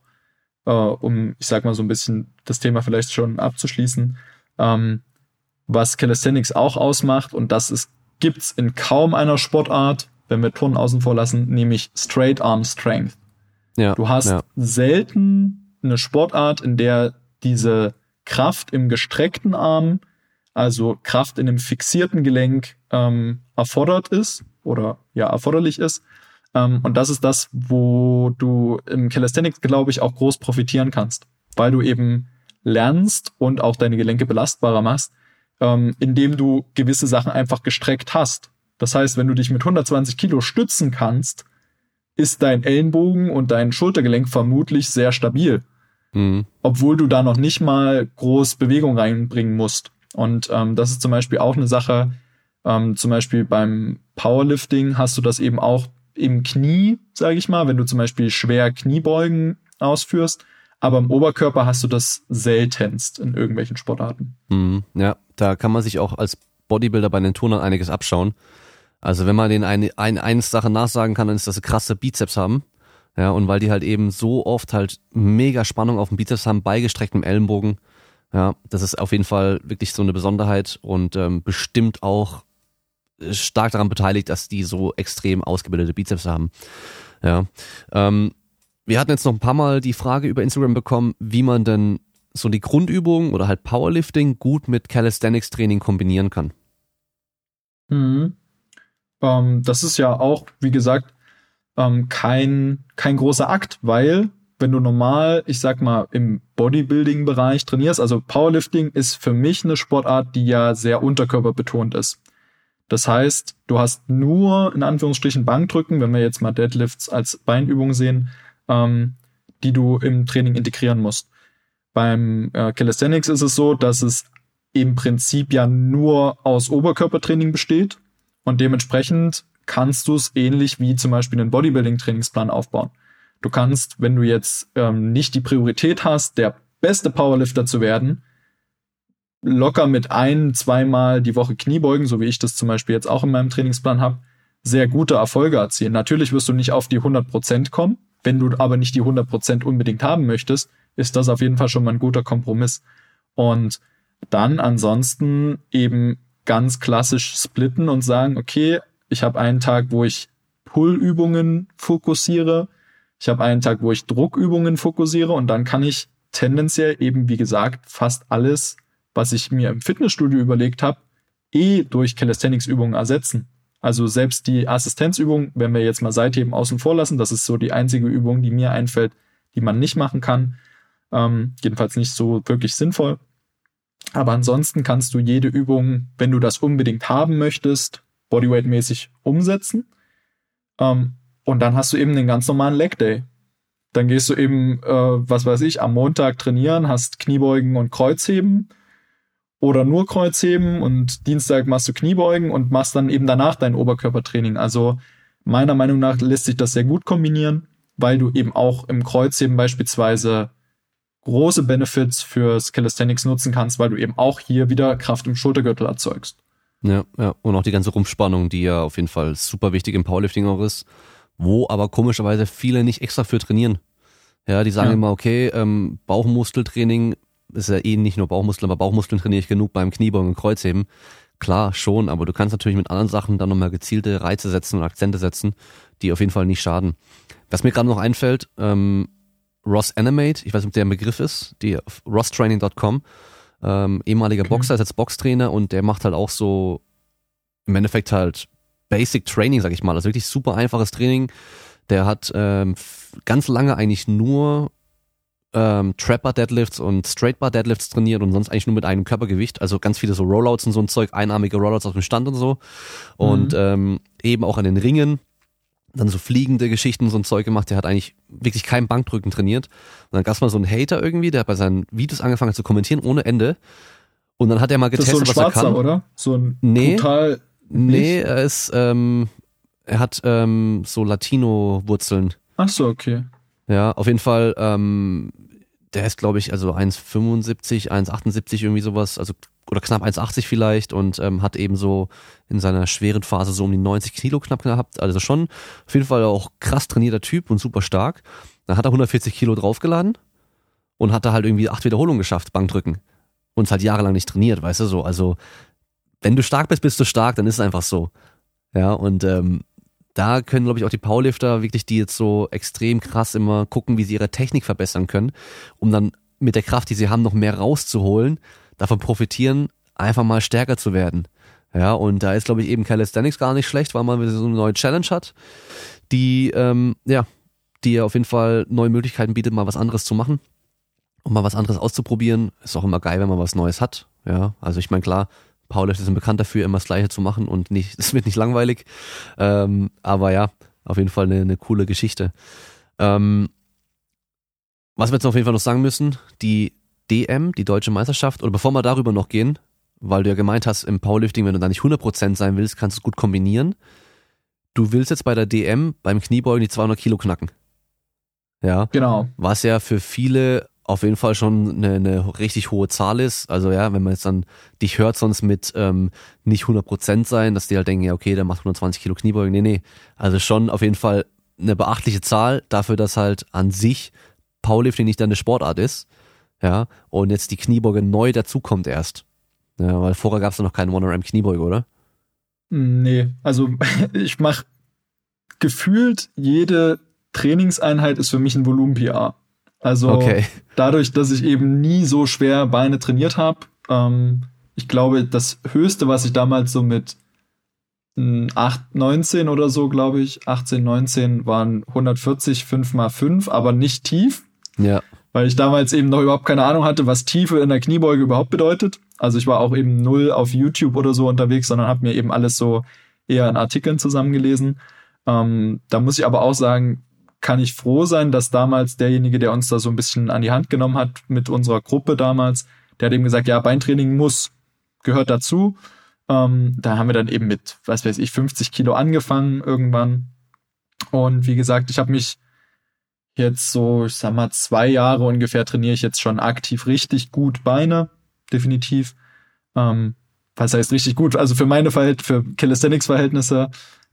äh, um, ich sag mal so ein bisschen das Thema vielleicht schon abzuschließen, ähm, was Calisthenics auch ausmacht, und das ist, gibt's in kaum einer Sportart, wenn wir Turnen außen vor lassen, nämlich Straight Arm Strength. Ja, du hast ja. selten eine Sportart, in der diese Kraft im gestreckten Arm, also Kraft in einem fixierten Gelenk ähm, erfordert ist oder ja erforderlich ist. Ähm, und das ist das, wo du im Calisthenics, glaube ich, auch groß profitieren kannst, weil du eben lernst und auch deine Gelenke belastbarer machst, ähm, indem du gewisse Sachen einfach gestreckt hast. Das heißt, wenn du dich mit 120 Kilo stützen kannst, ist dein Ellenbogen und dein Schultergelenk vermutlich sehr stabil. Mhm. Obwohl du da noch nicht mal groß Bewegung reinbringen musst. Und ähm, das ist zum Beispiel auch eine Sache, ähm, zum Beispiel beim Powerlifting hast du das eben auch im Knie, sage ich mal, wenn du zum Beispiel schwer Kniebeugen ausführst. Aber im Oberkörper hast du das seltenst in irgendwelchen Sportarten. Mhm, ja, da kann man sich auch als Bodybuilder bei den Turnern einiges abschauen. Also wenn man den eine, ein, eine Sache nachsagen kann, dann ist, dass sie krasse Bizeps haben. Ja, und weil die halt eben so oft halt mega Spannung auf dem Bizeps haben, bei gestrecktem Ellenbogen. Ja, das ist auf jeden Fall wirklich so eine Besonderheit und ähm, bestimmt auch stark daran beteiligt, dass die so extrem ausgebildete Bizeps haben. Ja. Ähm, wir hatten jetzt noch ein paar Mal die Frage über Instagram bekommen, wie man denn so die Grundübungen oder halt Powerlifting gut mit Calisthenics Training kombinieren kann. Mhm. Ähm, das ist ja auch, wie gesagt, ähm, kein, kein großer Akt, weil wenn du normal, ich sag mal, im Bodybuilding-Bereich trainierst, also Powerlifting ist für mich eine Sportart, die ja sehr unterkörperbetont ist. Das heißt, du hast nur in Anführungsstrichen Bankdrücken, wenn wir jetzt mal Deadlifts als Beinübung sehen, ähm, die du im Training integrieren musst. Beim äh, Calisthenics ist es so, dass es im Prinzip ja nur aus Oberkörpertraining besteht und dementsprechend kannst du es ähnlich wie zum Beispiel einen Bodybuilding-Trainingsplan aufbauen. Du kannst, wenn du jetzt ähm, nicht die Priorität hast, der beste Powerlifter zu werden, locker mit ein, zweimal die Woche Kniebeugen, so wie ich das zum Beispiel jetzt auch in meinem Trainingsplan habe, sehr gute Erfolge erzielen. Natürlich wirst du nicht auf die 100% kommen. Wenn du aber nicht die 100% unbedingt haben möchtest, ist das auf jeden Fall schon mal ein guter Kompromiss. Und dann ansonsten eben ganz klassisch splitten und sagen, okay, ich habe einen Tag, wo ich Pull-Übungen fokussiere. Ich habe einen Tag, wo ich Druckübungen fokussiere und dann kann ich tendenziell eben, wie gesagt, fast alles, was ich mir im Fitnessstudio überlegt habe, eh durch Calisthenics-Übungen ersetzen. Also selbst die Assistenzübung, wenn wir jetzt mal Seitheben außen vor lassen, das ist so die einzige Übung, die mir einfällt, die man nicht machen kann. Ähm, jedenfalls nicht so wirklich sinnvoll. Aber ansonsten kannst du jede Übung, wenn du das unbedingt haben möchtest, Bodyweight-mäßig umsetzen. Ähm, und dann hast du eben den ganz normalen Leg Day. Dann gehst du eben, äh, was weiß ich, am Montag trainieren, hast Kniebeugen und Kreuzheben oder nur Kreuzheben und Dienstag machst du Kniebeugen und machst dann eben danach dein Oberkörpertraining. Also meiner Meinung nach lässt sich das sehr gut kombinieren, weil du eben auch im Kreuzheben beispielsweise große Benefits fürs Calisthenics nutzen kannst, weil du eben auch hier wieder Kraft im Schultergürtel erzeugst. Ja, ja. Und auch die ganze Rumpfspannung, die ja auf jeden Fall super wichtig im Powerlifting auch ist, wo aber komischerweise viele nicht extra für trainieren. Ja, die sagen ja. immer, okay, ähm, Bauchmuskeltraining ist ja eh nicht nur Bauchmuskeln, aber Bauchmuskeln trainiere ich genug beim Kniebeugen und Kreuzheben. Klar, schon, aber du kannst natürlich mit anderen Sachen dann nochmal gezielte Reize setzen und Akzente setzen, die auf jeden Fall nicht schaden. Was mir gerade noch einfällt, ähm, Ross Animate, ich weiß nicht, ob der ein Begriff ist, die rosstraining.com, ähm, ehemaliger okay. Boxer, ist jetzt Boxtrainer und der macht halt auch so im Endeffekt halt Basic Training, sag ich mal. Also wirklich super einfaches Training. Der hat ähm, ganz lange eigentlich nur ähm, Trapper Deadlifts und Straight Bar Deadlifts trainiert und sonst eigentlich nur mit einem Körpergewicht. Also ganz viele so Rollouts und so ein Zeug, einarmige Rollouts aus dem Stand und so. Und mhm. ähm, eben auch an den Ringen dann so fliegende Geschichten, so ein Zeug gemacht, der hat eigentlich wirklich kein Bankdrücken trainiert. Und dann gab es mal so einen Hater irgendwie, der hat bei seinen Videos angefangen zu kommentieren ohne Ende. Und dann hat er mal getestet, das ist so ein was Schwarzer, er kann. oder? So ein nee, total. Nee, er ist, ähm, er hat ähm, so Latino-Wurzeln. Ach so, okay. Ja, auf jeden Fall, ähm, der ist, glaube ich, also 1,75, 1,78 irgendwie sowas, also oder knapp 1,80 vielleicht und ähm, hat eben so in seiner schweren Phase so um die 90 Kilo knapp gehabt. Also schon auf jeden Fall auch krass trainierter Typ und super stark. Dann hat er 140 Kilo draufgeladen und hat da halt irgendwie acht Wiederholungen geschafft, Bankdrücken. Und es halt jahrelang nicht trainiert, weißt du so. Also wenn du stark bist, bist du stark, dann ist es einfach so. Ja, und ähm, da können, glaube ich, auch die Powerlifter wirklich, die jetzt so extrem krass immer gucken, wie sie ihre Technik verbessern können, um dann mit der Kraft, die sie haben, noch mehr rauszuholen davon profitieren, einfach mal stärker zu werden. Ja, und da ist, glaube ich, eben Calisthenics gar nicht schlecht, weil man so eine neue Challenge hat, die, ähm, ja, die auf jeden Fall neue Möglichkeiten bietet, mal was anderes zu machen und mal was anderes auszuprobieren. Ist auch immer geil, wenn man was Neues hat. Ja, also ich meine, klar, Powerlifter sind bekannt dafür, immer das Gleiche zu machen und nicht, es wird nicht langweilig. Ähm, aber ja, auf jeden Fall eine, eine coole Geschichte. Ähm, was wir jetzt auf jeden Fall noch sagen müssen, die DM, die deutsche Meisterschaft, oder bevor wir darüber noch gehen, weil du ja gemeint hast, im Powerlifting, wenn du da nicht 100% sein willst, kannst du es gut kombinieren. Du willst jetzt bei der DM beim Kniebeugen die 200 Kilo knacken. Ja. Genau. Was ja für viele auf jeden Fall schon eine, eine richtig hohe Zahl ist. Also ja, wenn man jetzt dann dich hört sonst mit ähm, nicht 100% sein, dass die halt denken, ja okay, der macht 120 Kilo Kniebeugen. Nee, nee. Also schon auf jeden Fall eine beachtliche Zahl dafür, dass halt an sich Powerlifting nicht deine Sportart ist ja, und jetzt die Kniebeuge neu dazukommt erst. Ja, weil vorher gab es noch keinen One-RM Kniebeuge, oder? Nee, also ich mache gefühlt jede Trainingseinheit ist für mich ein Volumen-PR. Also okay. dadurch, dass ich eben nie so schwer Beine trainiert habe, ähm, ich glaube, das Höchste, was ich damals so mit 8, 19 oder so, glaube ich, 18, 19 waren 140 5 mal 5, aber nicht tief. Ja weil ich damals eben noch überhaupt keine Ahnung hatte, was Tiefe in der Kniebeuge überhaupt bedeutet. Also ich war auch eben null auf YouTube oder so unterwegs, sondern habe mir eben alles so eher in Artikeln zusammengelesen. Ähm, da muss ich aber auch sagen, kann ich froh sein, dass damals derjenige, der uns da so ein bisschen an die Hand genommen hat mit unserer Gruppe damals, der hat eben gesagt, ja, Beintraining muss, gehört dazu. Ähm, da haben wir dann eben mit, was weiß ich, 50 Kilo angefangen irgendwann. Und wie gesagt, ich habe mich jetzt so, ich sag mal, zwei Jahre ungefähr trainiere ich jetzt schon aktiv richtig gut Beine, definitiv. Ähm, was heißt richtig gut? Also für meine Verhältnisse, für Calisthenics-Verhältnisse.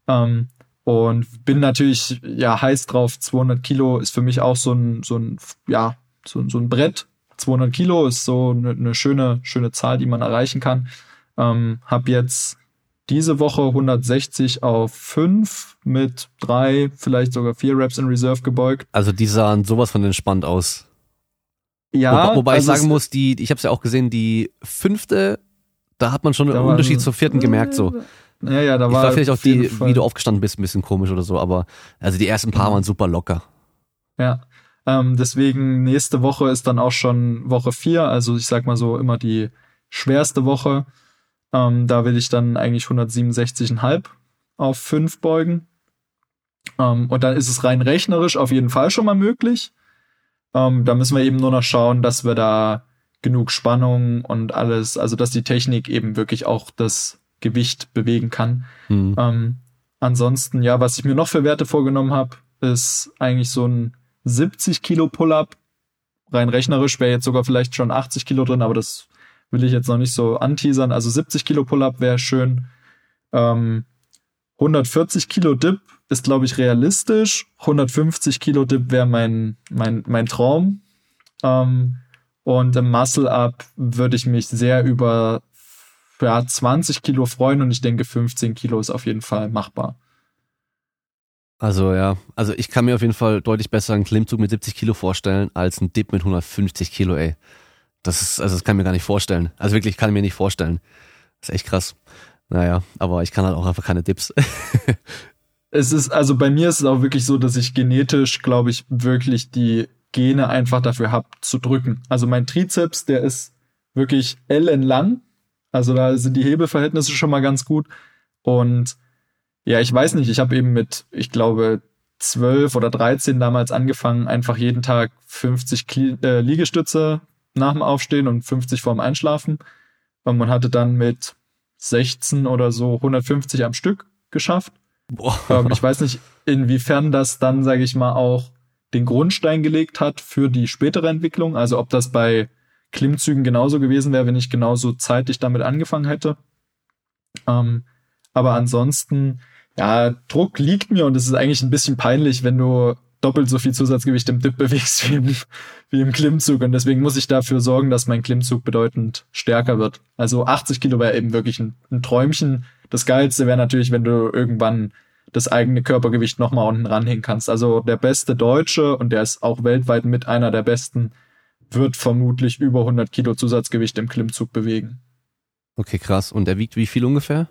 Ähm, und bin natürlich ja heiß drauf. 200 Kilo ist für mich auch so ein, so ein, ja, so, so ein Brett. 200 Kilo ist so eine, eine schöne, schöne Zahl, die man erreichen kann. Ähm, hab jetzt diese Woche 160 auf 5 mit drei, vielleicht sogar vier Reps in Reserve gebeugt. Also die sahen sowas von entspannt aus. Ja. Wo, wobei also ich sagen muss, die, ich habe es ja auch gesehen, die fünfte, da hat man schon einen Unterschied zur vierten gemerkt so. Ja, ja, da ich war. war vielleicht auch die, wie du aufgestanden bist, ein bisschen komisch oder so, aber also die ersten paar waren super locker. Ja. Ähm, deswegen nächste Woche ist dann auch schon Woche vier, also ich sag mal so immer die schwerste Woche. Ähm, da will ich dann eigentlich 167,5 auf 5 beugen. Ähm, und dann ist es rein rechnerisch auf jeden Fall schon mal möglich. Ähm, da müssen wir eben nur noch schauen, dass wir da genug Spannung und alles, also dass die Technik eben wirklich auch das Gewicht bewegen kann. Mhm. Ähm, ansonsten, ja, was ich mir noch für Werte vorgenommen habe, ist eigentlich so ein 70 Kilo Pull-up. Rein rechnerisch wäre jetzt sogar vielleicht schon 80 Kilo drin, aber das will ich jetzt noch nicht so anteasern. Also 70 Kilo Pull-up wäre schön. Ähm, 140 Kilo Dip ist, glaube ich, realistisch. 150 Kilo Dip wäre mein, mein, mein Traum. Ähm, und im Muscle Up würde ich mich sehr über ja, 20 Kilo freuen und ich denke, 15 Kilo ist auf jeden Fall machbar. Also ja, also ich kann mir auf jeden Fall deutlich besser einen Klimmzug mit 70 Kilo vorstellen als einen Dip mit 150 Kilo, ey. Das ist, also das kann ich mir gar nicht vorstellen. Also wirklich, kann ich mir nicht vorstellen. Das ist echt krass. Naja, aber ich kann halt auch einfach keine Dips. es ist, also bei mir ist es auch wirklich so, dass ich genetisch, glaube ich, wirklich die Gene einfach dafür habe zu drücken. Also mein Trizeps, der ist wirklich ellenlang. Also da sind die Hebelverhältnisse schon mal ganz gut. Und ja, ich weiß nicht, ich habe eben mit, ich glaube, zwölf oder dreizehn damals angefangen, einfach jeden Tag 50 Kli äh, Liegestütze nach dem Aufstehen und 50 vorm Einschlafen. Und man hatte dann mit 16 oder so 150 am Stück geschafft. Ähm, ich weiß nicht, inwiefern das dann, sage ich mal, auch den Grundstein gelegt hat für die spätere Entwicklung. Also ob das bei Klimmzügen genauso gewesen wäre, wenn ich genauso zeitig damit angefangen hätte. Ähm, aber ansonsten, ja, Druck liegt mir und es ist eigentlich ein bisschen peinlich, wenn du doppelt so viel Zusatzgewicht im Dip bewegst wie im, wie im Klimmzug. Und deswegen muss ich dafür sorgen, dass mein Klimmzug bedeutend stärker wird. Also 80 Kilo wäre eben wirklich ein, ein Träumchen. Das Geilste wäre natürlich, wenn du irgendwann das eigene Körpergewicht nochmal unten ranhängen kannst. Also der beste Deutsche, und der ist auch weltweit mit einer der besten, wird vermutlich über 100 Kilo Zusatzgewicht im Klimmzug bewegen. Okay, krass. Und der wiegt wie viel ungefähr?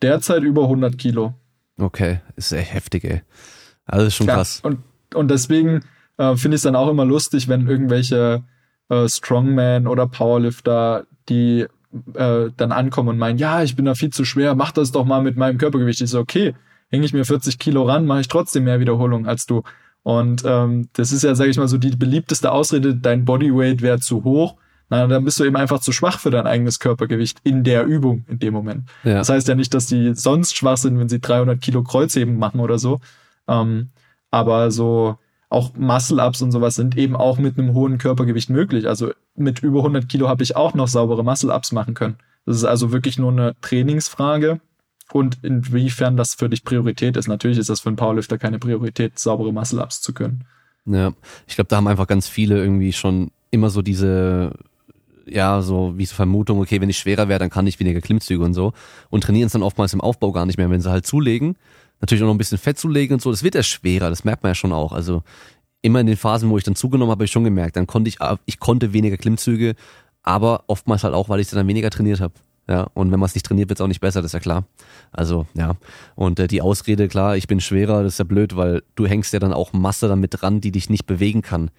Derzeit über 100 Kilo. Okay, ist echt heftig, ey. Also schon ja, krass. Und, und deswegen äh, finde ich es dann auch immer lustig, wenn irgendwelche äh, Strongman oder Powerlifter, die äh, dann ankommen und meinen, ja, ich bin da viel zu schwer, mach das doch mal mit meinem Körpergewicht. Ich so, okay, hänge ich mir 40 Kilo ran, mache ich trotzdem mehr Wiederholungen als du. Und ähm, das ist ja, sage ich mal, so die beliebteste Ausrede, dein Bodyweight wäre zu hoch. Na, dann bist du eben einfach zu schwach für dein eigenes Körpergewicht in der Übung in dem Moment. Ja. Das heißt ja nicht, dass die sonst schwach sind, wenn sie 300 Kilo Kreuzheben machen oder so, ähm, aber so auch Muscle-Ups und sowas sind eben auch mit einem hohen Körpergewicht möglich. Also mit über 100 Kilo habe ich auch noch saubere Muscle-Ups machen können. Das ist also wirklich nur eine Trainingsfrage und inwiefern das für dich Priorität ist. Natürlich ist das für einen Powerlifter keine Priorität, saubere Muscle-Ups zu können. Ja, ich glaube, da haben einfach ganz viele irgendwie schon immer so diese ja, so wie so Vermutung, okay, wenn ich schwerer wäre, dann kann ich weniger Klimmzüge und so und trainieren es dann oftmals im Aufbau gar nicht mehr, wenn sie halt zulegen natürlich auch noch ein bisschen Fett zulegen und so. Das wird ja schwerer, das merkt man ja schon auch. Also immer in den Phasen, wo ich dann zugenommen habe, habe ich schon gemerkt, dann konnte ich, ich konnte weniger Klimmzüge, aber oftmals halt auch, weil ich dann weniger trainiert habe. Ja, und wenn man es nicht trainiert, wird es auch nicht besser, das ist ja klar. Also, ja. Und äh, die Ausrede, klar, ich bin schwerer, das ist ja blöd, weil du hängst ja dann auch Masse damit dran, die dich nicht bewegen kann.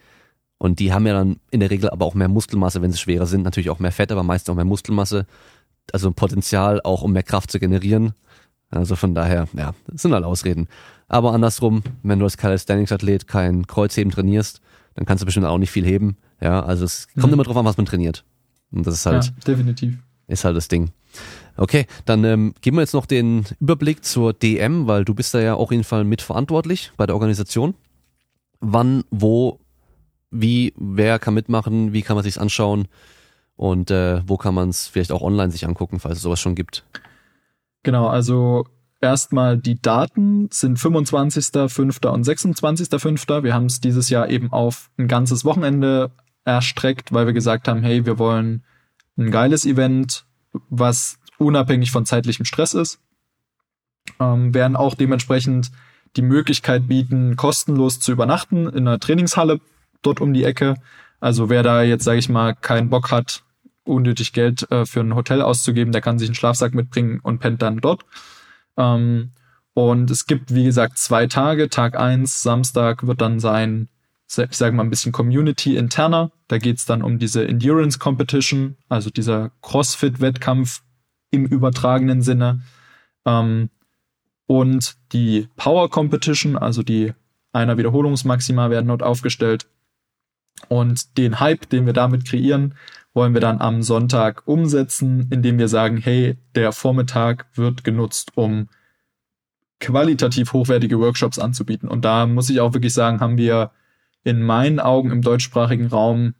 Und die haben ja dann in der Regel aber auch mehr Muskelmasse, wenn sie schwerer sind. Natürlich auch mehr Fett, aber meistens auch mehr Muskelmasse. Also Potenzial auch, um mehr Kraft zu generieren. Also von daher, ja, das sind halt Ausreden. Aber andersrum, wenn du als Calisthenics-Athlet kein Kreuzheben trainierst, dann kannst du bestimmt auch nicht viel heben. Ja, also es kommt mhm. immer drauf an, was man trainiert. Und das ist halt. Ja, definitiv. Ist halt das Ding. Okay, dann ähm, geben wir jetzt noch den Überblick zur DM, weil du bist da ja auch jeden Fall mitverantwortlich bei der Organisation. Wann, wo, wie, wer kann mitmachen, wie kann man sich's anschauen und äh, wo kann man es vielleicht auch online sich angucken, falls es sowas schon gibt. Genau, also erstmal die Daten sind 25.05. und 26.05. Wir haben es dieses Jahr eben auf ein ganzes Wochenende erstreckt, weil wir gesagt haben, hey, wir wollen ein geiles Event, was unabhängig von zeitlichem Stress ist. Ähm, werden auch dementsprechend die Möglichkeit bieten, kostenlos zu übernachten in einer Trainingshalle dort um die Ecke. Also wer da jetzt, sage ich mal, keinen Bock hat, unnötig Geld äh, für ein Hotel auszugeben. Der kann sich einen Schlafsack mitbringen und pennt dann dort. Ähm, und es gibt, wie gesagt, zwei Tage. Tag eins Samstag, wird dann sein, ich sage mal, ein bisschen Community-interner. Da geht's dann um diese Endurance Competition, also dieser CrossFit-Wettkampf im übertragenen Sinne. Ähm, und die Power Competition, also die einer Wiederholungsmaxima werden dort aufgestellt. Und den Hype, den wir damit kreieren, wollen wir dann am Sonntag umsetzen, indem wir sagen, hey, der Vormittag wird genutzt, um qualitativ hochwertige Workshops anzubieten. Und da muss ich auch wirklich sagen, haben wir in meinen Augen im deutschsprachigen Raum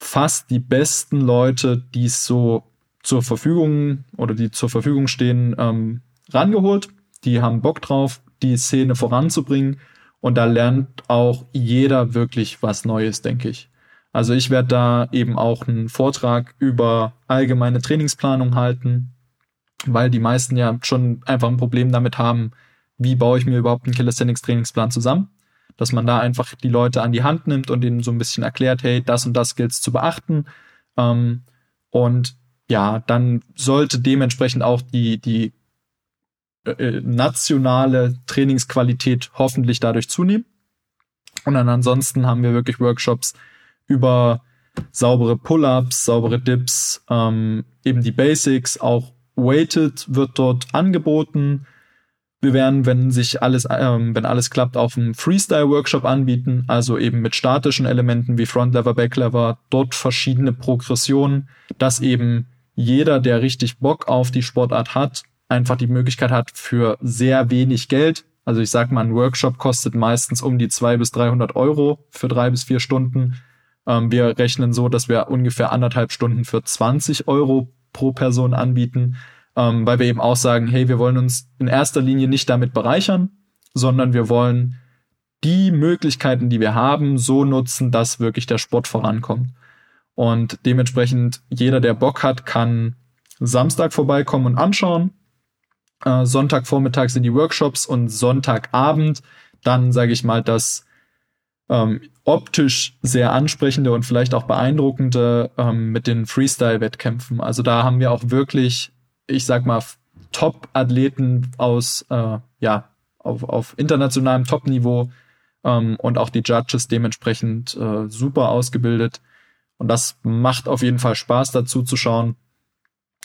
fast die besten Leute, die es so zur Verfügung oder die zur Verfügung stehen, ähm, rangeholt. Die haben Bock drauf, die Szene voranzubringen. Und da lernt auch jeder wirklich was Neues, denke ich. Also ich werde da eben auch einen Vortrag über allgemeine Trainingsplanung halten, weil die meisten ja schon einfach ein Problem damit haben, wie baue ich mir überhaupt einen Calisthenics Trainingsplan zusammen, dass man da einfach die Leute an die Hand nimmt und ihnen so ein bisschen erklärt, hey, das und das gilt zu beachten. Ähm, und ja, dann sollte dementsprechend auch die, die äh, äh, nationale Trainingsqualität hoffentlich dadurch zunehmen. Und dann ansonsten haben wir wirklich Workshops über saubere Pull-ups, saubere Dips, ähm, eben die Basics, auch Weighted wird dort angeboten. Wir werden, wenn sich alles, ähm, wenn alles klappt, auch einen Freestyle-Workshop anbieten, also eben mit statischen Elementen wie Front Lever, Back Lever, dort verschiedene Progressionen, dass eben jeder, der richtig Bock auf die Sportart hat, einfach die Möglichkeit hat für sehr wenig Geld. Also ich sag mal, ein Workshop kostet meistens um die zwei bis 300 Euro für drei bis vier Stunden. Ähm, wir rechnen so, dass wir ungefähr anderthalb Stunden für 20 Euro pro Person anbieten, ähm, weil wir eben auch sagen, hey, wir wollen uns in erster Linie nicht damit bereichern, sondern wir wollen die Möglichkeiten, die wir haben, so nutzen, dass wirklich der Sport vorankommt. Und dementsprechend jeder, der Bock hat, kann Samstag vorbeikommen und anschauen. Äh, Sonntagvormittag sind die Workshops und Sonntagabend dann, sage ich mal, das ähm, optisch sehr ansprechende und vielleicht auch beeindruckende ähm, mit den Freestyle-Wettkämpfen. Also da haben wir auch wirklich, ich sag mal, Top-Athleten aus, äh, ja, auf, auf internationalem Top-Niveau ähm, und auch die Judges dementsprechend äh, super ausgebildet. Und das macht auf jeden Fall Spaß, dazu zu schauen.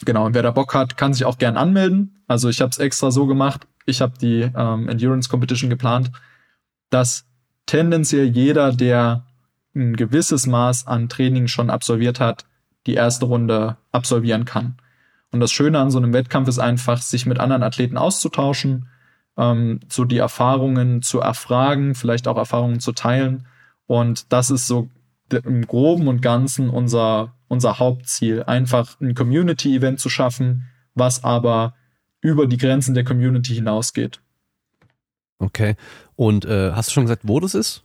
Genau, und wer da Bock hat, kann sich auch gern anmelden. Also ich habe es extra so gemacht. Ich habe die ähm, Endurance Competition geplant, dass tendenziell jeder, der ein gewisses Maß an Training schon absolviert hat, die erste Runde absolvieren kann. Und das Schöne an so einem Wettkampf ist einfach, sich mit anderen Athleten auszutauschen, ähm, so die Erfahrungen zu erfragen, vielleicht auch Erfahrungen zu teilen. Und das ist so im Groben und Ganzen unser, unser Hauptziel, einfach ein Community-Event zu schaffen, was aber über die Grenzen der Community hinausgeht. Okay. Und äh, hast du schon gesagt, wo das ist?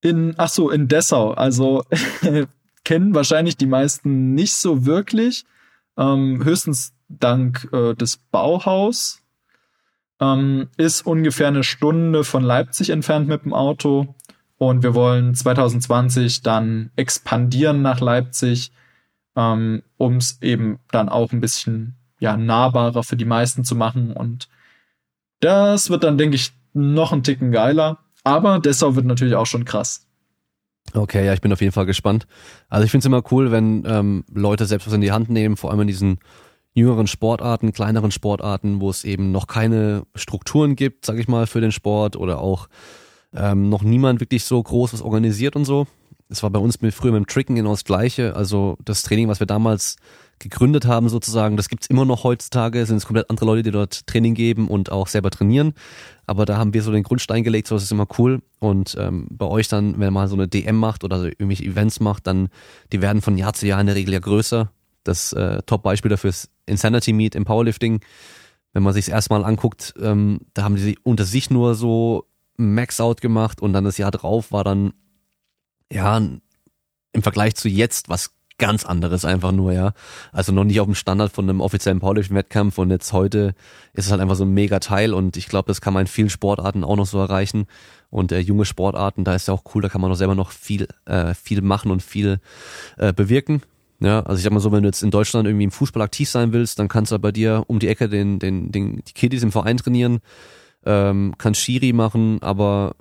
In, ach so, in Dessau. Also kennen wahrscheinlich die meisten nicht so wirklich. Ähm, höchstens dank äh, des Bauhaus. Ähm, ist ungefähr eine Stunde von Leipzig entfernt mit dem Auto. Und wir wollen 2020 dann expandieren nach Leipzig, ähm, um es eben dann auch ein bisschen ja, nahbarer für die meisten zu machen. Und das wird dann, denke ich, noch ein Ticken geiler. Aber Dessau wird natürlich auch schon krass. Okay, ja, ich bin auf jeden Fall gespannt. Also ich finde es immer cool, wenn ähm, Leute selbst was in die Hand nehmen, vor allem in diesen jüngeren Sportarten, kleineren Sportarten, wo es eben noch keine Strukturen gibt, sag ich mal, für den Sport oder auch ähm, noch niemand wirklich so groß was organisiert und so. Es war bei uns mit, früher mit dem Tricken genau das Gleiche. Also das Training, was wir damals gegründet haben sozusagen, das gibt's immer noch heutzutage. Sind es komplett andere Leute, die dort Training geben und auch selber trainieren. Aber da haben wir so den Grundstein gelegt, so das ist immer cool. Und ähm, bei euch dann, wenn man so eine DM macht oder so irgendwelche Events macht, dann die werden von Jahr zu Jahr in der Regel ja größer. Das äh, Top-Beispiel dafür ist Insanity Meet im Powerlifting. Wenn man sich erstmal anguckt, ähm, da haben die unter sich nur so Max-Out gemacht und dann das Jahr drauf war dann, ja, im Vergleich zu jetzt was ganz anderes einfach nur, ja. Also noch nicht auf dem Standard von einem offiziellen Powerlifting-Wettkampf und jetzt heute ist es halt einfach so ein mega Teil und ich glaube, das kann man in vielen Sportarten auch noch so erreichen und äh, junge Sportarten, da ist ja auch cool, da kann man auch selber noch viel, äh, viel machen und viel äh, bewirken. Ja, also ich sag mal so, wenn du jetzt in Deutschland irgendwie im Fußball aktiv sein willst, dann kannst du bei dir um die Ecke den, den, den, die Kiddies im Verein trainieren, ähm, kannst Schiri machen, aber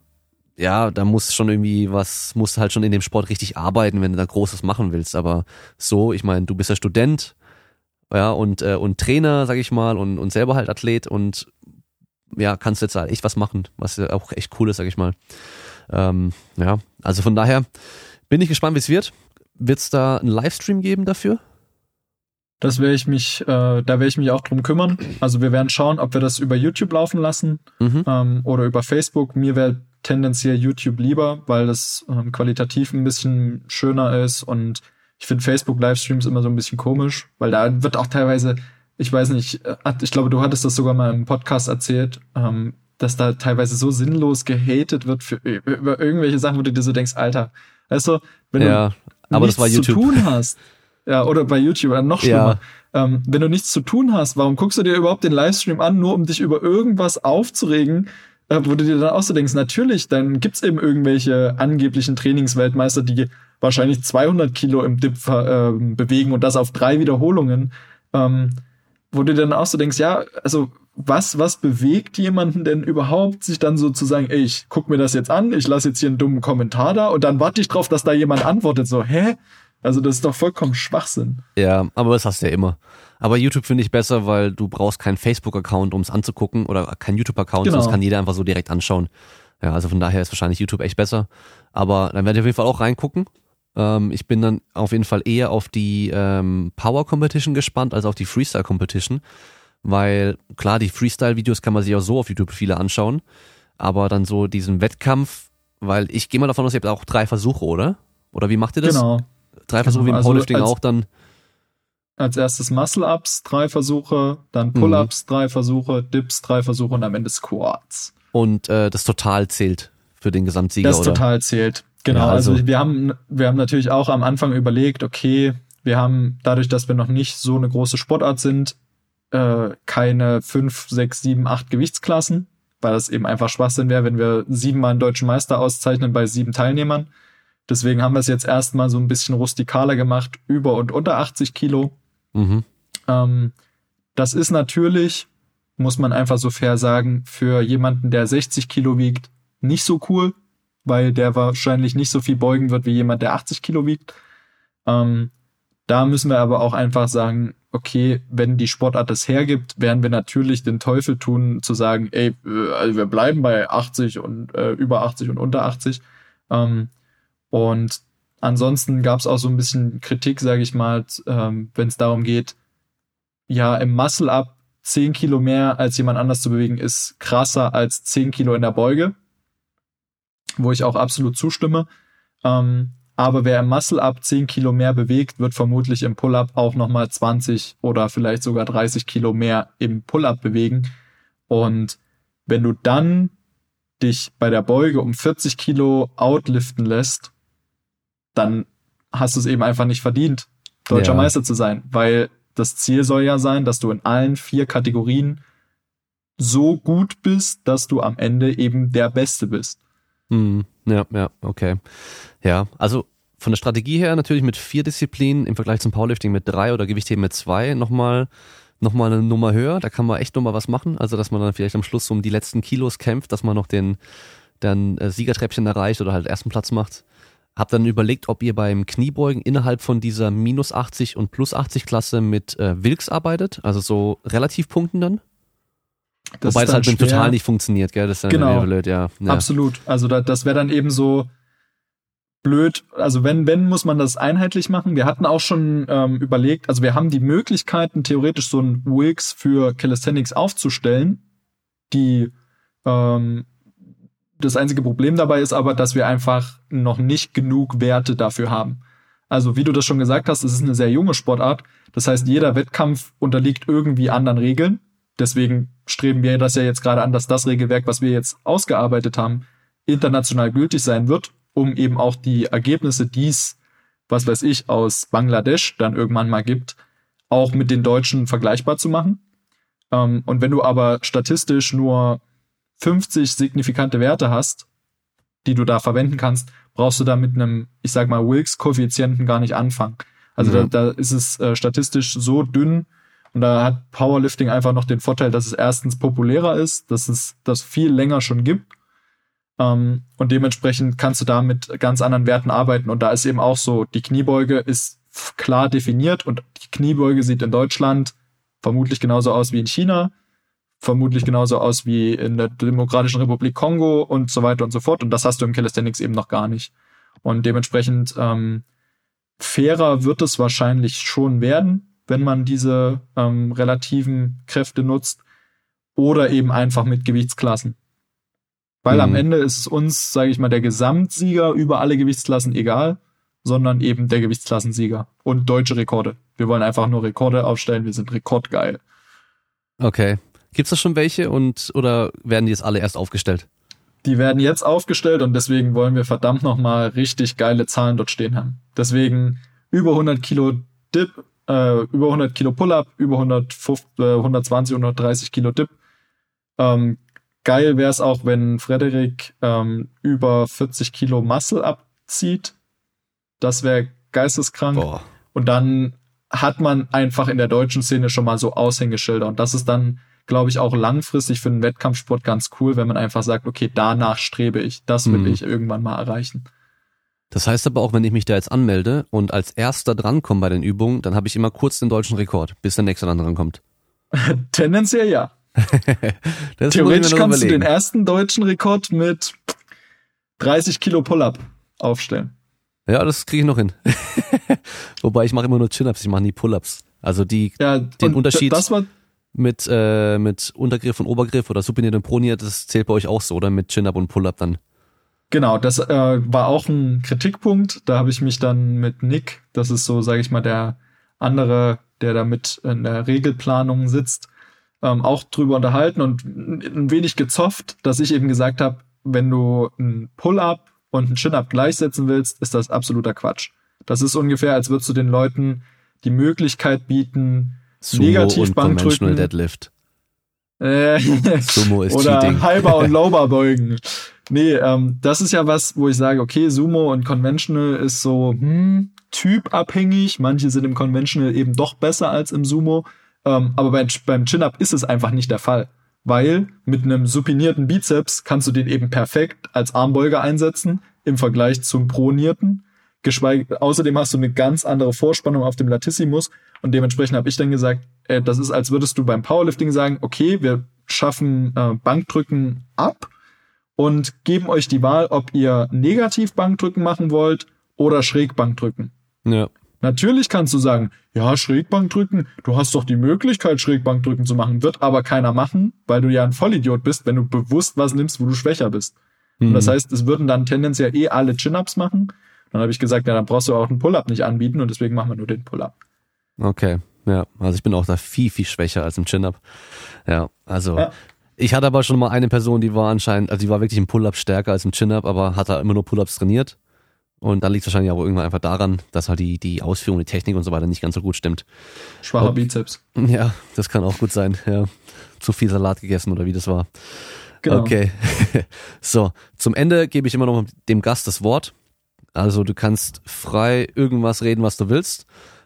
ja, da muss schon irgendwie was, musst halt schon in dem Sport richtig arbeiten, wenn du da Großes machen willst. Aber so, ich meine, du bist ja Student, ja, und, äh, und Trainer, sag ich mal, und, und selber halt Athlet und ja, kannst jetzt halt echt was machen, was ja auch echt cool ist, sag ich mal. Ähm, ja, also von daher bin ich gespannt, wie es wird. Wird es da einen Livestream geben dafür? Das werde ich mich, äh, da werde ich mich auch drum kümmern. Also wir werden schauen, ob wir das über YouTube laufen lassen mhm. ähm, oder über Facebook. Mir wäre tendenziell YouTube lieber, weil das ähm, qualitativ ein bisschen schöner ist und ich finde Facebook-Livestreams immer so ein bisschen komisch, weil da wird auch teilweise, ich weiß nicht, äh, ich glaube, du hattest das sogar mal im Podcast erzählt, ähm, dass da teilweise so sinnlos gehatet wird für über irgendwelche Sachen, wo du dir so denkst, Alter, weißt du, wenn ja, du aber nichts zu tun hast, ja, oder bei YouTube, oder noch schlimmer, ja. ähm, wenn du nichts zu tun hast, warum guckst du dir überhaupt den Livestream an, nur um dich über irgendwas aufzuregen, wo du dir dann auch so denkst, natürlich, dann gibt's eben irgendwelche angeblichen Trainingsweltmeister, die wahrscheinlich 200 Kilo im Dip äh, bewegen und das auf drei Wiederholungen, ähm, wo du dann auch so denkst, ja, also was, was bewegt jemanden denn überhaupt, sich dann so zu sagen, ey, ich guck mir das jetzt an, ich lasse jetzt hier einen dummen Kommentar da und dann warte ich drauf, dass da jemand antwortet, so, hä? Also das ist doch vollkommen Schwachsinn. Ja, aber das hast du ja immer. Aber YouTube finde ich besser, weil du brauchst keinen Facebook-Account, um es anzugucken oder keinen YouTube-Account, genau. sonst kann jeder einfach so direkt anschauen. Ja, also von daher ist wahrscheinlich YouTube echt besser. Aber dann werde ich auf jeden Fall auch reingucken. Ähm, ich bin dann auf jeden Fall eher auf die ähm, Power Competition gespannt als auf die Freestyle Competition. Weil klar, die Freestyle-Videos kann man sich auch so auf YouTube viele anschauen. Aber dann so diesen Wettkampf, weil ich gehe mal davon aus, ihr habt auch drei Versuche, oder? Oder wie macht ihr das? Genau. Drei Versuche wie im Powerlifting also auch dann. Als erstes Muscle-Ups, drei Versuche, dann mhm. Pull-Ups, mhm. drei Versuche, Dips, drei Versuche und am Ende Squats. Und äh, das Total zählt für den Gesamtsieger, das oder? Das Total zählt. Genau, ja, also, also wir haben, wir haben natürlich auch am Anfang überlegt, okay, wir haben dadurch, dass wir noch nicht so eine große Sportart sind, äh, keine fünf, sechs, sieben, acht Gewichtsklassen, weil das eben einfach Schwachsinn wäre, wenn wir siebenmal einen deutschen Meister auszeichnen bei sieben Teilnehmern. Deswegen haben wir es jetzt erstmal so ein bisschen rustikaler gemacht, über und unter 80 Kilo. Mhm. Ähm, das ist natürlich, muss man einfach so fair sagen, für jemanden, der 60 Kilo wiegt, nicht so cool, weil der wahrscheinlich nicht so viel beugen wird wie jemand, der 80 Kilo wiegt. Ähm, da müssen wir aber auch einfach sagen, okay, wenn die Sportart das hergibt, werden wir natürlich den Teufel tun, zu sagen, ey, äh, also wir bleiben bei 80 und äh, über 80 und unter 80. Ähm, und ansonsten gab es auch so ein bisschen Kritik, sage ich mal, ähm, wenn es darum geht, ja, im Muscle-Up 10 Kilo mehr als jemand anders zu bewegen, ist krasser als 10 Kilo in der Beuge, wo ich auch absolut zustimme. Ähm, aber wer im Muscle-Up 10 Kilo mehr bewegt, wird vermutlich im Pull-Up auch nochmal 20 oder vielleicht sogar 30 Kilo mehr im Pull-Up bewegen. Und wenn du dann dich bei der Beuge um 40 Kilo outliften lässt, dann hast du es eben einfach nicht verdient, deutscher ja. Meister zu sein, weil das Ziel soll ja sein, dass du in allen vier Kategorien so gut bist, dass du am Ende eben der Beste bist. Hm, ja, ja, okay. Ja, also von der Strategie her natürlich mit vier Disziplinen im Vergleich zum Powerlifting mit drei oder Gewichtheben mit zwei nochmal noch mal eine Nummer höher. Da kann man echt nochmal was machen. Also, dass man dann vielleicht am Schluss um die letzten Kilos kämpft, dass man noch den dann äh, Siegertreppchen erreicht oder halt ersten Platz macht. Hab dann überlegt, ob ihr beim Kniebeugen innerhalb von dieser minus 80 und plus 80 Klasse mit äh, Wilks arbeitet, also so Relativpunkten dann. Das Wobei das halt schwer. total nicht funktioniert, gell? Das ist dann genau. blöd, ja. ja. Absolut. Also da, das wäre dann eben so blöd. Also wenn, wenn, muss man das einheitlich machen. Wir hatten auch schon ähm, überlegt, also wir haben die Möglichkeiten, theoretisch so ein Wilks für Calisthenics aufzustellen, die ähm, das einzige Problem dabei ist aber, dass wir einfach noch nicht genug Werte dafür haben. Also wie du das schon gesagt hast, es ist eine sehr junge Sportart. Das heißt, jeder Wettkampf unterliegt irgendwie anderen Regeln. Deswegen streben wir das ja jetzt gerade an, dass das Regelwerk, was wir jetzt ausgearbeitet haben, international gültig sein wird, um eben auch die Ergebnisse, die es, was weiß ich, aus Bangladesch dann irgendwann mal gibt, auch mit den Deutschen vergleichbar zu machen. Ähm, und wenn du aber statistisch nur 50 signifikante Werte hast, die du da verwenden kannst, brauchst du da mit einem, ich sag mal, Wilks-Koeffizienten gar nicht anfangen. Also ja. da, da ist es äh, statistisch so dünn und da hat Powerlifting einfach noch den Vorteil, dass es erstens populärer ist, dass es das viel länger schon gibt. Ähm, und dementsprechend kannst du da mit ganz anderen Werten arbeiten. Und da ist eben auch so, die Kniebeuge ist klar definiert und die Kniebeuge sieht in Deutschland vermutlich genauso aus wie in China, vermutlich genauso aus wie in der Demokratischen Republik Kongo und so weiter und so fort. Und das hast du im Calisthenics eben noch gar nicht. Und dementsprechend ähm, fairer wird es wahrscheinlich schon werden, wenn man diese ähm, relativen Kräfte nutzt. Oder eben einfach mit Gewichtsklassen. Weil mhm. am Ende ist es uns, sage ich mal, der Gesamtsieger über alle Gewichtsklassen egal, sondern eben der Gewichtsklassensieger und deutsche Rekorde. Wir wollen einfach nur Rekorde aufstellen, wir sind rekordgeil. Okay. Gibt's da schon welche und oder werden die jetzt alle erst aufgestellt? Die werden jetzt aufgestellt und deswegen wollen wir verdammt nochmal richtig geile Zahlen dort stehen haben. Deswegen über 100 Kilo Dip, äh, über 100 Kilo Pull-Up, über 150, äh, 120, 130 Kilo Dip. Ähm, geil wäre es auch, wenn Frederik ähm, über 40 Kilo Muscle abzieht. Das wäre geisteskrank. Boah. Und dann hat man einfach in der deutschen Szene schon mal so Aushängeschilder. Und das ist dann glaube ich, auch langfristig für einen Wettkampfsport ganz cool, wenn man einfach sagt, okay, danach strebe ich, das will mhm. ich irgendwann mal erreichen. Das heißt aber auch, wenn ich mich da jetzt anmelde und als erster drankomme bei den Übungen, dann habe ich immer kurz den deutschen Rekord, bis der nächste dann drankommt. Tendenziell ja. Theoretisch kannst du den ersten deutschen Rekord mit 30 Kilo Pull-up aufstellen. Ja, das kriege ich noch hin. Wobei ich mache immer nur Chin-ups, ich mache nie Pull-ups. Also die ja, den Unterschied. Das war mit, äh, mit Untergriff und Obergriff oder supiniert und proniert, das zählt bei euch auch so, oder? Mit Chin-Up und Pull-Up dann. Genau, das äh, war auch ein Kritikpunkt. Da habe ich mich dann mit Nick, das ist so, sage ich mal, der andere, der da mit in der Regelplanung sitzt, ähm, auch drüber unterhalten und ein wenig gezofft, dass ich eben gesagt habe, wenn du ein Pull-Up und ein Chin-Up gleichsetzen willst, ist das absoluter Quatsch. Das ist ungefähr, als würdest du den Leuten die Möglichkeit bieten, Sumo Negativ und Conventional Deadlift. Äh, Sumo ist Oder Cheating. halber und Lower beugen. Nee, ähm, das ist ja was, wo ich sage, okay, Sumo und Conventional ist so hm, typabhängig. Manche sind im Conventional eben doch besser als im Sumo. Ähm, aber beim, beim Chin-Up ist es einfach nicht der Fall. Weil mit einem supinierten Bizeps kannst du den eben perfekt als Armbeuger einsetzen im Vergleich zum pronierten. Geschweige, außerdem hast du eine ganz andere Vorspannung auf dem Latissimus und dementsprechend habe ich dann gesagt, äh, das ist, als würdest du beim Powerlifting sagen, okay, wir schaffen äh, Bankdrücken ab und geben euch die Wahl, ob ihr negativ Bankdrücken machen wollt oder Schrägbankdrücken. Ja. Natürlich kannst du sagen, ja, Schrägbankdrücken, du hast doch die Möglichkeit, Schrägbankdrücken zu machen, wird aber keiner machen, weil du ja ein Vollidiot bist, wenn du bewusst was nimmst, wo du schwächer bist. Mhm. Und das heißt, es würden dann tendenziell eh alle Chin-Ups machen. Dann habe ich gesagt, ja, dann brauchst du auch einen Pull-Up nicht anbieten und deswegen machen wir nur den Pull-Up. Okay, ja. Also ich bin auch da viel, viel schwächer als im Chin-Up. Ja, also ja. ich hatte aber schon mal eine Person, die war anscheinend, also die war wirklich im Pull-Up stärker als im Chin-Up, aber hat da immer nur Pull-Ups trainiert. Und dann liegt es wahrscheinlich auch irgendwann einfach daran, dass halt die, die Ausführung, die Technik und so weiter nicht ganz so gut stimmt. Schwacher Bizeps. Ja, das kann auch gut sein, ja. Zu viel Salat gegessen oder wie das war. Genau. Okay. so, zum Ende gebe ich immer noch dem Gast das Wort. Also du kannst frei irgendwas reden, was du willst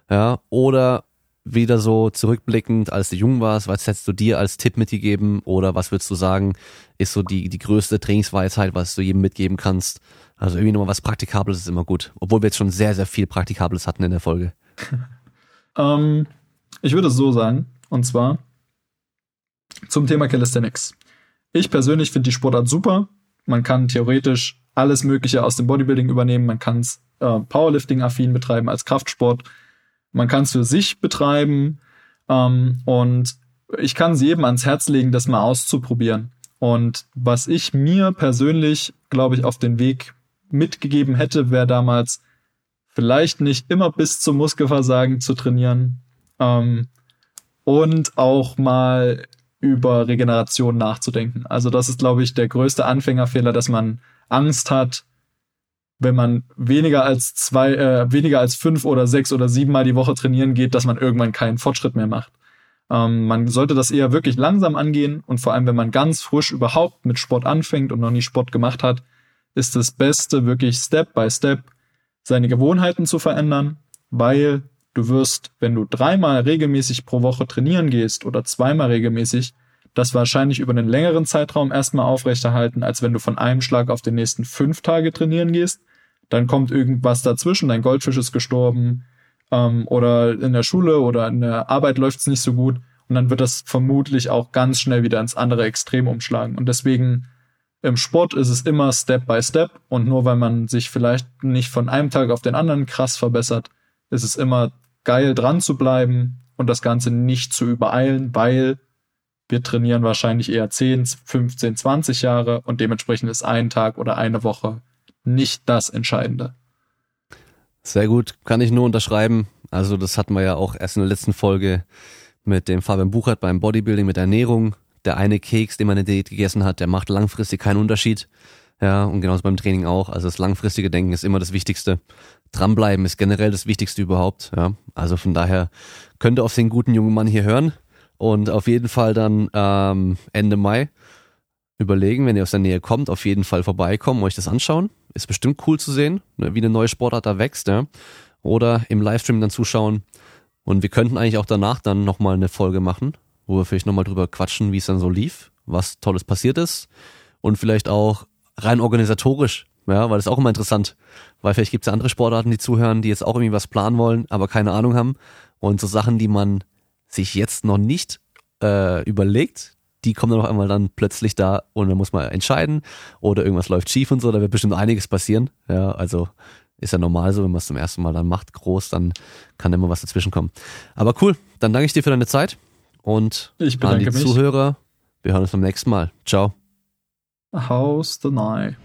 ja, oder wieder so zurückblickend, als du jung warst, was hättest du dir als Tipp mitgegeben oder was würdest du sagen, ist so die, die größte Trainingsweisheit, was du jedem mitgeben kannst? Also irgendwie nochmal was Praktikables ist immer gut, obwohl wir jetzt schon sehr, sehr viel Praktikables hatten in der Folge. ähm, ich würde es so sagen, und zwar zum Thema Calisthenics. Ich persönlich finde die Sportart super. Man kann theoretisch alles Mögliche aus dem Bodybuilding übernehmen. Man kann es äh, Powerlifting-affin betreiben als Kraftsport. Man kann es für sich betreiben ähm, und ich kann es jedem ans Herz legen, das mal auszuprobieren. Und was ich mir persönlich, glaube ich, auf den Weg mitgegeben hätte, wäre damals vielleicht nicht immer bis zum Muskelversagen zu trainieren ähm, und auch mal über Regeneration nachzudenken. Also das ist, glaube ich, der größte Anfängerfehler, dass man Angst hat, wenn man weniger als zwei, äh, weniger als fünf oder sechs oder sieben Mal die Woche trainieren geht, dass man irgendwann keinen Fortschritt mehr macht. Ähm, man sollte das eher wirklich langsam angehen und vor allem, wenn man ganz frisch überhaupt mit Sport anfängt und noch nie Sport gemacht hat, ist das Beste wirklich Step by Step seine Gewohnheiten zu verändern, weil Du wirst, wenn du dreimal regelmäßig pro Woche trainieren gehst oder zweimal regelmäßig, das wahrscheinlich über einen längeren Zeitraum erstmal aufrechterhalten, als wenn du von einem Schlag auf den nächsten fünf Tage trainieren gehst. Dann kommt irgendwas dazwischen, dein Goldfisch ist gestorben ähm, oder in der Schule oder in der Arbeit läuft es nicht so gut und dann wird das vermutlich auch ganz schnell wieder ins andere Extrem umschlagen. Und deswegen im Sport ist es immer Step by Step und nur weil man sich vielleicht nicht von einem Tag auf den anderen krass verbessert, ist es immer geil dran zu bleiben und das Ganze nicht zu übereilen, weil wir trainieren wahrscheinlich eher 10, 15, 20 Jahre und dementsprechend ist ein Tag oder eine Woche nicht das Entscheidende. Sehr gut, kann ich nur unterschreiben. Also das hatten wir ja auch erst in der letzten Folge mit dem Fabian Buchert beim Bodybuilding mit Ernährung. Der eine Keks, den man in der Diät gegessen hat, der macht langfristig keinen Unterschied. Ja, und genauso beim Training auch. Also das langfristige Denken ist immer das Wichtigste. Dranbleiben ist generell das Wichtigste überhaupt. Ja, also von daher könnt ihr auf den guten jungen Mann hier hören und auf jeden Fall dann ähm, Ende Mai überlegen, wenn ihr aus der Nähe kommt, auf jeden Fall vorbeikommen, euch das anschauen. Ist bestimmt cool zu sehen, ne, wie eine neue Sportart da wächst. Ja? Oder im Livestream dann zuschauen. Und wir könnten eigentlich auch danach dann nochmal eine Folge machen, wo wir vielleicht nochmal drüber quatschen, wie es dann so lief, was Tolles passiert ist. Und vielleicht auch rein organisatorisch, ja, weil das ist auch immer interessant. Weil vielleicht gibt es ja andere Sportarten, die zuhören, die jetzt auch irgendwie was planen wollen, aber keine Ahnung haben. Und so Sachen, die man sich jetzt noch nicht äh, überlegt, die kommen dann auf einmal dann plötzlich da und dann muss man entscheiden oder irgendwas läuft schief und so, da wird bestimmt einiges passieren. Ja, also ist ja normal so, wenn man es zum ersten Mal dann macht, groß, dann kann immer was dazwischen kommen. Aber cool, dann danke ich dir für deine Zeit und ich an die mich. Zuhörer, wir hören uns beim nächsten Mal. Ciao. How's the night?